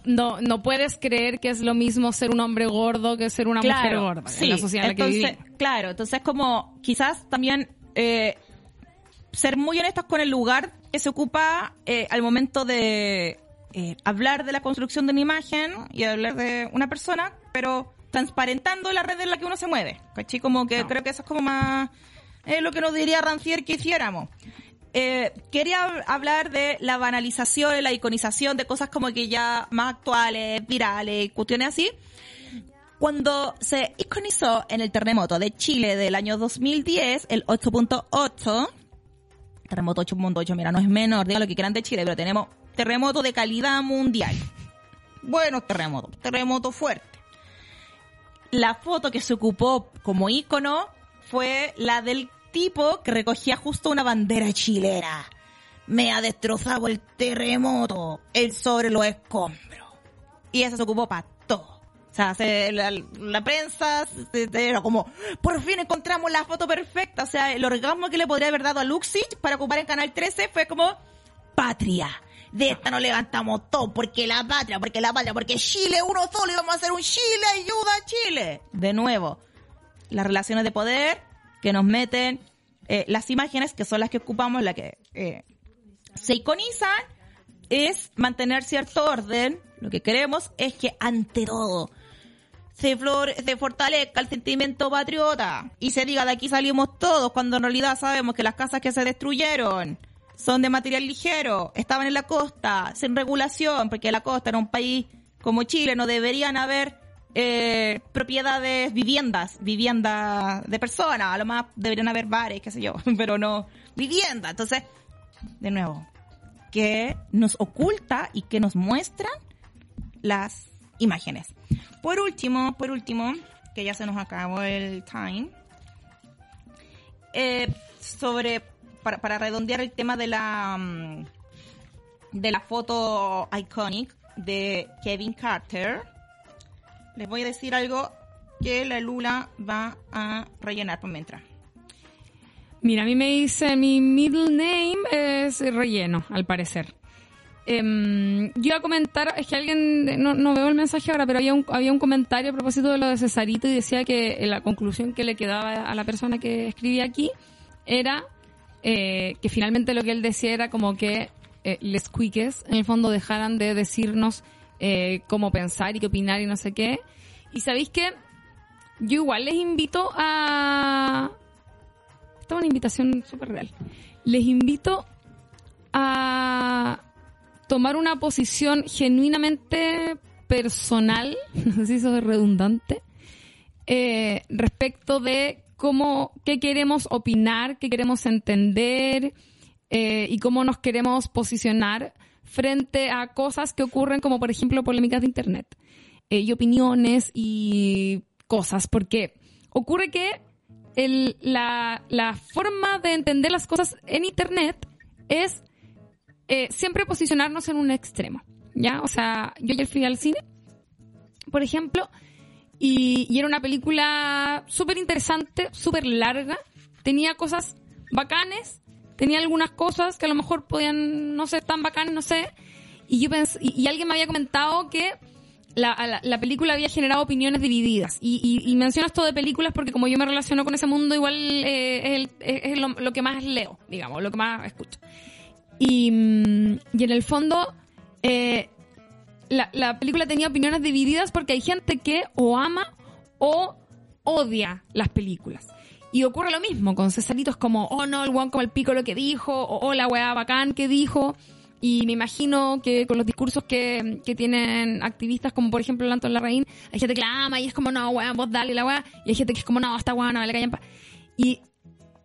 no, no, puedes creer que es lo mismo ser un hombre gordo que ser una mujer gorda sí, en la sociedad en la que vivimos. Claro, entonces como quizás también eh, ser muy honestos con el lugar que se ocupa eh, al momento de eh, hablar de la construcción de una imagen y hablar de una persona, pero transparentando la red en la que uno se mueve. ¿Cachai? Como que No. creo que eso es como más eh, lo que nos diría Rancier que hiciéramos. Eh, quería hab- hablar de la banalización la iconización de cosas como que ya más actuales, virales, cuestiones así. Cuando se iconizó en el terremoto de Chile del año 2010, el 8.8, terremoto 8.8, mira, no es menor, digan lo que quieran de Chile, pero tenemos terremoto de calidad mundial. Buenos terremotos, terremoto fuerte. La foto que se ocupó como icono fue la del tipo que recogía justo una bandera chilena. Me ha destrozado el terremoto, el sobre los escombros. Y eso se ocupó para todo. O sea, se- la, la prensa se- era como, por fin encontramos la foto perfecta. O sea, el orgasmo que le podría haber dado a Luxich para ocupar en Canal 13 fue como, patria. De esta nos levantamos todo, porque la patria, porque la patria, porque Chile uno solo y vamos a hacer un Chile, ayuda a Chile. De nuevo, las relaciones de poder que nos meten, eh, las imágenes que son las que ocupamos, las que eh, se iconizan, es mantener cierto orden. Lo que queremos es que ante todo se, flor, se fortalezca el sentimiento patriota y se diga de aquí salimos todos cuando en realidad sabemos que las casas que se destruyeron son de material ligero, estaban en la costa, sin regulación, porque la costa era un país como Chile, no deberían haber eh, propiedades, viviendas, viviendas de personas, a lo más deberían haber bares, qué sé yo, pero no vivienda. Entonces, de nuevo, que nos oculta y que nos muestran las imágenes. Por último, por último, que ya se nos acabó el time, eh, sobre, para, para redondear el tema de la, mm, de la foto iconic de Kevin Carter, les voy a decir algo que la Lula va a rellenar por mientras. Mira, a mí me dice mi middle name es relleno, al parecer. Em, yo iba a comentar, es que alguien, no, no veo el mensaje ahora, pero había un, había un comentario a propósito de lo de Cesarito y decía que la conclusión que le quedaba a la persona que escribía aquí era eh, que finalmente lo que él decía era como que eh, les cuiques en el fondo dejaran de decirnos eh, cómo pensar y qué opinar y no sé qué. Y sabéis que yo igual les invito a... Esta es una invitación súper real. Les invito a tomar una posición genuinamente personal, no sé si eso es redundante, eh, respecto de cómo, qué queremos opinar, qué queremos entender eh, y cómo nos queremos posicionar frente a cosas que ocurren como por ejemplo polémicas de internet eh, y opiniones y cosas, porque ocurre que el, la, forma de entender las cosas en Internet es eh, siempre posicionarnos en un extremo. ¿Ya? O sea, yo ayer fui al cine, por ejemplo, y, y era una película súper interesante, súper larga. Tenía cosas bacanes, tenía algunas cosas que a lo mejor podían no ser tan bacanes, no sé. Y yo pensé, y, y alguien me había comentado que la, la, la película había generado opiniones divididas. Y, y, y menciono esto de películas porque como yo me relaciono con ese mundo, igual eh, es, el- es- lo, lo que más leo, digamos, lo que más escucho. Y, mm, y en el fondo, eh, la, la película tenía opiniones divididas porque hay gente que o ama o odia las películas. Y ocurre lo mismo con Cesarito, es como, oh no, el guan como el pico lo que dijo, o oh la weá bacán que dijo. Y me imagino que con los discursos que, que tienen activistas como por ejemplo el Anton Larraín, hay gente que la ama y es como, no, weón, vos dale la weá. Y hay gente que es como, no, esta weá no, vale callan. Y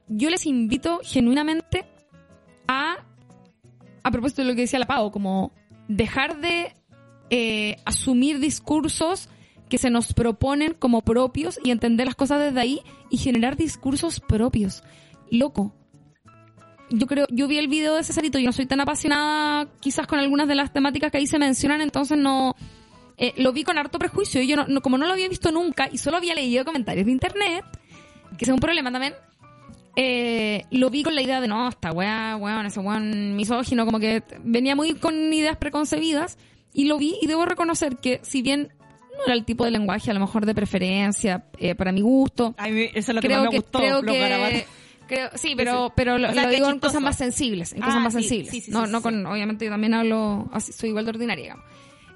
yo les invito genuinamente a, a propósito de lo que decía la Pau, como dejar de eh, asumir discursos que se nos proponen como propios y entender las cosas desde ahí y generar discursos propios. Loco. Yo creo, yo vi el video de Cesarito, yo no soy tan apasionada quizás con algunas de las temáticas que ahí se mencionan, entonces no, eh, lo vi con harto prejuicio. y Yo no, no- como no lo había visto nunca y solo había leído comentarios de internet, que es un problema también, eh, lo vi con la idea de no, esta weá, weón, ese weón misógino, como que venía muy con ideas preconcebidas y lo vi y debo reconocer que si bien no era el tipo de lenguaje a lo mejor de preferencia eh, para mi gusto, A mí eso es lo que creo más me que, gustó. creo que creo, sí, pero, pero lo, O sea, lo digo en cosas más sensibles, en Ah, cosas más sí, sensibles. sí, sí, no, sí, no sí. con, obviamente yo también hablo así, soy igual de ordinaria, digamos.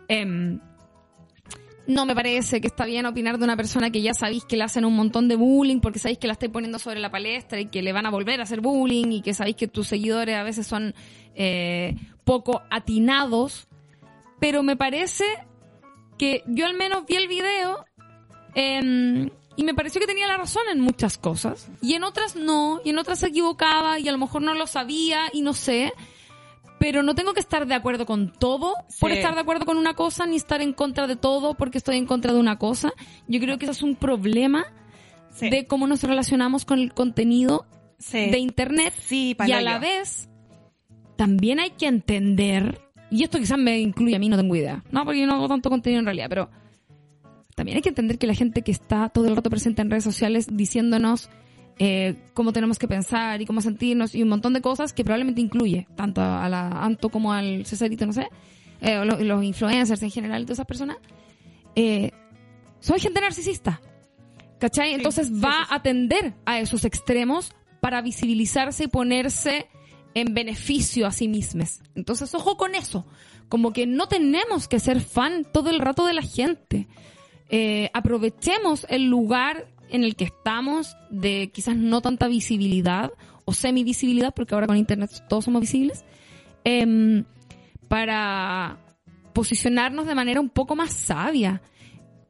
Em, no me parece que está bien opinar de una persona que ya sabéis que le hacen un montón de bullying porque sabéis que la estáis poniendo sobre la palestra y que le van a volver a hacer bullying y que sabéis que tus seguidores a veces son eh, poco atinados. Pero me parece que yo al menos vi el video em, y me pareció que tenía la razón en muchas cosas y en otras no, y en otras se equivocaba y a lo mejor no lo sabía y no sé. Pero no tengo que estar de acuerdo con todo por estar de acuerdo con una cosa, ni estar en contra de todo porque estoy en contra de una cosa. Yo creo que eso es un problema Sí. de cómo nos relacionamos con el contenido Sí. de Internet. Sí, y a la vez, también hay que entender, y esto quizás me incluye a mí, no tengo idea, no, porque yo no hago tanto contenido en realidad, pero también hay que entender que la gente que está todo el rato presente en redes sociales diciéndonos eh, cómo tenemos que pensar y cómo sentirnos y un montón de cosas que probablemente incluye tanto a la Anto como al Cesarito, no sé, eh, o lo- los influencers en general, todas esas personas, eh, son gente narcisista. ¿Cachai? Entonces sí, va sí, sí. a tender a esos extremos para visibilizarse y ponerse en beneficio a sí mismos. Entonces, ojo con eso. Como que no tenemos que ser fan todo el rato de la gente. Eh, aprovechemos el lugar en el que estamos de quizás no tanta visibilidad o semi-visibilidad, porque ahora con Internet todos somos visibles, em, para posicionarnos de manera un poco más sabia.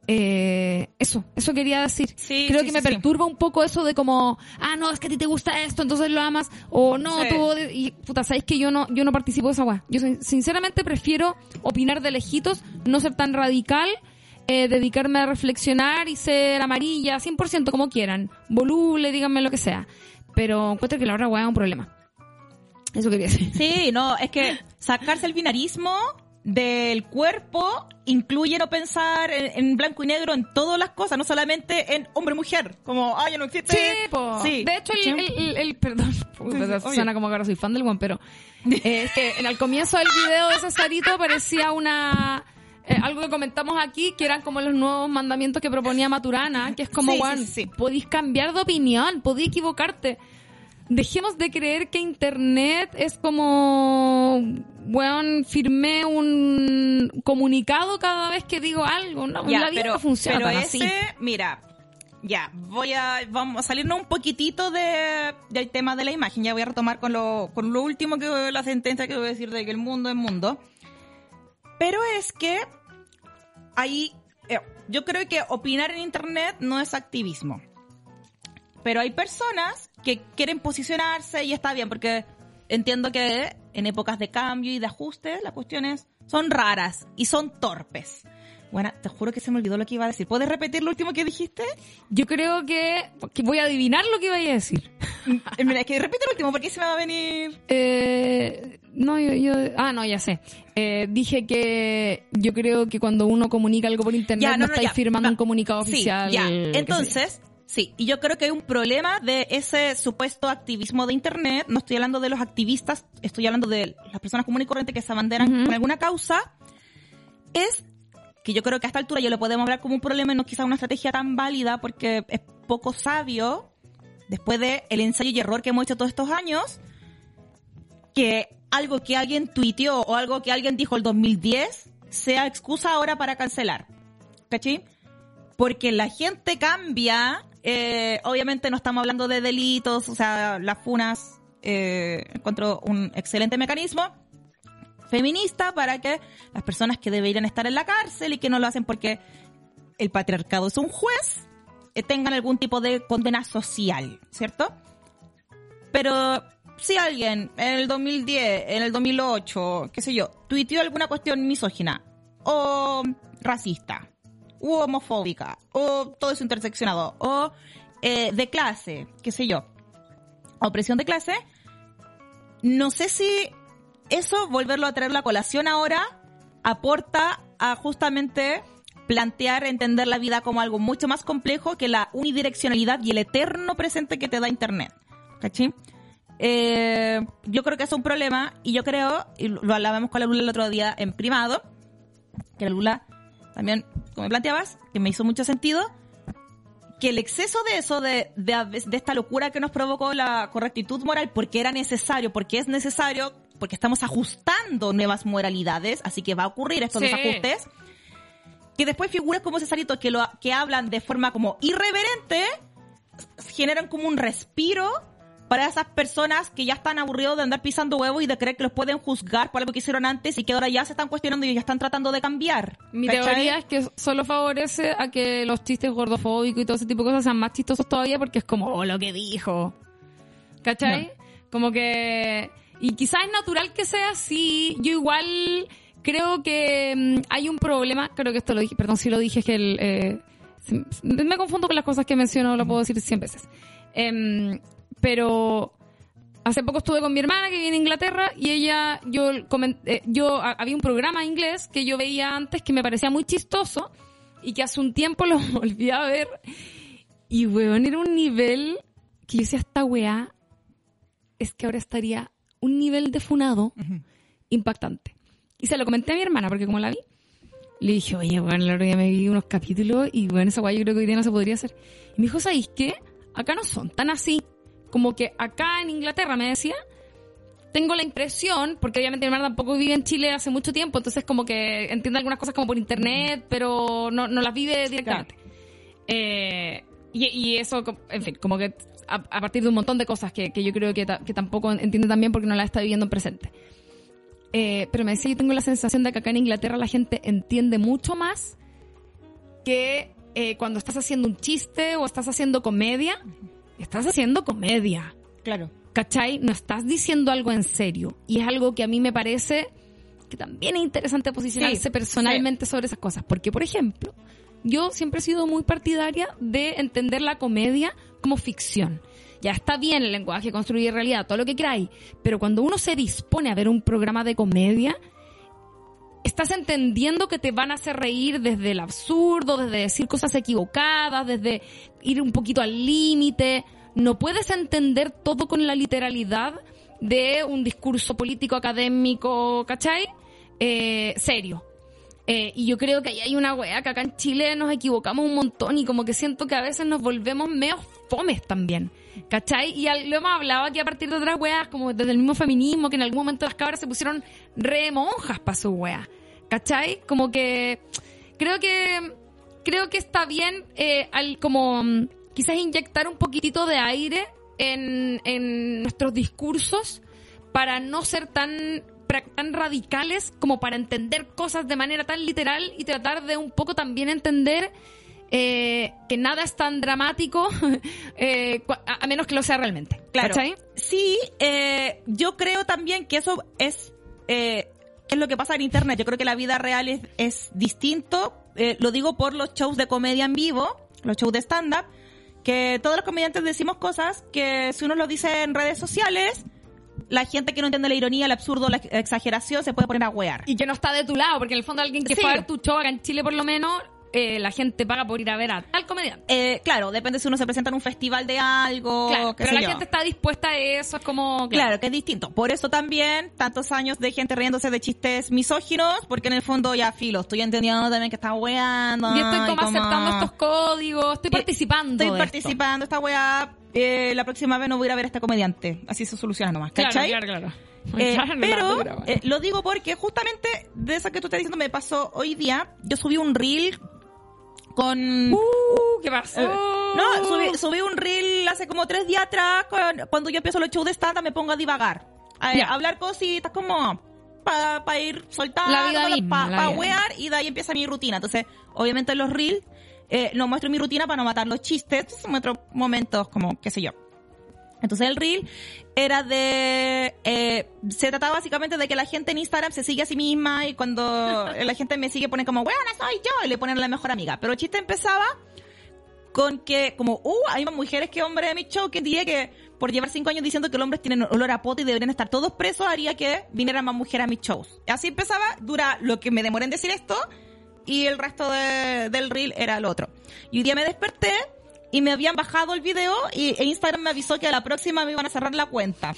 Eh, eso, eso quería decir. Sí, Creo sí, que me sí. perturba un poco eso de como, ah, no, es que a ti te gusta esto, entonces lo amas, o no, tú y puta, sabéis que yo no, yo no participo de esa weá. Yo sin- sinceramente prefiero opinar de lejitos, no ser tan radical, eh, dedicarme a reflexionar y ser amarilla, 100% como quieran, voluble, díganme lo que sea. Pero encuentro que la otra weá es un problema. Eso quería decir. Sí, no, es que sacarse el binarismo del cuerpo incluye no pensar en, en blanco y negro en todas las cosas, no solamente en hombre-mujer, como, ah, ya no existe. Sí. Sí. De hecho, el, el, el- el- perdón, puta, suena como que ahora soy fan del one, pero eh, es que en el comienzo del video de Cesarito parecía una eh, algo que comentamos aquí, que eran como los nuevos mandamientos que proponía Maturana, que es como, sí, sí. podéis cambiar de opinión, podéis equivocarte. Dejemos de creer que Internet es como, weón, firmé un comunicado cada vez que digo algo. No, Ya, la vida pero, no funciona pero tan ese, así. mira, ya, voy a, vamos a salirnos un poquitito de, del tema de la imagen, ya voy a retomar con lo, con lo último que la sentencia que voy a decir de que el mundo es mundo. Pero es que ahí, eh, yo creo que opinar en internet no es activismo. Pero hay personas que quieren posicionarse y está bien, porque entiendo que en épocas de cambio y de ajuste las cuestiones son raras y son torpes. Bueno, te juro que se me olvidó lo que iba a decir. ¿Puedes repetir lo último que dijiste? Yo creo que, que voy a adivinar lo que iba a decir. Mira, es que repite lo último porque se me va a venir. Eh, no, yo, yo, ah, no, ya sé. Eh, dije que yo creo que cuando uno comunica algo por internet Ya, no, no, no, estáis firmando Va. un comunicado Sí, oficial. ya. Entonces, sí, y yo creo que hay un problema de ese supuesto activismo de Internet. No estoy hablando de los activistas, estoy hablando de las personas comunes y corrientes que se abanderan con alguna causa. Es que yo creo que a esta altura ya lo podemos hablar como un problema y no quizá una estrategia tan válida porque es poco sabio, después de el ensayo y error que hemos hecho todos estos años, que algo que alguien tuiteó o algo que alguien dijo el 2010 sea excusa ahora para cancelar. ¿Cachai? Porque la gente cambia, eh, obviamente no estamos hablando de delitos, o sea, las funas, eh, un excelente mecanismo feminista para que las personas que deberían estar en la cárcel y que no lo hacen porque el patriarcado es un juez, eh, tengan algún tipo de condena social, ¿cierto? Pero si alguien en el 2010, en el 2008, qué sé yo, tuiteó alguna cuestión misógina o racista u homofóbica o todo eso interseccionado o eh, de clase, qué sé yo, opresión de clase, no sé si eso, volverlo a traer la colación ahora, aporta a justamente plantear, entender la vida como algo mucho más complejo que la unidireccionalidad y el eterno presente que te da Internet. ¿Cachai? Eh, yo creo que es un problema y yo creo, y lo hablábamos con la Lula el otro día en primado, que la Lula también, como me planteabas, que me hizo mucho sentido, que el exceso de eso, de, de, de esta locura que nos provocó la correctitud moral, porque era necesario, porque es necesario, porque estamos ajustando nuevas moralidades, así que va a ocurrir estos Sí. desajustes, que después figuras como Cesarito que, lo, que hablan de forma como irreverente, generan como un respiro para esas personas que ya están aburridos de andar pisando huevos y de creer que los pueden juzgar por algo que hicieron antes y que ahora ya se están cuestionando y ya están tratando de cambiar. Mi ¿Cachai? teoría es que solo favorece a que los chistes gordofóbicos y todo ese tipo de cosas sean más chistosos todavía porque es como, oh, lo que dijo. ¿Cachai? Como que... Y quizás es natural que sea así. Yo igual creo que mm, hay un problema, creo que esto lo dije, perdón si lo dije, es que el, eh, me confundo con las cosas que menciono, lo puedo decir 100 veces. Em, pero hace poco estuve con mi hermana que viene a Inglaterra y ella, yo, comen- eh, yo había un programa inglés que yo veía antes que me parecía muy chistoso y que hace un tiempo lo volví a ver y weón era un nivel que yo decía esta weá es que ahora estaría un nivel de funado impactante. Y se lo comenté a mi hermana porque como la vi le dije, oye, bueno, la verdad ya me vi unos capítulos y bueno, esa weá yo creo que hoy día no se podría hacer. Y me dijo, ¿sabéis qué? Acá no son tan así. Como que acá en Inglaterra, me decía, tengo la impresión, porque obviamente mi hermana tampoco vive en Chile hace mucho tiempo, entonces como que entiende algunas cosas como por internet, pero no, no las vive directamente. Eh, y, y eso, en fin, como que a, a partir de un montón de cosas que, que yo creo que, ta- que tampoco entiende también porque no la está viviendo en presente. Eh, pero me decía, yo tengo la sensación de que acá en Inglaterra la gente entiende mucho más que eh, cuando estás haciendo un chiste o estás haciendo comedia, estás haciendo comedia. Claro. ¿Cachai? No estás diciendo algo en serio. Y es algo que a mí me parece que también es interesante posicionarse Sí, personalmente sobre esas cosas. Porque, por ejemplo, yo siempre he sido muy partidaria de entender la comedia como ficción. Ya está bien el lenguaje, construir realidad, todo lo que queráis. Pero cuando uno se dispone a ver un programa de comedia, estás entendiendo que te van a hacer reír desde el absurdo, desde decir cosas equivocadas, desde ir un poquito al límite. No puedes entender todo con la literalidad de un discurso político académico, ¿cachai? Eh, serio. Eh, y yo creo que ahí hay una wea que acá en Chile nos equivocamos un montón y como que siento que a veces nos volvemos medio fomes también. ¿Cachai? Y al- lo hemos hablado aquí a partir de otras weas, como desde el mismo feminismo, que en algún momento las cabras se pusieron re monjas para su wea. ¿Cachai? Como que creo que creo que está bien eh, al, como quizás inyectar un poquitito de aire en, en nuestros discursos para no ser tan tan radicales como para entender cosas de manera tan literal y tratar de un poco también entender eh, que nada es tan dramático eh, a, menos que lo sea realmente. Claro. ¿Cachai? Sí, eh, yo creo también que eso es, eh, es lo que pasa en internet. Yo creo que la vida real es, es distinto. Eh, lo digo por los shows de comedia en vivo, los shows de stand-up, que todos los comediantes decimos cosas que si uno lo dice en redes sociales, la gente que no entiende la ironía, el absurdo, la exageración, se puede poner a wear. Y que no está de tu lado, porque en el fondo alguien que Sí. fue a ver tu show acá en Chile por lo menos, eh, la gente paga por ir a ver a tal comediante. Eh, claro, depende si uno se presenta en un festival de algo, Claro, qué pero sé la yo. gente está dispuesta a eso, es como... Claro, que es distinto. Por eso también tantos años de gente riéndose de chistes misóginos, porque en el fondo ya filo, estoy entendiendo también que está weando. Y estoy como, y como- aceptando estos códigos, estoy Eh, participando. Estoy de esto. participando esta weá. eh, la próxima vez no voy a ir a ver a este comediante. Así se soluciona nomás, Claro, ¿cachai? claro, claro. Eh, Claro, la pero dura, bueno. eh, lo digo porque justamente de eso que tú estás diciendo me pasó hoy día. Yo subí un reel con... Uh, ¿Qué pasó? Eh, no, subí, subí un reel hace como tres días atrás. cuando yo empiezo los shows de stand me pongo a divagar. A, Ya. a hablar cositas como para ir soltando, para vida wear y de ahí empieza mi rutina. Entonces, obviamente en los reels eh, no muestro mi rutina para no matar los chistes. Entonces, muestro momentos como, qué sé yo. Entonces el reel era de... eh, se trataba básicamente de que la gente en Instagram se sigue a sí misma y cuando la gente me sigue pone como, bueno, soy yo, y le ponen a la mejor amiga. Pero el chiste empezaba con que, como, uh, hay más mujeres que hombres en mi show, que diría que por llevar cinco años diciendo que los hombres tienen olor a pote y deberían estar todos presos, haría que vinieran más mujeres a mis shows. Así empezaba, dura lo que me demoré en decir esto, y el resto de- del reel era el otro. Y un día me desperté y me habían bajado el video y e Instagram me avisó que a la próxima me iban a cerrar la cuenta.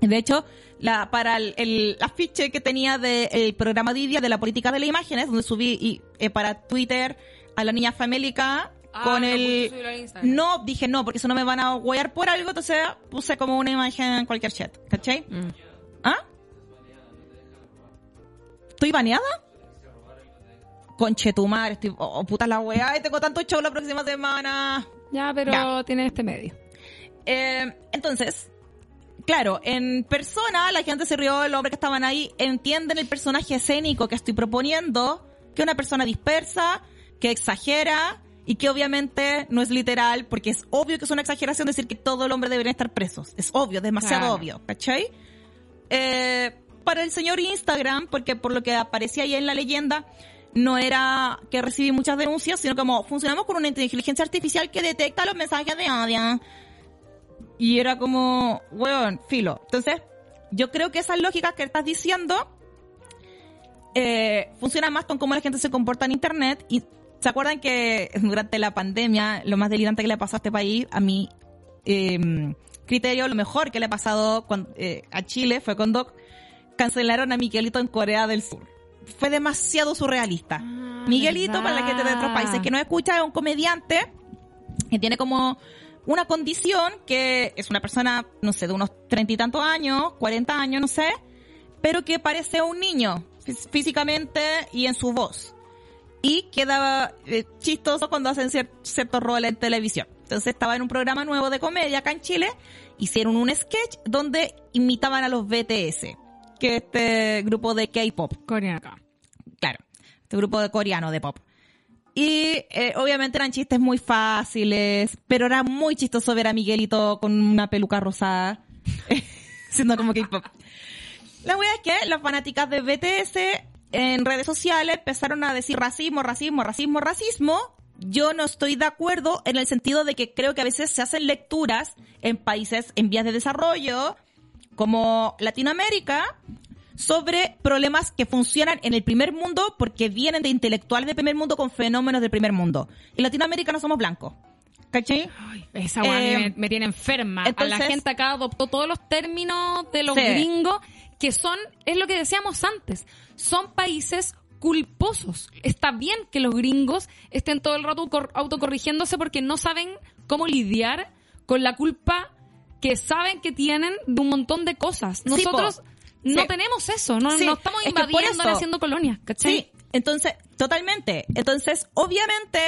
De hecho, la, para el, el afiche que tenía del programa de hoy día de la política de las imágenes, donde subí y, eh, para Twitter a la niña famélica Ah, con no el... No, dije no, porque eso no me van a guayar por algo, entonces puse como una imagen en cualquier chat, ¿cachai? Mm. ¿Ah? ¿Estoy baneada? Conche tu madre, estoy... Oh, puta la weá, y tengo tanto show la próxima semana. Ya, pero Ya. tiene este medio. Eh, entonces, claro, en persona la gente se rió, los hombres que estaban ahí entienden el personaje escénico que estoy proponiendo, que es una persona dispersa, que exagera y que obviamente no es literal, porque es obvio que es una exageración decir que todo el hombre debería estar presos. Es obvio, demasiado Claro. obvio, ¿cachai? Eh, para el señor Instagram, porque por lo que aparecía ahí en la leyenda, no era que recibí muchas denuncias, sino como funcionamos con una inteligencia artificial que detecta los mensajes de odio. Y era como, weón, filo. Entonces, yo creo que esas lógicas que estás diciendo eh, funcionan más con cómo la gente se comporta en Internet. Y se acuerdan que durante la pandemia, lo más delirante que le pasó a este país, a mi eh, criterio, lo mejor que le ha pasado eh, a Chile fue cuando cancelaron a Miguelito en Corea del Sur. Fue demasiado surrealista. Ah, Miguelito, verdad. para la gente de otros países que no escucha, es un comediante que tiene como una condición que es una persona, no sé, de unos treinta y tantos años, cuarenta años, no sé, pero que parece un niño fí- físicamente y en su voz. Y queda eh, chistoso cuando hacen cier- ciertos roles en televisión. Entonces estaba en un programa nuevo de comedia acá en Chile, hicieron un sketch donde imitaban a los BTS, que es este grupo de K-pop Coreano claro, este grupo de coreano de pop. Y eh, obviamente eran chistes muy fáciles, pero era muy chistoso ver a Miguelito con una peluca rosada, siendo como K-pop. La wea es que las fanáticas de BTS en redes sociales empezaron a decir racismo, racismo, racismo, racismo. Yo no estoy de acuerdo en el sentido de que creo que a veces se hacen lecturas en países en vías de desarrollo, como Latinoamérica, sobre problemas que funcionan en el primer mundo porque vienen de intelectuales del primer mundo con fenómenos del primer mundo. En Latinoamérica no somos blancos. ¿Cachai? Ay, esa Eh, me, me tiene enferma. a la entonces- gente acá adoptó todos los términos de los Sí. gringos que son, es lo que decíamos antes, son países culposos. Está bien que los gringos estén todo el rato cor- autocorrigiéndose porque no saben cómo lidiar con la culpa que saben que tienen de un montón de cosas. Nosotros no Sí. tenemos eso, no, Sí, no estamos es que invadiendo ni eso- haciendo colonias, ¿cachai? Sí, entonces, totalmente. Entonces, obviamente,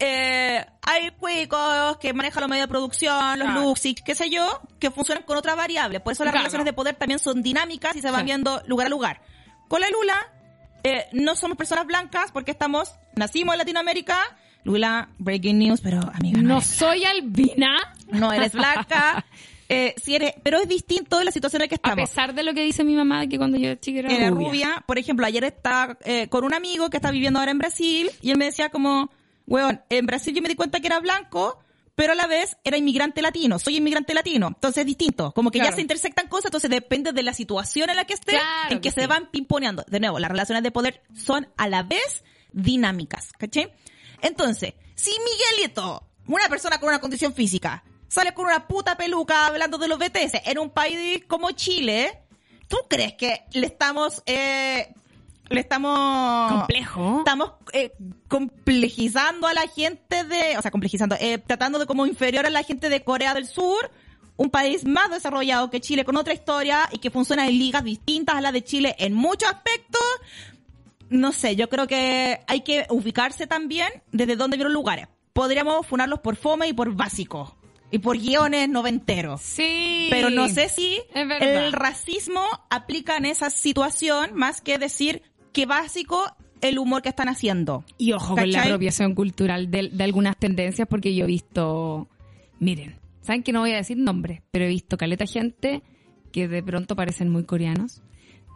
eh, hay cuicos que manejan los medios de producción, los Claro. qué sé yo, que funcionan con otras variables. Por eso las Claro. relaciones de poder también son dinámicas y se van viendo lugar a lugar. Con la Lula, eh, no somos personas blancas porque estamos, nacimos en Latinoamérica. Lula, breaking news, pero amiga, no, soy albina. No eres blanca. Eh, si eres, pero es distinto de la situación en la que A estamos. pesar de lo que dice mi mamá, de que cuando yo era chica era, Era rubia. rubia. Por ejemplo, ayer estaba eh, con un amigo que está viviendo ahora en Brasil y él me decía como, weón, en Brasil yo me di cuenta que era blanco, pero a la vez era inmigrante latino. Soy inmigrante latino. Entonces es distinto. Como que Claro. ya se intersectan cosas, entonces depende de la situación en la que esté, Claro en que, que se sí. van pimponeando. De nuevo, las relaciones de poder son a la vez dinámicas, ¿cachai? Entonces, si Miguelito, una persona con una condición física, sale con una puta peluca hablando de los BTS en un país como Chile, ¿tú crees que le estamos, eh, le estamos... Complejo. Estamos eh, complejizando a la gente de, o sea, complejizando, eh, tratando de como inferior a la gente de Corea del Sur, un país más desarrollado que Chile, con otra historia y que funciona en ligas distintas a la de Chile en muchos aspectos. No sé, yo creo que hay que ubicarse también desde dónde vieron lugares. Podríamos funarlos por fome y por básico. Y por guiones noventeros. Sí. Pero no sé si el racismo aplica en esa situación más que decir que básico el humor que están haciendo. Y ojo con la ¿Cachai? apropiación cultural de, de algunas tendencias, porque yo he visto. Miren, saben que no voy a decir nombres, pero he visto caleta gente que de pronto parecen muy coreanos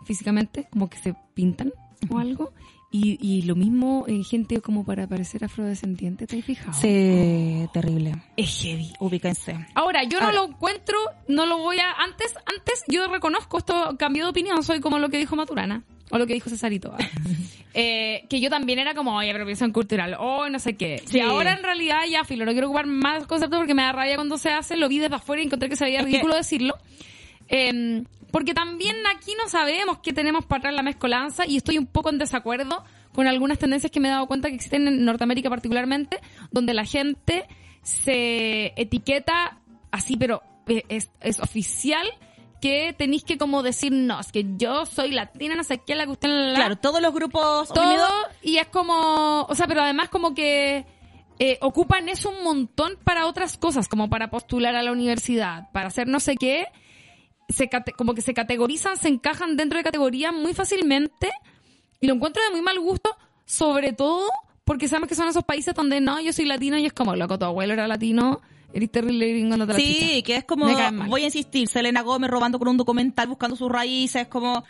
físicamente, como que se pintan o algo. Y, y lo mismo eh, gente como para parecer afrodescendiente, ¿te has fijado? Sí, terrible. Es heavy. Ubíquense. Ahora, yo no lo encuentro, no lo voy a... Antes, antes yo reconozco esto, cambió de opinión, soy como lo que dijo Maturana, o lo que dijo Cesarito. Eh, que yo también era como, oye, apropiación cultural, o no sé qué. Sí. Y ahora en realidad ya, filo, no quiero ocupar más conceptos porque me da rabia cuando se hace, lo vi desde afuera y encontré que se veía ridículo decirlo. Eh, porque también aquí no sabemos qué tenemos para atrás la mezcolanza y estoy un poco en desacuerdo con algunas tendencias que me he dado cuenta que existen en Norteamérica particularmente, donde la gente se etiqueta así, pero es, es oficial que tenéis que como decir, no, es que yo soy latina, no sé qué, la que usted... la- Claro, todos los grupos todo oprimidos y es como, o sea, pero además como que eh, ocupan eso un montón para otras cosas, como para postular a la universidad, para hacer no sé qué, se como que se categorizan, se encajan dentro de categorías muy fácilmente y lo encuentro de muy mal gusto, sobre todo porque sabemos que son esos países donde no, yo soy latino y es como, loco, tu abuelo era latino, eres terrible gringo, no te la. Sí, que es como, voy a insistir, Selena Gómez robando con un documental, buscando sus raíces, como,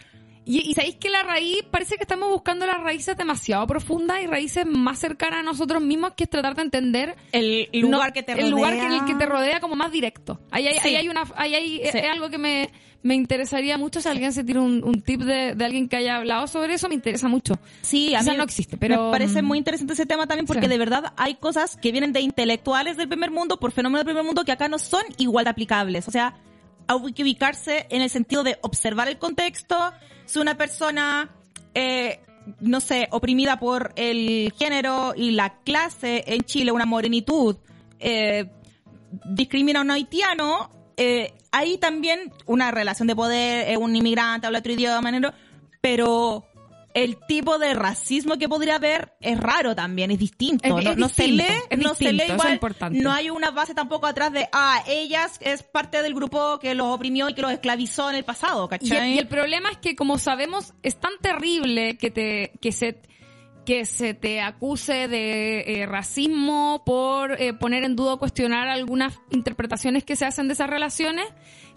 Y, y sabéis que la raíz, parece que estamos buscando las raíces demasiado profundas y raíces más cercanas a nosotros mismos, que es tratar de entender el lugar no, que te el lugar que, rodea. en el que te rodea como más directo. Ahí hay, Sí. ahí hay una, ahí hay, Sí. es algo que me, me interesaría mucho si alguien se tira un, un tip de, de alguien que haya hablado sobre eso, me interesa mucho. Sí, a mí no existe, pero, me parece mm, muy interesante ese tema también porque sí. de verdad hay cosas que vienen de intelectuales del primer mundo por fenómenos del primer mundo que acá no son igual de aplicables. O sea, que ubicarse en el sentido de observar el contexto. Si una persona, eh, no sé, oprimida por el género y la clase en Chile, una morenitud, eh, discrimina a un haitiano, eh, hay también una relación de poder, eh, un inmigrante habla otro idioma, pero el tipo de racismo que podría haber es raro también, es distinto. Es- no, es no se lee, es no se distinto, lee eso es igual. No hay una base tampoco atrás de, ah, ellas es parte del grupo que los oprimió y que los esclavizó en el pasado, Y, ¿cachai? y el problema es que, como sabemos, es tan terrible que te, que se, que se te acuse de eh, racismo por eh, poner en duda o cuestionar algunas interpretaciones que se hacen de esas relaciones,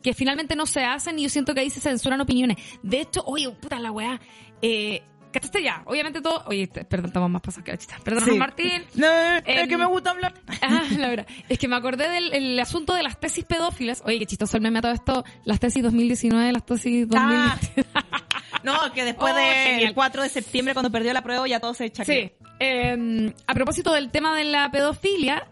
que finalmente no se hacen y yo siento que ahí se censuran opiniones. De hecho, oye, puta la weá, eh, ¿cachaste ya? Obviamente todo, oye, perdón, estamos más pasados que la chista. Perdón, Sí. Martín. No, es Em, que me gusta hablar. Ah, la verdad. Es que me acordé del el asunto de las tesis pedófilas. Oye, qué chistoso el meme todo esto. Las tesis 2019, las tesis 2020. Ah, no, que después Oh, del genial. 4 de septiembre, cuando perdió la prueba, ya todo se echa Sí. Eh, a propósito del tema de la pedofilia,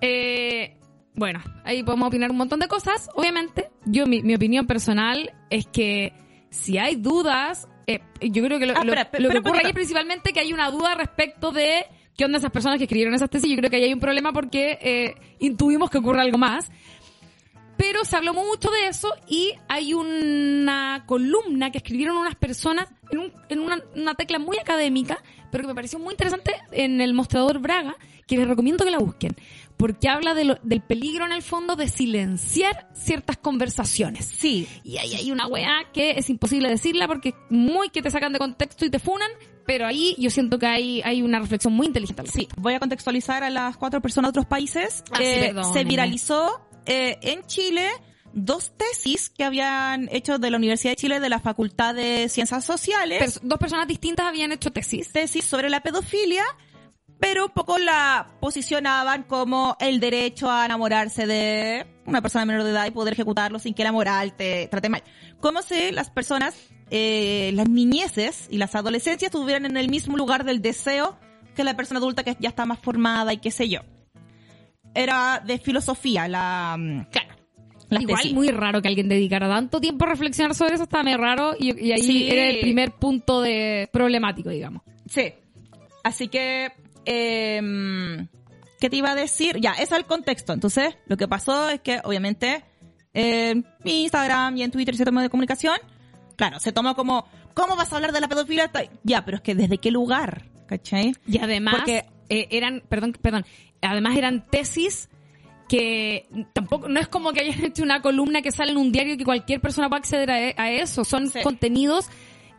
eh, bueno, ahí podemos opinar un montón de cosas. Obviamente, yo mi, mi opinión personal es que si hay dudas, eh, yo creo que lo, Ah, lo- espera, espera, lo que ocurre espera. es principalmente que hay una duda respecto de qué onda esas personas que escribieron esas tesis. Yo creo que ahí hay un problema porque eh, intuimos que ocurre algo más. Pero se habló mucho de eso y hay una columna que escribieron unas personas en, un- en una, una tecla muy académica, pero que me pareció muy interesante en el mostrador Braga, que les recomiendo que la busquen, porque habla de lo- del peligro en el fondo de silenciar ciertas conversaciones. Sí, Y ahí hay una weá que es imposible decirla porque es muy que te sacan de contexto y te funan, pero ahí yo siento que hay, hay una reflexión muy inteligente. Sí, voy a contextualizar a las cuatro personas de otros países. Ah, sí, Eh, perdón, se viralizó eh, en Chile dos tesis que habían hecho de la Universidad de Chile de la Facultad de Ciencias Sociales. Dos personas distintas habían hecho tesis. tesis sobre la pedofilia, pero un poco la posicionaban como el derecho a enamorarse de una persona menor de edad y poder ejecutarlo sin que la moral te trate mal. Como si las personas, eh, las niñeces y las adolescencias estuvieran en el mismo lugar del deseo que la persona adulta que ya está más formada y qué sé yo. Era de filosofía la, mm, Claro. la Igual tesis. muy raro que alguien dedicara tanto tiempo a reflexionar sobre eso, estaba medio raro y, y ahí Sí. era el primer punto de problemático, digamos. Sí. Así que, eh, ¿qué te iba a decir? Ya, ese es el contexto. Entonces, lo que pasó es que, obviamente, en mi Instagram y en Twitter y ciertos medios de comunicación, claro, se tomó como, ¿cómo vas a hablar de la pedofilia? Ya, pero es que ¿desde qué lugar? ¿Cachai? Y además Porque- eh, eran, perdón, perdón, además eran tesis que tampoco, no es como que hayan hecho una columna que sale en un diario que cualquier persona pueda acceder a, e- a eso, son Sí. contenidos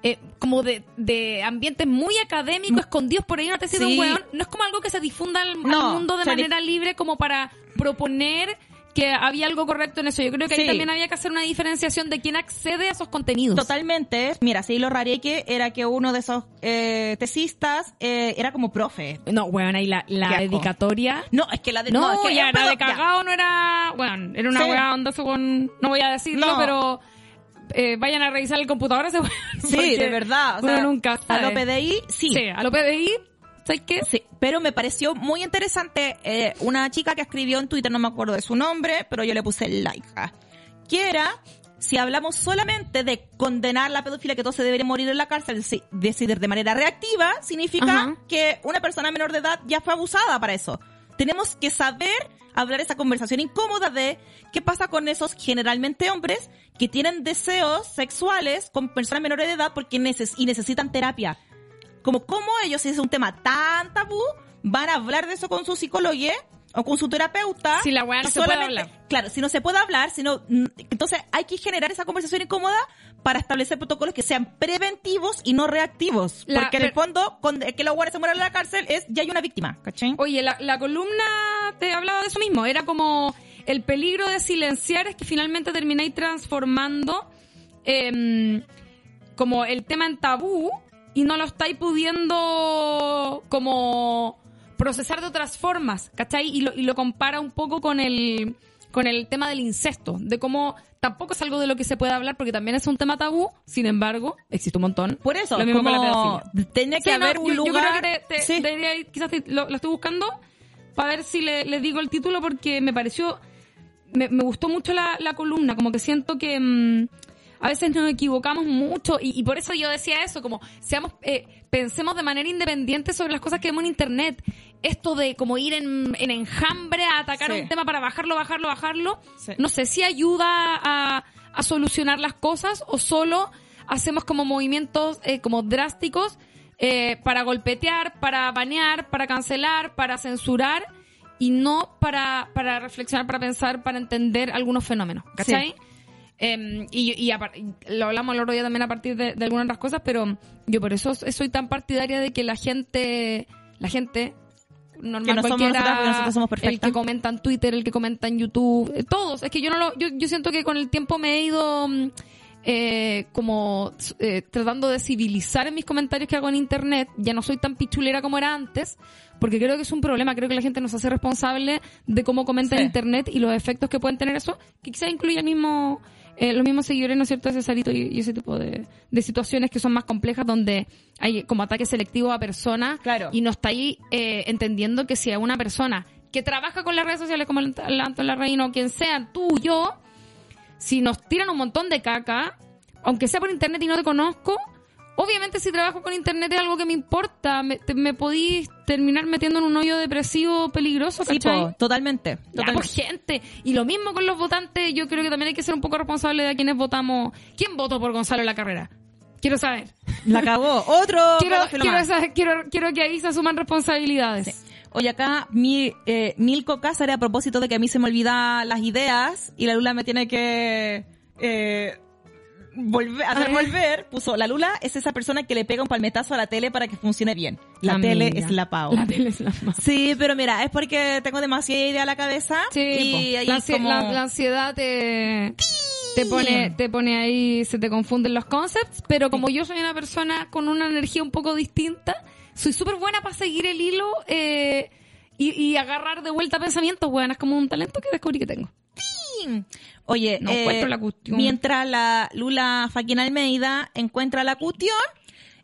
eh, como de, de ambientes muy académicos, escondidos por ahí una tesis de Sí. un weón, no es como algo que se difunda al, mundo de manera libre como para proponer que había algo correcto en eso. Yo creo que ahí también había que hacer una diferenciación de quién accede a esos contenidos. Totalmente. Mira, sí, lo rareque era que uno de esos eh, tesistas eh, era como profe. No, weón, ahí la, la dedicatoria No, es que la de... No, es que ya, era de ya. cagado, no era. Bueno, era una Sí. weá onda con. No voy a decirlo, No. pero. Eh, vayan a revisar el computador ese Sí, de verdad. O uno nunca a lo PDI, sí. Sí, a lo PDI, ¿sabes qué? Sí, pero me pareció muy interesante eh, una chica que escribió en Twitter, no me acuerdo de su nombre, pero yo le puse el like. ah, Que era, si hablamos solamente de condenar la pedofilia, que todo se debería morir en la cárcel, si- decidir de manera reactiva, significa Ajá. que una persona menor de edad ya fue abusada para eso. Tenemos que saber hablar esa conversación incómoda de qué pasa con esos generalmente hombres que tienen deseos sexuales con personas menores de edad porque neces y necesitan terapia. Como cómo ellos, si es un tema tan tabú, van a hablar de eso con su psicólogo o con su terapeuta. Si la weá no se puede hablar. Claro, si no se puede hablar, sino, entonces hay que generar esa conversación incómoda para establecer protocolos que sean preventivos y no reactivos. La- porque en el fondo, con que los guardias se mueran en la cárcel es, ya hay una víctima, ¿cachai? Oye, la, la columna te hablaba de eso mismo. Era como el peligro de silenciar es que finalmente termináis transformando em, como el tema en tabú y no lo estáis pudiendo como procesar de otras formas, ¿cachai? Y lo, y lo compara un poco con el con el tema del incesto, de cómo tampoco es algo de lo que se puede hablar porque también es un tema tabú, sin embargo, existe un montón. Por eso, lo mismo la como tenía que Sí, no, haber un yo- yo lugar. creo que te- te- Sí. debería ir- quizás te- lo, lo estoy buscando para ver si le, le digo el título porque me pareció, me, me gustó mucho la, la columna, como que siento que mm, a veces nos equivocamos mucho y, y por eso yo decía eso, como seamos, eh, pensemos de manera independiente sobre las cosas que vemos en internet. Esto de como ir en, en enjambre a atacar Sí. un tema para bajarlo, bajarlo, bajarlo, Sí. no sé si ayuda a, a solucionar las cosas o solo hacemos como movimientos eh, como drásticos eh, para golpetear, para banear, para cancelar, para censurar y no para, para reflexionar, para pensar, para entender algunos fenómenos. ¿Cachai? Em, y, y y lo hablamos el otro día también a partir de, de algunas otras cosas, pero yo por eso soy tan partidaria de que la gente, la gente normal Que no somos cualquiera, nosotras somos el que comenta en Twitter, el que comenta en YouTube, eh, todos. Es que yo no lo, yo, yo siento que con el tiempo me he ido mm, eh, como eh, tratando de civilizar en mis comentarios que hago en internet. Ya no soy tan pichulera como era antes, porque creo que es un problema. Creo que la gente nos hace responsable de cómo comenta en internet y los efectos que pueden tener eso, que quizás incluye el mismo, eh, los mismos seguidores, ¿no es cierto?, de Cesarito y, y ese tipo de, de situaciones que son más complejas donde hay como ataque selectivo a personas Claro. y no está ahí eh, entendiendo que si a una persona que trabaja con las redes sociales como el el Anton Larraín o quien sea, tú, yo, si nos tiran un montón de caca, aunque sea por internet y no te conozco, obviamente si trabajo con internet es algo que me importa, me, te- me podís terminar metiendo en un hoyo depresivo peligroso, Sí, ¿cachai? po, totalmente. Ya, totalmente. pues, gente. Y lo mismo con los votantes, yo creo que también hay que ser un poco responsable de a quienes votamos. ¿Quién votó por Gonzalo en la carrera? Quiero saber. La cagó. Otro Quiero, quiero, saber- quiero, quiero que ahí se asuman responsabilidades. Oye, acá mi, eh, Milko Cáceres, a propósito de que a mí se me olvidan las ideas y la Lula me tiene que eh, volver, hacer ver. volver, puso la Lula es esa persona que le pega un palmetazo a la tele para que funcione bien. La Amiga. tele es la Pau. La tele es la Pau. Sí, pero mira, es porque tengo demasiada idea en la cabeza. Sí, y ahí la, ansi- como- la- la ansiedad te, te pone, te pone ahí, se te confunden los concepts, pero como yo soy una persona con una energía un poco distinta, soy súper buena para seguir el hilo eh, y, y agarrar de vuelta pensamientos, weón, es como un talento que descubrí que tengo. Oye, No eh, la mientras la Lula Faquín Almeida encuentra la cuestión,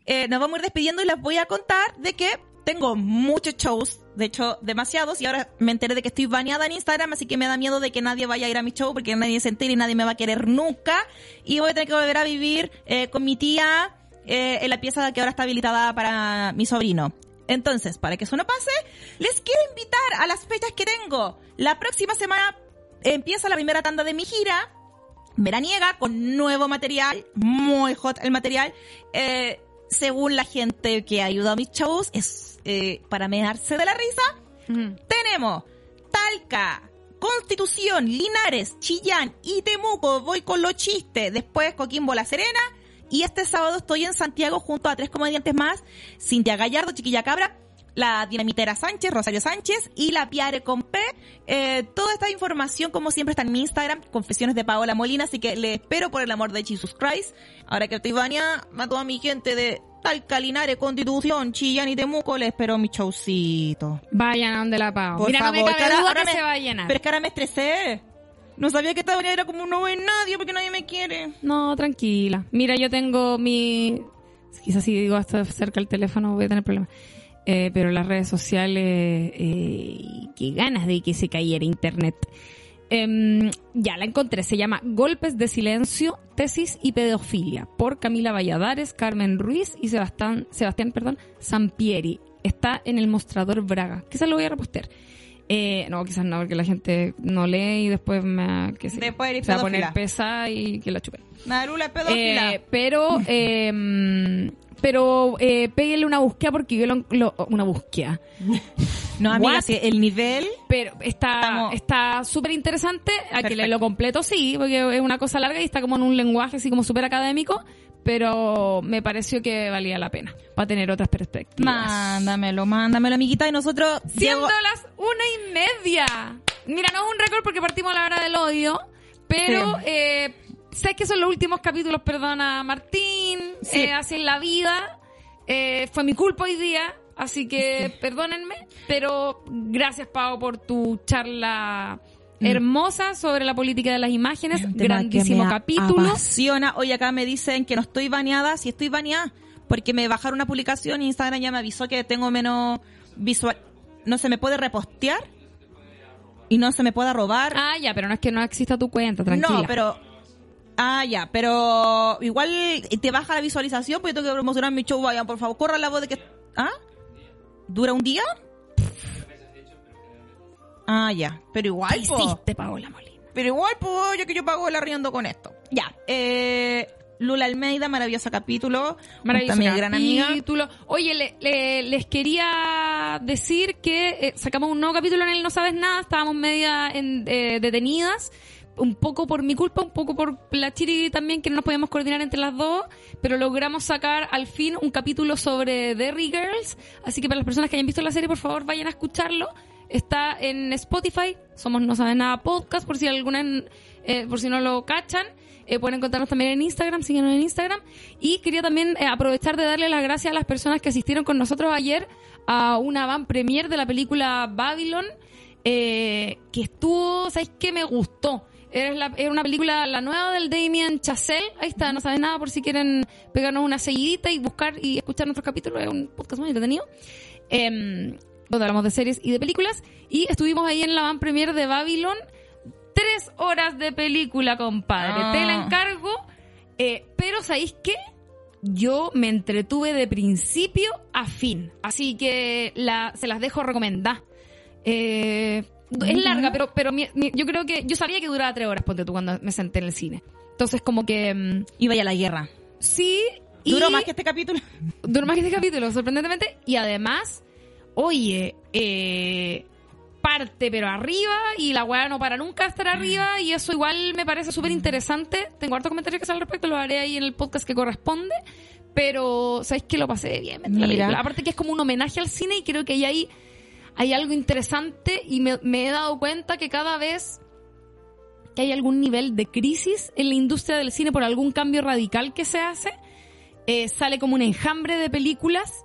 eh, nos vamos a ir despidiendo y les voy a contar de que tengo muchos shows, de hecho demasiados, y ahora me enteré de que estoy baneada en Instagram, así que me da miedo de que nadie vaya a ir a mi show porque nadie se entere y nadie me va a querer nunca. Y voy a tener que volver a vivir eh, con mi tía eh, en la pieza que ahora está habilitada para mi sobrino. Entonces, para que eso no pase, les quiero invitar a las fechas que tengo. La próxima semana empieza la primera tanda de mi gira veraniega con nuevo material, muy hot el material. Eh, según la gente que ha ayudado a mis shows, es eh, para mearse de la risa. Tenemos Talca, Constitución, Linares, Chillán y Temuco. Voy con los chistes. Después Coquimbo La Serena. Y este sábado estoy en Santiago junto a tres comediantes más. Cintia Gallardo, Chiquilla Cabra, la Dinamitera Sánchez, Rosario Sánchez y la Piare con P. Eh, toda esta información, como siempre, está en mi Instagram, Confesiones de Paola Molina. Así que le espero por el amor de Jesus Christ. Ahora que estoy bañada, a toda mi gente de Talca, Linares, Constitución, Chillán y Temuco, le espero mi showcito. Vayan a donde la pago. Por Mira, no favor, me cabe duda ahora que me- se va a llenar. Pero es que ahora me estresé. No sabía que esta manera era como no ve nadie porque nadie me quiere. No, tranquila. Mira, yo tengo mi... Quizás si digo hasta cerca el teléfono voy a tener problemas. Eh, pero las redes sociales, eh, qué ganas de que se cayera internet. Em, ya la encontré, se llama Golpes de Silencio, Tesis y Pedofilia, por Camila Valladares, Carmen Ruiz y Sebastián, Sebastián perdón, Sampieri. Está en el mostrador Braga. Quizás lo voy a repostear. Eh, no, quizás no, porque la gente no lee y después me, que se, Después eres se va a poner pesada y que la chupen. Marula pedófila. Eh, pero, eh, pero eh, péguenle una búsqueda porque yo lo, lo- una búsqueda. no, amiga, si el nivel. Pero está está súper interesante. A que Perfecto. leerlo completo, sí, porque es una cosa larga y está como en un lenguaje así como súper académico. Pero me pareció que valía la pena para tener otras perspectivas. Mándamelo, mándamelo, amiguita. Y nosotros. Siendo las una y media. Mira, no es un récord porque partimos a la hora del odio, pero Sí. eh, sabes que son los últimos capítulos, perdona Martín, Sí. eh, así en la vida. Eh, fue mi culpa hoy día, así que perdónenme, pero gracias Pau por tu charla hermosa sobre la política de las imágenes, Mm. Grandísimo capítulo. Apasiona. Hoy acá me dicen que no estoy baneada. Si estoy baneada, porque me bajaron una publicación y Instagram ya me avisó que tengo menos visual. No se me puede repostear y no se me puede robar. Ah, ya, pero no es que no exista tu cuenta, tranquila. No, pero. Ah, ya, pero igual te baja la visualización porque tengo que promocionar mi show. Vayan, por favor, corran la voz de que. ¿Ah? ¿Dura un día? Ah, ya. Pero igual, ¿Qué po. hiciste, Paola Molina? Pero igual, pues, yo que yo pago el arriendo con esto. Ya. Eh, Lula Almeida, maravilloso capítulo. Maravilloso También gran amiga. capítulo. Oye, le- le- les quería decir que eh, sacamos un nuevo capítulo en el No Sabes Nada. Estábamos media en- eh, detenidas. Un poco por mi culpa, un poco por la Chiri también, que no nos podíamos coordinar entre las dos. Pero logramos sacar al fin un capítulo sobre Derry Girls. Así que para las personas que hayan visto la serie, por favor, vayan a escucharlo. Está en Spotify. Somos No Sabes Nada Podcast, por si alguna, eh, por si no lo cachan. Eh, pueden encontrarnos también en Instagram, síguenos en Instagram. Y quería también eh, aprovechar de darle las gracias a las personas que asistieron con nosotros ayer a una van premier de la película Babylon, eh, que estuvo, ¿sabéis qué? Me gustó. Era, la- era una película, la nueva del Damien Chazelle. Ahí está, no sabes nada por si quieren pegarnos una seguidita y buscar y escuchar nuestros capítulos. Es un podcast muy entretenido. Em, donde hablamos de series y de películas. Y estuvimos ahí en la van premier de Babylon. Tres horas de película, compadre. Ah. Te la encargo. Eh, pero ¿sabéis qué? Yo me entretuve de principio a fin. Así que la, se las dejo recomendar. Eh, es larga, pero, pero mi- mi- yo creo que... Yo sabía que duraba tres horas, ponte tú, cuando me senté en el cine. Entonces, como que... mm, Y vaya a la guerra. sí... y- ¿Duró más que este capítulo? Duró más que este capítulo, sorprendentemente. Y además, oye, eh, parte pero arriba y la weá no para nunca estar arriba y eso igual me parece súper interesante. Tengo harto comentario que hacer al respecto, lo haré ahí en el podcast que corresponde. Pero, ¿sabéis que lo pasé bien? la Mira. película? Aparte que es como un homenaje al cine y creo que ahí hay, hay algo interesante y me, me he dado cuenta que cada vez que hay algún nivel de crisis en la industria del cine por algún cambio radical que se hace, eh, sale como un enjambre de películas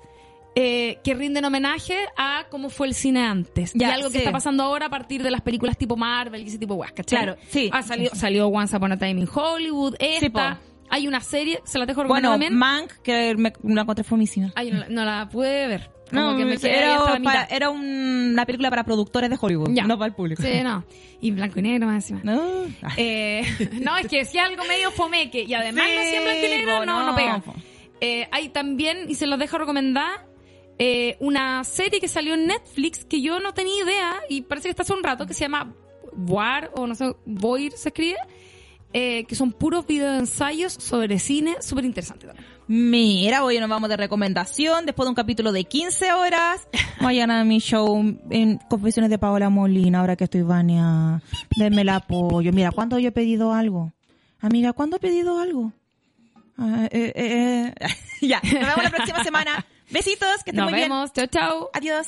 eh, que rinden homenaje a cómo fue el cine antes. Ya, y algo que está pasando ahora a partir de las películas tipo Marvel y ese tipo de. Claro, sí. Ha salido, salió Once Upon a Time in Hollywood, esta. hay una serie, se la dejo Bueno. Mank, que me, la encontré fomísima. Ay, no, no la pude ver. Como No, que me era, para- mitad. era un- una película para productores de Hollywood, Ya. no para el público. Sí, no. Y blanco y negro más encima. No. Eh, no, es que decía algo medio fomeque y además Sí, lo hacía blanco y negro, no, no, no, pega. Eh, hay también, y se los dejo recomendar, eh, una serie que salió en Netflix que yo no tenía idea y parece que está hace un rato, que se llama Voir, o no sé, Voir se escribe, eh, que son puros videoensayos sobre cine, súper interesante también. Mira, hoy nos vamos de recomendación después de un capítulo de 15 horas. Vayan a mi show en Confesiones de Paola Molina, ahora que estoy baneada. Denme el apoyo. Mira, ¿cuándo yo he pedido algo? Amiga, ¿cuándo he pedido algo? Ah, eh, eh, eh. ya, nos vemos la próxima semana. Besitos, que estén Nos muy bien. vemos, chao, chao. Adiós.